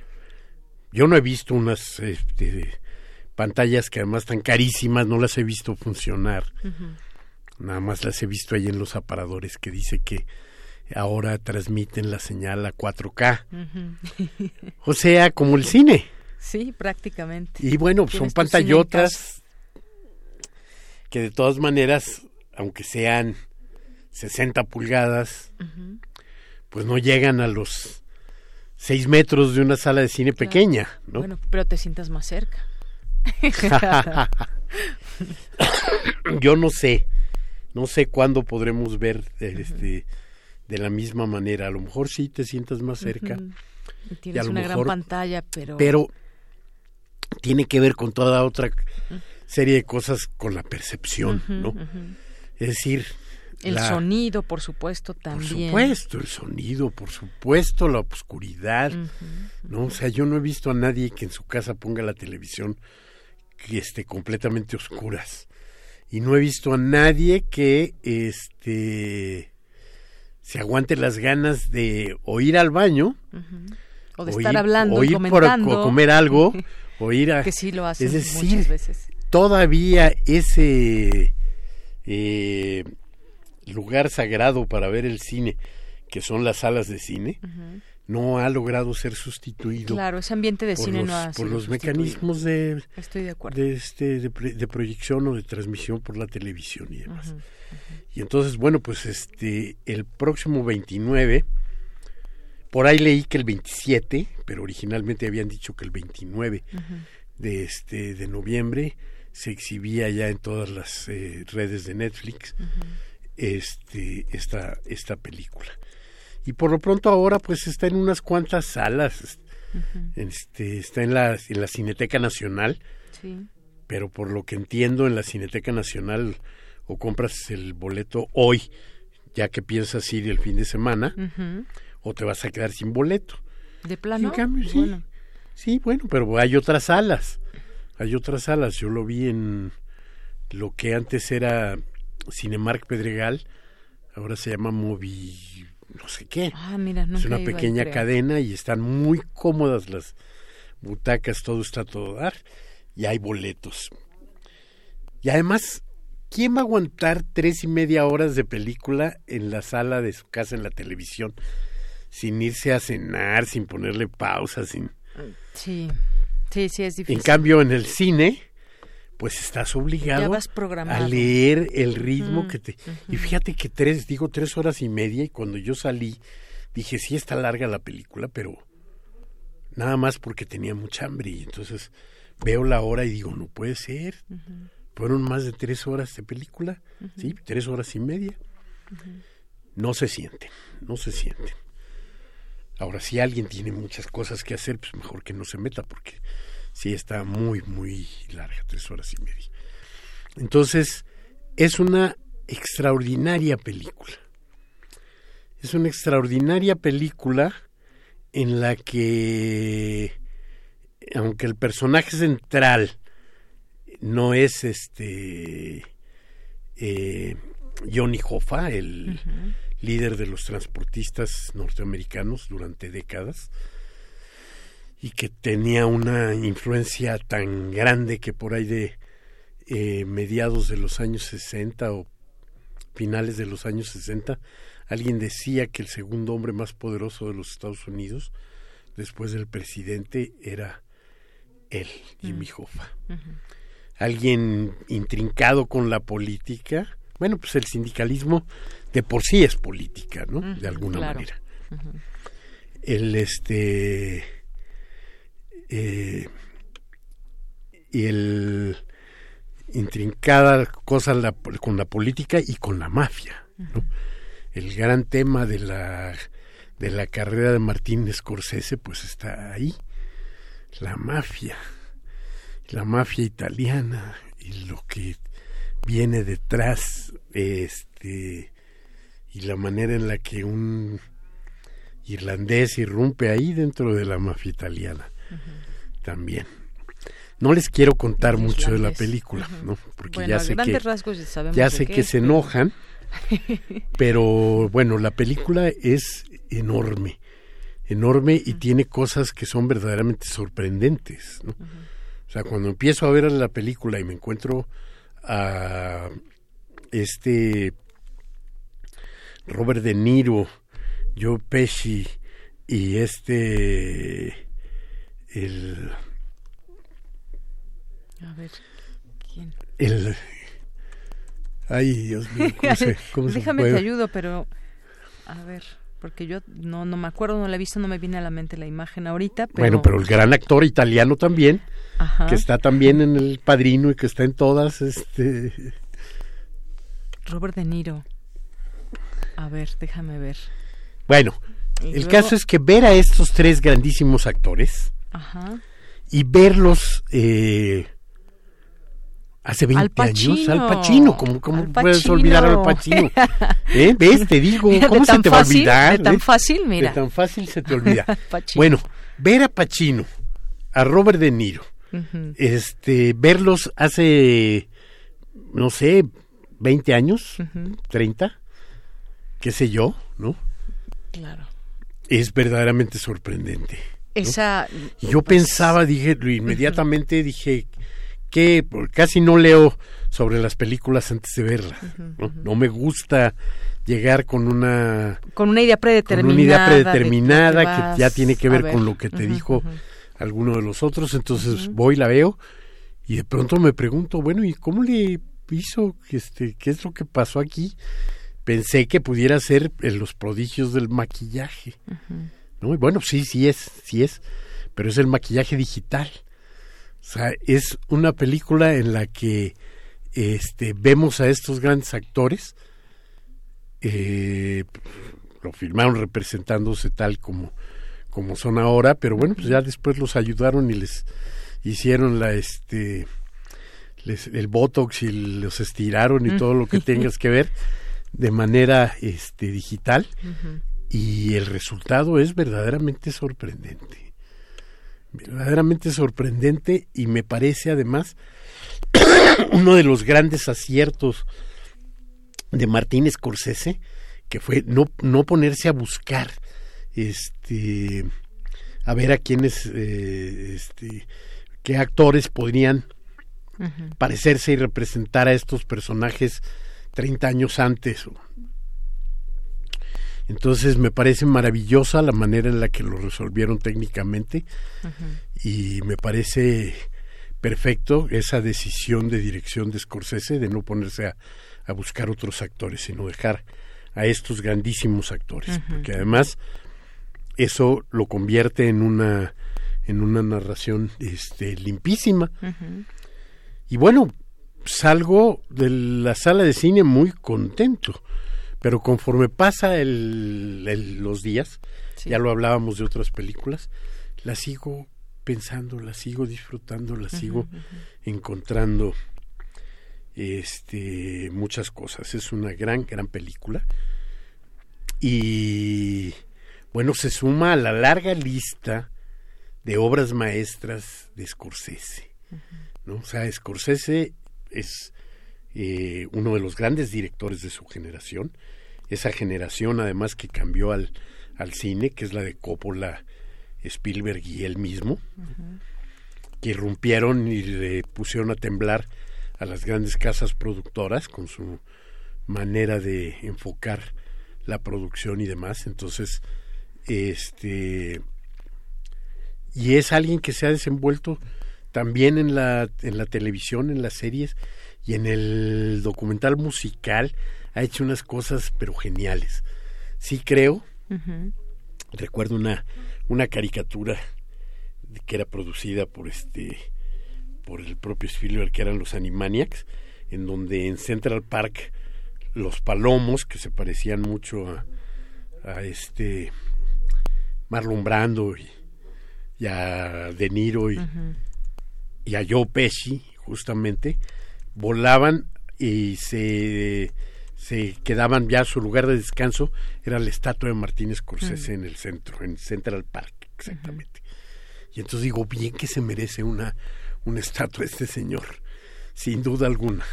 yo no he visto unas este, pantallas que además están carísimas, no las he visto funcionar. Nada más las he visto ahí en los aparadores que dice que ahora transmiten la señal a 4K. o sea, como el cine. Sí, prácticamente. Y bueno, son pantallotas que de todas maneras, aunque sean 60 pulgadas, pues no llegan a los 6 metros de una sala de cine pequeña, ¿no? Bueno, pero te sientas más cerca. Yo no sé, no sé cuándo podremos ver este, de la misma manera. A lo mejor sí te sientas más cerca. y tienes una gran pantalla, pero... Pero tiene que ver con toda otra serie de cosas con la percepción, ¿no? Es decir... El sonido, por supuesto, también. Por supuesto, el sonido, por supuesto, la oscuridad, ¿no? O sea, yo no he visto a nadie que en su casa ponga la televisión que esté completamente oscuras. Y no he visto a nadie que este se aguante las ganas de o ir al baño o de estar hablando o ir comentando. Por, comer algo o ir a que sí lo hacen es decir, muchas veces todavía ese eh, lugar sagrado para ver el cine, que son las salas de cine, no ha logrado ser sustituido. Claro, ese ambiente de cine los, no ha Por los mecanismos de, Estoy de, acuerdo. de, este, de, proyección o de transmisión por la televisión y demás. Y entonces, bueno, pues este el próximo 29 Por ahí leí que el 27, pero originalmente habían dicho que el 29 de este de noviembre se exhibía ya en todas las eh, redes de Netflix este esta esta película. Y por lo pronto ahora pues está en unas cuantas salas. Este está en la en la Cineteca Nacional. Pero por lo que entiendo en la Cineteca Nacional o compras el boleto hoy, ya que piensas ir el fin de semana, o te vas a quedar sin boleto. De plano. sí. Bueno. Sí, bueno, pero hay otras salas. Hay otras salas. Yo lo vi en lo que antes era Cinemark Pedregal, ahora se llama Movi no sé qué. Ah, mira, es una pequeña cadena y están muy cómodas las butacas, todo está todo dar y hay boletos. Y además, ¿quién va a aguantar tres y media horas de película en la sala de su casa en la televisión? Sin irse a cenar, sin ponerle pausa, sin... Sí, sí, sí, es difícil. En cambio, en el cine, pues estás obligado a leer el ritmo que te... Y fíjate que tres, digo tres horas y media, y cuando yo salí, dije, sí está larga la película, pero nada más porque tenía mucha hambre. Y entonces veo la hora y digo, no puede ser. Fueron más de tres horas de película, sí, tres horas y media. No se sienten, no se sienten. Ahora, si alguien tiene muchas cosas que hacer, pues mejor que no se meta, porque sí está muy, muy larga, tres horas y media. Entonces, es una extraordinaria película. Es una extraordinaria película en la que, aunque el personaje central no es este eh, Johnny Hoffa, el líder de los transportistas norteamericanos durante décadas, y que tenía una influencia tan grande que por ahí de eh, mediados de los años 60 o finales de los años 60, alguien decía que el segundo hombre más poderoso de los Estados Unidos, después del presidente, era él, Jimmy mm. Hoffa. Alguien intrincado con la política. Bueno, pues el sindicalismo de por sí es política, ¿no? de alguna manera. El este eh, y el intrincada cosa con la política y con la mafia. El gran tema de la, de la carrera de Martín Scorsese pues está ahí, la mafia, la mafia italiana y lo que viene detrás, este, y la manera en la que un irlandés irrumpe ahí dentro de la mafia italiana también. No les quiero contar mucho de la película, ¿no? Porque ya sé que ya sé que se enojan, pero bueno, la película es enorme, enorme y tiene cosas que son verdaderamente sorprendentes, ¿no? O sea, cuando empiezo a ver la película y me encuentro a este Robert De Niro, Joe Pesci y este el a ver quién el ay Dios mío ¿cómo déjame te ayudo pero a ver porque yo no no me acuerdo no la he visto no me viene a la mente la imagen ahorita pero... bueno pero el gran actor italiano también que está también en el Padrino y que está en todas este Robert De Niro. A ver déjame ver. Bueno el caso es que ver a estos tres grandísimos actores y verlos eh, hace 20 años al Pacino, ¿cómo, puedes olvidar al Pacino? ¿Eh? ¿Ves? Te digo, ¿cómo se te va a olvidar? De tan ¿Eh? fácil, mira. De tan fácil se te olvida. bueno, ver a Pacino, a Robert De Niro, este, verlos hace, no sé, 20 años, 30, qué sé yo, ¿no? Claro. Es verdaderamente sorprendente. Esa, yo pues, pensaba, dije, inmediatamente dije que casi no leo sobre las películas antes de verlas. ¿no? me gusta llegar con una con una idea predeterminada, una idea predeterminada que, ya tiene que ver, con lo que te dijo alguno de los otros. Entonces voy, la veo y de pronto me pregunto, bueno, ¿y cómo le hizo? Este, ¿Qué es lo que pasó aquí? Pensé que pudiera ser en los prodigios del maquillaje ¿no? Y bueno, sí, sí es, sí es, pero es el maquillaje digital. O sea, es una película en la que este, vemos a estos grandes actores, eh, lo filmaron representándose tal como, como son ahora, pero bueno, pues ya después los ayudaron y les hicieron la este el botox y los estiraron y todo lo que tengas que ver de manera este digital. Y el resultado es verdaderamente sorprendente verdaderamente sorprendente y me parece además uno de los grandes aciertos de Martín Scorsese que fue no, no ponerse a buscar este a ver a quiénes eh, este qué actores podrían parecerse y representar a estos personajes 30 años antes. Entonces me parece maravillosa la manera en la que lo resolvieron técnicamente y me parece perfecto esa decisión de dirección de Scorsese de no ponerse a, buscar otros actores, sino dejar a estos grandísimos actores, porque además eso lo convierte en una en una narración este limpísima. Y bueno, salgo de la sala de cine muy contento, pero conforme pasa el, los días, ya lo hablábamos de otras películas, la sigo pensando, la sigo disfrutando, la sigo encontrando este muchas cosas. Es una gran, gran película. Y bueno, se suma a la larga lista de obras maestras de Scorsese. ¿no? O sea, Scorsese es eh, uno de los grandes directores de su generación, esa generación además que cambió al, al cine, que es la de Coppola, Spielberg y él mismo, que irrumpieron y le pusieron a temblar a las grandes casas productoras con su manera de enfocar la producción y demás. Entonces, este y es alguien que se ha desenvuelto también en la, en la televisión, en las series y en el documental musical ha hecho unas cosas pero geniales. Sí creo. Recuerdo una, una caricatura que era producida por este por el propio Spielberg que eran los Animaniacs en donde en Central Park los palomos que se parecían mucho a, a este Marlon Brando y, y a De Niro y, y a Joe Pesci, justamente, volaban y se, se quedaban ya su lugar de descanso, era la estatua de Martínez Scorsese en el centro, en Central Park, exactamente. Y entonces digo, bien que se merece una, una estatua este señor, sin duda alguna.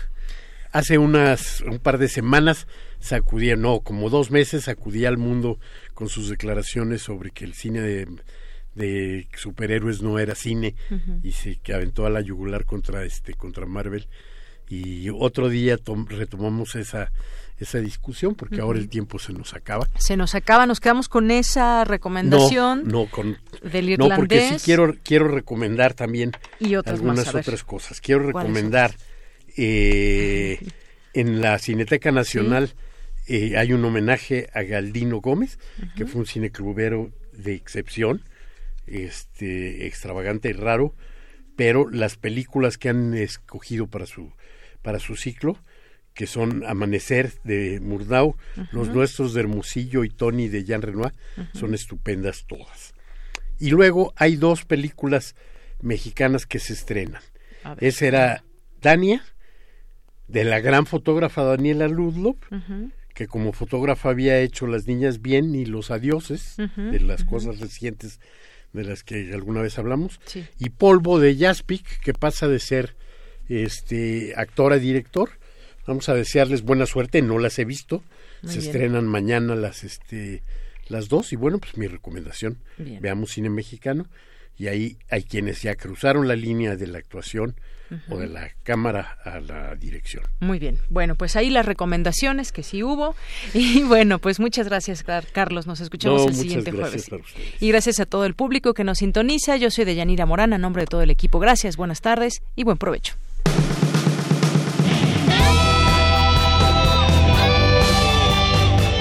Hace unas un par de semanas sacudía, no, como dos meses sacudía al mundo con sus declaraciones sobre que el cine de de superhéroes no era cine y se que aventó a la yugular contra este contra Marvel y otro día retomamos esa esa discusión porque ahora el tiempo se nos acaba. Se nos acaba, nos quedamos con esa recomendación. No, no con del irlandés. No, porque sí quiero quiero recomendar también algunas otras cosas. Quiero recomendar eh, en la Cineteca Nacional eh, hay un homenaje a Galdino Gómez, que fue un cineclubero de excepción este extravagante y raro, pero las películas que han escogido para su para su ciclo, que son Amanecer de Murnau, Los Nuestros de Hermosillo y Tony de Jean Renoir, son estupendas todas. Y luego hay dos películas mexicanas que se estrenan. Esa era Dania, de la gran fotógrafa Daniela Ludlov, que como fotógrafa había hecho Las Niñas Bien y Los Adioses, de las cosas recientes de las que alguna vez hablamos, y Polvo de Jaspic, que pasa de ser este actor a director. Vamos a desearles buena suerte, no las he visto. Se estrenan mañana las este las dos y bueno, pues mi recomendación, veamos cine mexicano y ahí hay quienes ya cruzaron la línea de la actuación o de la cámara a la dirección. Muy bien. Bueno, pues ahí las recomendaciones que sí hubo. Y bueno, pues muchas gracias, Carlos. Nos escuchamos el siguiente jueves. Y gracias a todo el público que nos sintoniza. Yo soy de Yanira Morán, a nombre de todo el equipo. Gracias, buenas tardes y buen provecho.